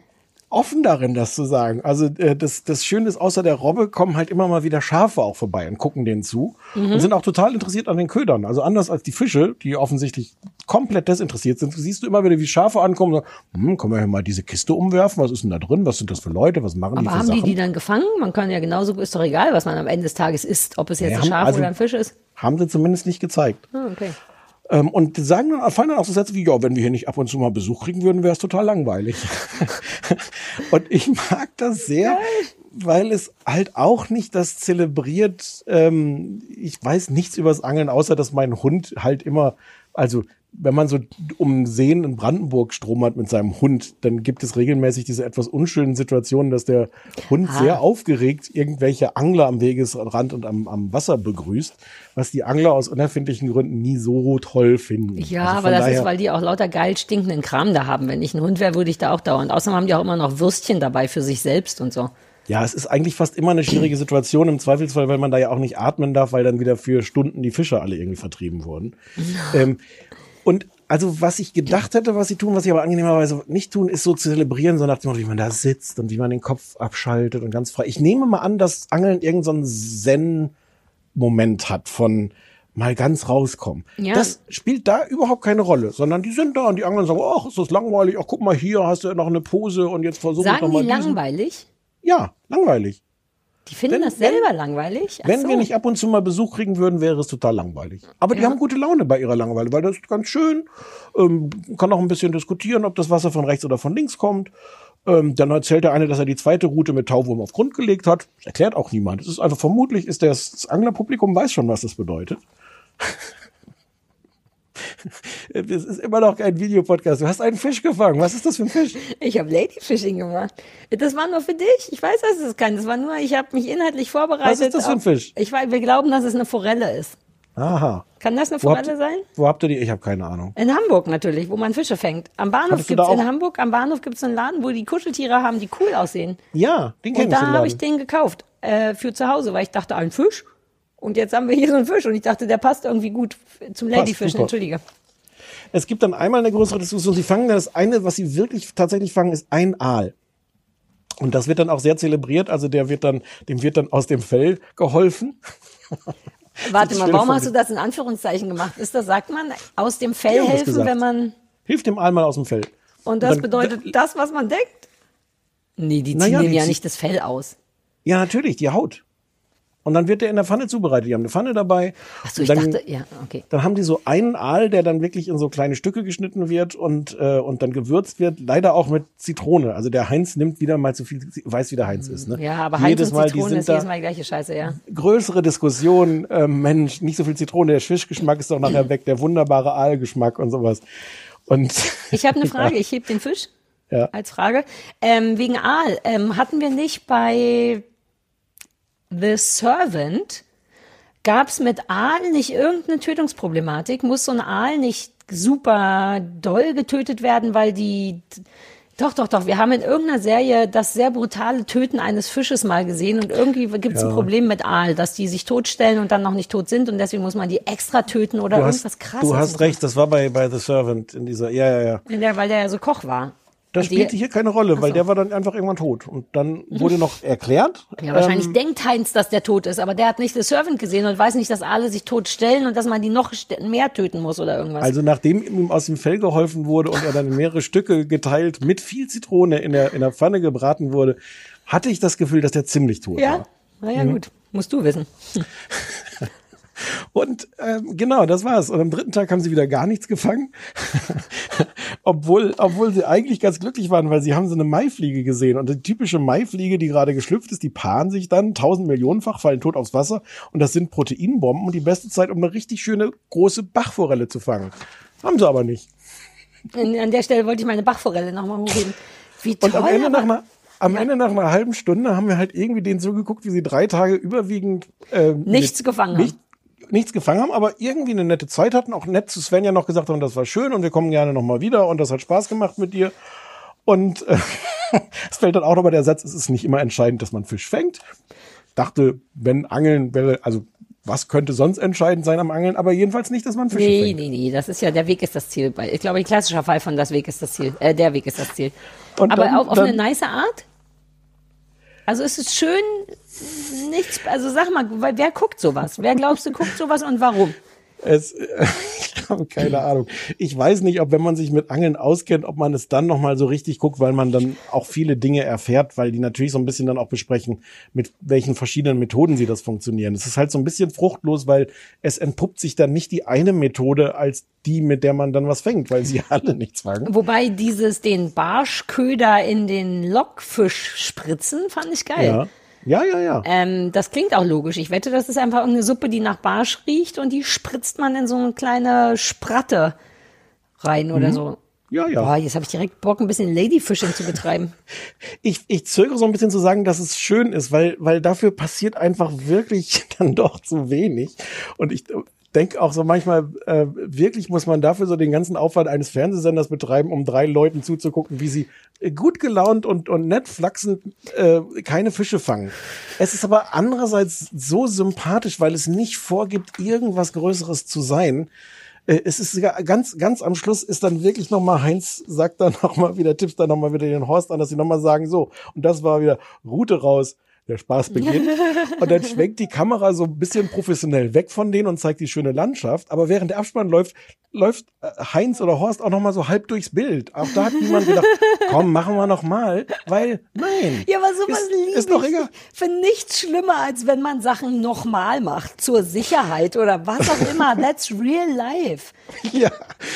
offen darin, das zu sagen. Also äh, das, das Schöne ist, außer der Robbe kommen halt immer mal wieder Schafe auch vorbei und gucken denen zu Mhm. und sind auch total interessiert an den Ködern. Also anders als die Fische, die offensichtlich komplett desinteressiert sind, siehst du immer wieder, wie Schafe ankommen und sagen, hm, können wir hier mal diese Kiste umwerfen? Was ist denn da drin? Was sind das für Leute? Was machen die Aber für haben Sachen? die die dann gefangen? Man kann ja genauso, ist doch egal, was man am Ende des Tages isst, ob es jetzt Ja, ein haben- Schaf also- oder ein Fisch ist. Haben sie zumindest nicht gezeigt. Ah, okay. Ähm, und sagen dann, fallen dann auch so Sätze wie, ja, wenn wir hier nicht ab und zu mal Besuch kriegen würden, wäre es total langweilig. (laughs) und ich mag das sehr, weil es halt auch nicht das zelebriert, ähm, ich weiß nichts übers Angeln, außer dass mein Hund halt immer, also wenn man so um Seen in Brandenburg Strom hat mit seinem Hund, dann gibt es regelmäßig diese etwas unschönen Situationen, dass der Hund Ah. sehr aufgeregt irgendwelche Angler am Wegesrand und am, am Wasser begrüßt, was die Angler aus unerfindlichen Gründen nie so toll finden. Ja, Also aber das ist, weil die auch lauter geil stinkenden Kram da haben. Wenn ich ein Hund wäre, würde ich da auch dauern. Außerdem haben die auch immer noch Würstchen dabei für sich selbst und so. Ja, es ist eigentlich fast immer eine schwierige Situation im Zweifelsfall, weil man da ja auch nicht atmen darf, weil dann wieder für Stunden die Fische alle irgendwie vertrieben wurden. (laughs) ähm, und also was ich gedacht hätte, was sie tun, was sie aber angenehmerweise nicht tun, ist so zu zelebrieren, so nach dem Motto, wie man da sitzt und wie man den Kopf abschaltet und ganz frei. Ich nehme mal an, dass Angeln irgendeinen so Zen-Moment hat von mal ganz rauskommen. Ja. Das spielt da überhaupt keine Rolle, sondern die sind da und die Angeln sagen, ach, ist das langweilig, ach, guck mal hier, hast du noch eine Pose und jetzt versuch ich Sagen noch mal die diesen. langweilig? Ja, langweilig. Die finden Wenn- das selber langweilig? Ach Wenn so. wir nicht ab und zu mal Besuch kriegen würden, wäre es total langweilig. Aber die Ja. haben gute Laune bei ihrer Langeweile, weil das ist ganz schön. Ähm, kann auch ein bisschen diskutieren, ob das Wasser von rechts oder von links kommt. Ähm, dann erzählt der eine, dass er die zweite Route mit Tauwurm auf Grund gelegt hat. Das erklärt auch niemand. Es ist einfach vermutlich, ist das, das Anglerpublikum weiß schon, was das bedeutet. (laughs) Es ist immer noch kein Videopodcast. Du hast einen Fisch gefangen. Was ist das für ein Fisch? Ich habe Ladyfishing gemacht. Das war nur für dich. Ich weiß, dass es kein. Das war nur, ich habe mich inhaltlich vorbereitet. Was ist das für ein Fisch? Ich weiß, wir glauben, dass es eine Forelle ist. Aha. Kann das eine Wo habt, Forelle sein? wo habt ihr die? Ich habe keine Ahnung. In Hamburg natürlich, wo man Fische fängt. Am Bahnhof gibt's da in Hamburg, am Bahnhof gibt's einen Laden, wo die Kuscheltiere haben, die cool aussehen. Ja, den kenn Und ich. da den habe ich den gekauft äh, für zu Hause, weil ich dachte, ein Fisch. Und jetzt haben wir hier so einen Fisch und ich dachte, der passt irgendwie gut zum super. Entschuldige. Es gibt dann einmal eine größere Diskussion. Sie fangen das eine, was sie wirklich tatsächlich fangen, ist ein Aal. Und das wird dann auch sehr zelebriert. Also der wird dann, dem wird dann aus dem Fell geholfen. (laughs) Warte mal, warum hast du das in Anführungszeichen gemacht? Ist das, sagt man, aus dem Fell das helfen, wenn man. Hilft dem Aal mal aus dem Fell. Und das dann- bedeutet das, was man denkt? Nee, die ziehen Naja, dem ja nicht das Fell aus. Ja, natürlich, die Haut. Und dann wird der in der Pfanne zubereitet. Die haben eine Pfanne dabei. Achso, ich Und dann, dachte, ja, okay. Dann haben die so einen Aal, der dann wirklich in so kleine Stücke geschnitten wird und, äh, und dann gewürzt wird. Leider auch mit Zitrone. Also der Heinz nimmt wieder mal zu viel, weiß wie der Heinz ist. Ne? Ja, aber Heinz jedes und Mal, Zitrone ist jedes Mal die gleiche Scheiße, ja. größere Diskussion, ähm, Mensch, nicht so viel Zitrone, der Fischgeschmack ist doch nachher weg, der wunderbare Aalgeschmack und sowas. Und Ich habe eine (laughs) Frage, ich heb den Fisch Ja. als Frage. Ähm, wegen Aal, ähm, hatten wir nicht bei The Servant, gab es mit Aal nicht irgendeine Tötungsproblematik? Muss so ein Aal nicht super doll getötet werden, weil die... Doch, doch, doch. Wir haben in irgendeiner Serie das sehr brutale Töten eines Fisches mal gesehen und irgendwie gibt es ein Ja. Problem mit Aal, dass die sich totstellen und dann noch nicht tot sind und deswegen muss man die extra töten oder du irgendwas hast, krasses. du hast recht, das war bei, bei The Servant in dieser, ja, ja, ja. Der, weil der ja so Koch war. Das Und die- spielte hier keine Rolle, weil so. der war dann einfach irgendwann tot. Und dann wurde noch erklärt. Ja, wahrscheinlich ähm, denkt Heinz, dass der tot ist, aber der hat nicht The Servant gesehen und weiß nicht, dass alle sich tot stellen und dass man die noch mehr töten muss oder irgendwas. Also nachdem ihm aus dem Fell geholfen wurde und er dann in mehrere Stücke geteilt mit viel Zitrone in der, in der Pfanne gebraten wurde, hatte ich das Gefühl, dass der ziemlich tot ja? war. Na ja, Mhm. gut. Musst du wissen. (laughs) Und ähm, genau, das war's. Und am dritten Tag haben sie wieder gar nichts gefangen. (laughs) obwohl, obwohl sie eigentlich ganz glücklich waren, weil sie haben so eine Maifliege gesehen. Und die typische Maifliege, die gerade geschlüpft ist, die paaren sich dann tausend Millionenfach, fallen tot aufs Wasser. Und das sind Proteinbomben und die beste Zeit, um eine richtig schöne große Bachforelle zu fangen. Haben sie aber nicht. An, der Stelle wollte ich meine Bachforelle nochmal hochheben. Wie toll. Und am Ende einer am Ende nach einer halben Stunde haben wir halt irgendwie denen zugeguckt, wie sie drei Tage überwiegend ähm, Nichts gefangen nicht, haben. Nichts gefangen haben, aber irgendwie eine nette Zeit hatten, auch nett zu Svenja noch gesagt haben, das war schön und wir kommen gerne nochmal wieder und das hat Spaß gemacht mit dir. Und äh, (laughs) es fällt dann auch nochmal der Satz, es ist nicht immer entscheidend, dass man Fisch fängt. Dachte, wenn Angeln wäre, also was könnte sonst entscheidend sein am Angeln, aber jedenfalls nicht, dass man Fische Nee, fängt. nee, nee, das ist ja, der Weg ist das Ziel. Ich glaube, ein klassischer Fall von das Weg ist das Ziel. Äh, der Weg ist das Ziel. Und Aber dann- auf, auf dann- eine nice Art? Also ist es schön, nichts, also sag mal, wer guckt sowas? Wer glaubst du guckt sowas und warum? Es, (laughs) ich habe keine Ahnung. Ich weiß nicht, ob wenn man sich mit Angeln auskennt, ob man es dann nochmal so richtig guckt, weil man dann auch viele Dinge erfährt, weil die natürlich so ein bisschen dann auch besprechen, mit welchen verschiedenen Methoden sie das funktionieren. Es ist halt so ein bisschen fruchtlos, weil es entpuppt sich dann nicht die eine Methode als die, mit der man dann was fängt, weil sie (laughs) alle nichts fangen. Wobei dieses den Barschköder in den Lockfisch spritzen, fand ich geil. Ja. Ja, ja, ja. Ähm, das klingt auch logisch. Ich wette, das ist einfach irgendeine Suppe, die nach Barsch riecht und die spritzt man in so eine kleine Spratte rein oder Mhm. so. Ja, ja. Boah, jetzt habe ich direkt Bock, ein bisschen Ladyfishing zu betreiben. (laughs) Ich, ich zögere so ein bisschen zu sagen, dass es schön ist, weil, weil dafür passiert einfach wirklich (laughs) dann doch zu wenig. Und ich, denke auch so manchmal, äh, wirklich muss man dafür so den ganzen Aufwand eines Fernsehsenders betreiben, um drei Leuten zuzugucken, wie sie gut gelaunt und, und nett flachsend äh, keine Fische fangen. Es ist aber andererseits so sympathisch, weil es nicht vorgibt, irgendwas Größeres zu sein. Äh, es ist sogar ganz, ganz am Schluss ist dann wirklich nochmal Heinz sagt dann (laughs) nochmal wieder, tippst dann nochmal wieder den Horst an, dass sie nochmal sagen, so, und das war wieder Route raus, der Spaß beginnt. und dann schwenkt die Kamera so ein bisschen professionell weg von denen und zeigt die schöne Landschaft. Aber während der Abspann läuft, läuft äh, Heinz oder Horst auch nochmal so halb durchs Bild. Auch da hat niemand gedacht, (laughs) komm, machen wir nochmal, weil, nein. Ja, aber sowas ist, liebe ist doch ich. egal. Für nichts schlimmer, als wenn man Sachen nochmal macht, zur Sicherheit oder was auch immer. (laughs) That's real life. Ja.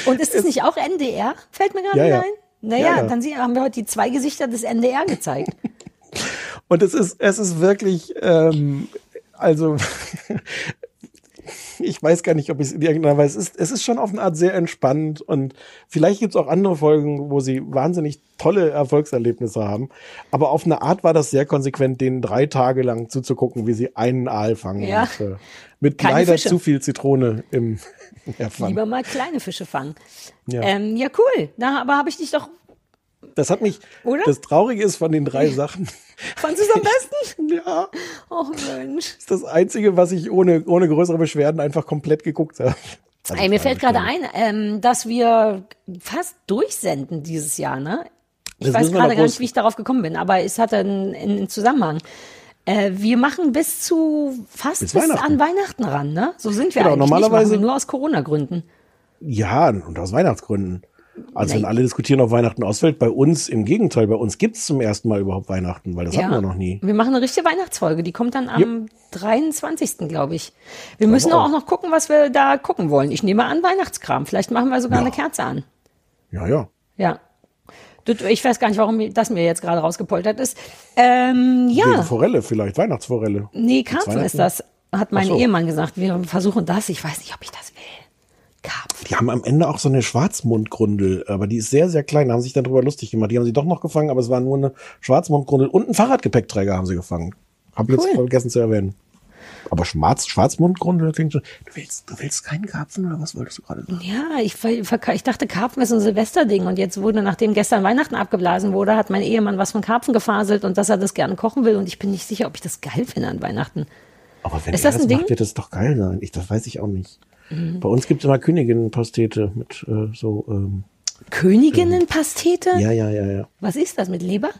Und ist das nicht auch NDR? Fällt mir gerade Ja, ja. ein. Naja, Ja, ja. dann haben wir heute die zwei Gesichter des NDR gezeigt. (laughs) Und es ist, es ist wirklich, ähm, also (laughs) ich weiß gar nicht, ob ich es in irgendeiner Weise, es ist, es ist schon auf eine Art sehr entspannt und vielleicht gibt es auch andere Folgen, wo sie wahnsinnig tolle Erfolgserlebnisse haben. Aber auf eine Art war das sehr konsequent, denen drei Tage lang zuzugucken, wie sie einen Aal fangen. Ja. Und, äh, mit Keine leider Fische. zu viel Zitrone im (laughs) Erfang. Lieber mal kleine Fische fangen. Ja. Ähm, ja, cool. Na, aber habe ich dich doch. Das hat mich, Oder? das Traurige ist von den drei Sachen, (laughs) Fandest du es am besten? (laughs) ja, Oh Mensch. ist das Einzige, was ich ohne, ohne größere Beschwerden einfach komplett geguckt habe. Also Ey, mir war fällt gerade ein, ähm, dass wir fast durchsenden dieses Jahr, ne? Ich Das weiß gerade gar nicht, wie ich darauf gekommen bin, aber es hatte einen, einen Zusammenhang. Äh, wir machen bis zu fast Bis bis, Weihnachten. an Weihnachten ran, ne? So sind wir Genau, eigentlich normalerweise- nicht, nur aus Corona-Gründen. Ja, und aus Weihnachtsgründen. Also wenn alle diskutieren, ob Weihnachten ausfällt, bei uns im Gegenteil, bei uns gibt's zum ersten Mal überhaupt Weihnachten, weil das hatten wir noch nie. Wir machen eine richtige Weihnachtsfolge. Die kommt dann am 23. glaube ich. Wir müssen auch. auch noch gucken, was wir da gucken wollen. Ich nehme an Weihnachtskram. Vielleicht machen wir sogar eine Kerze an. Ja, ja. Ja. Ich weiß gar nicht, warum das mir jetzt gerade rausgepoltert ist. Ähm, Wegen ja, Forelle vielleicht, Weihnachtsforelle. nee, Karpfen ist das, hat mein Ach so. Ehemann gesagt. Wir versuchen das. Ich weiß nicht, ob ich das will. Karpfen. Die haben am Ende auch so eine Schwarzmundgrundel, aber die ist sehr, sehr klein, da haben sich dann drüber lustig gemacht. Die haben sie doch noch gefangen, aber es war nur eine Schwarzmundgrundel und ein Fahrradgepäckträger haben sie gefangen. Hab jetzt Cool. vergessen zu erwähnen. Aber Schwarz, Schwarzmundgrundel klingt schon. Du willst, du willst keinen Karpfen oder was wolltest du gerade sagen? Ja, ich, ich dachte, Karpfen ist ein Silvesterding und jetzt wurde, nachdem gestern Weihnachten abgeblasen wurde, hat mein Ehemann was von Karpfen gefaselt und dass er das gerne kochen will und ich bin nicht sicher, ob ich das geil finde an Weihnachten. Aber wenn Ist er das das, ein Ding? macht, wird das doch geil sein. Ich, das weiß ich auch nicht. Mhm. Bei uns gibt es immer Königinnenpastete mit äh, so. Ähm, Königinnenpastete? ja, ja, ja, ja. Was ist das mit Leber?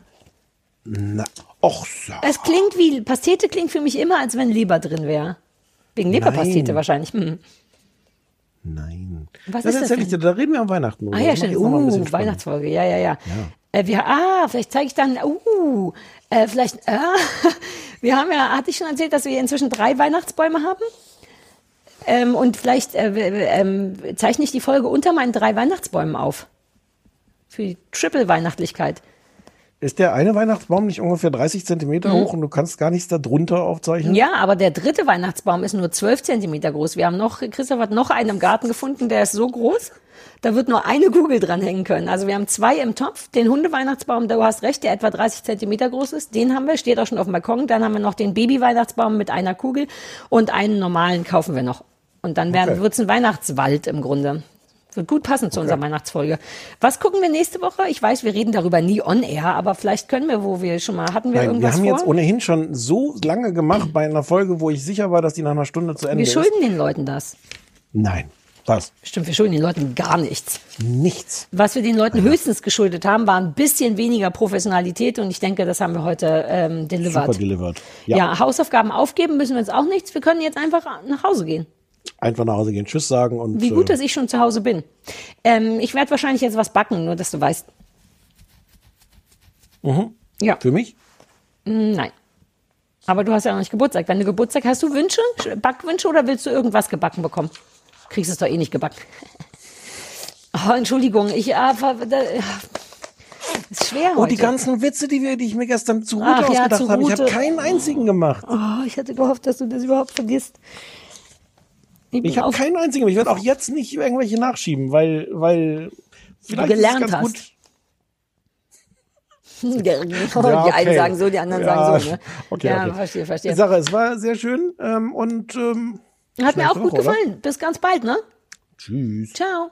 Na, och, so. Es klingt wie, Pastete klingt für mich immer, als wenn Leber drin wäre. Wegen Leberpastete Nein. wahrscheinlich. Hm. Nein. Was das ist das denn? da reden wir am Weihnachten. Ah ja, stimmt. Uh. Weihnachtsfolge. Ja, ja, ja. Äh, wir, ah, vielleicht zeige ich dann, uh, äh, vielleicht, äh, (laughs) wir haben ja, hatte ich schon erzählt, dass wir inzwischen drei Weihnachtsbäume haben? Ähm, und vielleicht äh, ähm, zeichne ich die Folge unter meinen drei Weihnachtsbäumen auf. Für die Triple-Weihnachtlichkeit. Ist der eine Weihnachtsbaum nicht ungefähr 30 Zentimeter Mhm. hoch und du kannst gar nichts da drunter aufzeichnen? Ja, aber der dritte Weihnachtsbaum ist nur 12 Zentimeter groß. Wir haben noch, Christoph hat noch einen im Garten gefunden, der ist so groß, da wird nur eine Kugel dran hängen können. Also wir haben zwei im Topf. Den Hundeweihnachtsbaum, du hast recht, der etwa 30 Zentimeter groß ist, den haben wir, steht auch schon auf dem Balkon. Dann haben wir noch den Baby-Weihnachtsbaum mit einer Kugel und einen normalen kaufen wir noch. Und dann werden, Okay. wird's ein Weihnachtswald im Grunde. Wird gut passen zu unserer Weihnachtsfolge. Was gucken wir nächste Woche? Ich weiß, wir reden darüber nie on air, aber vielleicht können wir, wo wir schon mal, hatten wir Nein, wir irgendwas haben vor? jetzt ohnehin schon so lange gemacht bei einer Folge, wo ich sicher war, dass die nach einer Stunde zu Ende wir schulden den Leuten das. ist. Nein, was? Stimmt, wir schulden den Leuten gar nichts. Nichts. Was wir den Leuten höchstens geschuldet haben, war ein bisschen weniger Professionalität und ich denke, das haben wir heute ähm, delivered. Super delivered. ja. Ja. Hausaufgaben aufgeben müssen wir uns auch nichts. Wir können jetzt einfach nach Hause gehen. Einfach nach Hause gehen, Tschüss sagen und. Wie gut, äh, dass ich schon zu Hause bin. Ähm, ich werde wahrscheinlich jetzt was backen, nur dass du weißt. mhm. Ja, Für mich? Mm, nein. Aber du hast ja noch nicht Geburtstag. Wenn du Geburtstag hast, du Wünsche, Backwünsche oder willst du irgendwas gebacken bekommen? Kriegst es doch eh nicht gebacken. (laughs) Oh, Entschuldigung, ich ver- da, äh, ist schwer Oh, heute. die ganzen Witze, die, wir, die ich mir gestern zu Ach ja, ausgedacht zu habe. Ich habe keinen einzigen gemacht. Oh, ich hatte gehofft, dass du das überhaupt vergisst. Bin Ich habe keinen einzigen. Ich werde auch jetzt nicht irgendwelche nachschieben, weil, weil vielleicht gelernt ist es ganz hast. (laughs) gut. die (laughs) Ja, einen okay. sagen so, die anderen Ja, sagen so. Ne? okay, ja, okay. verstehe, verstehe. Sache, es war sehr schön ähm, und ähm, Hat mir auch gut Woche, oder? gefallen. Bis ganz bald, ne? Tschüss. Ciao.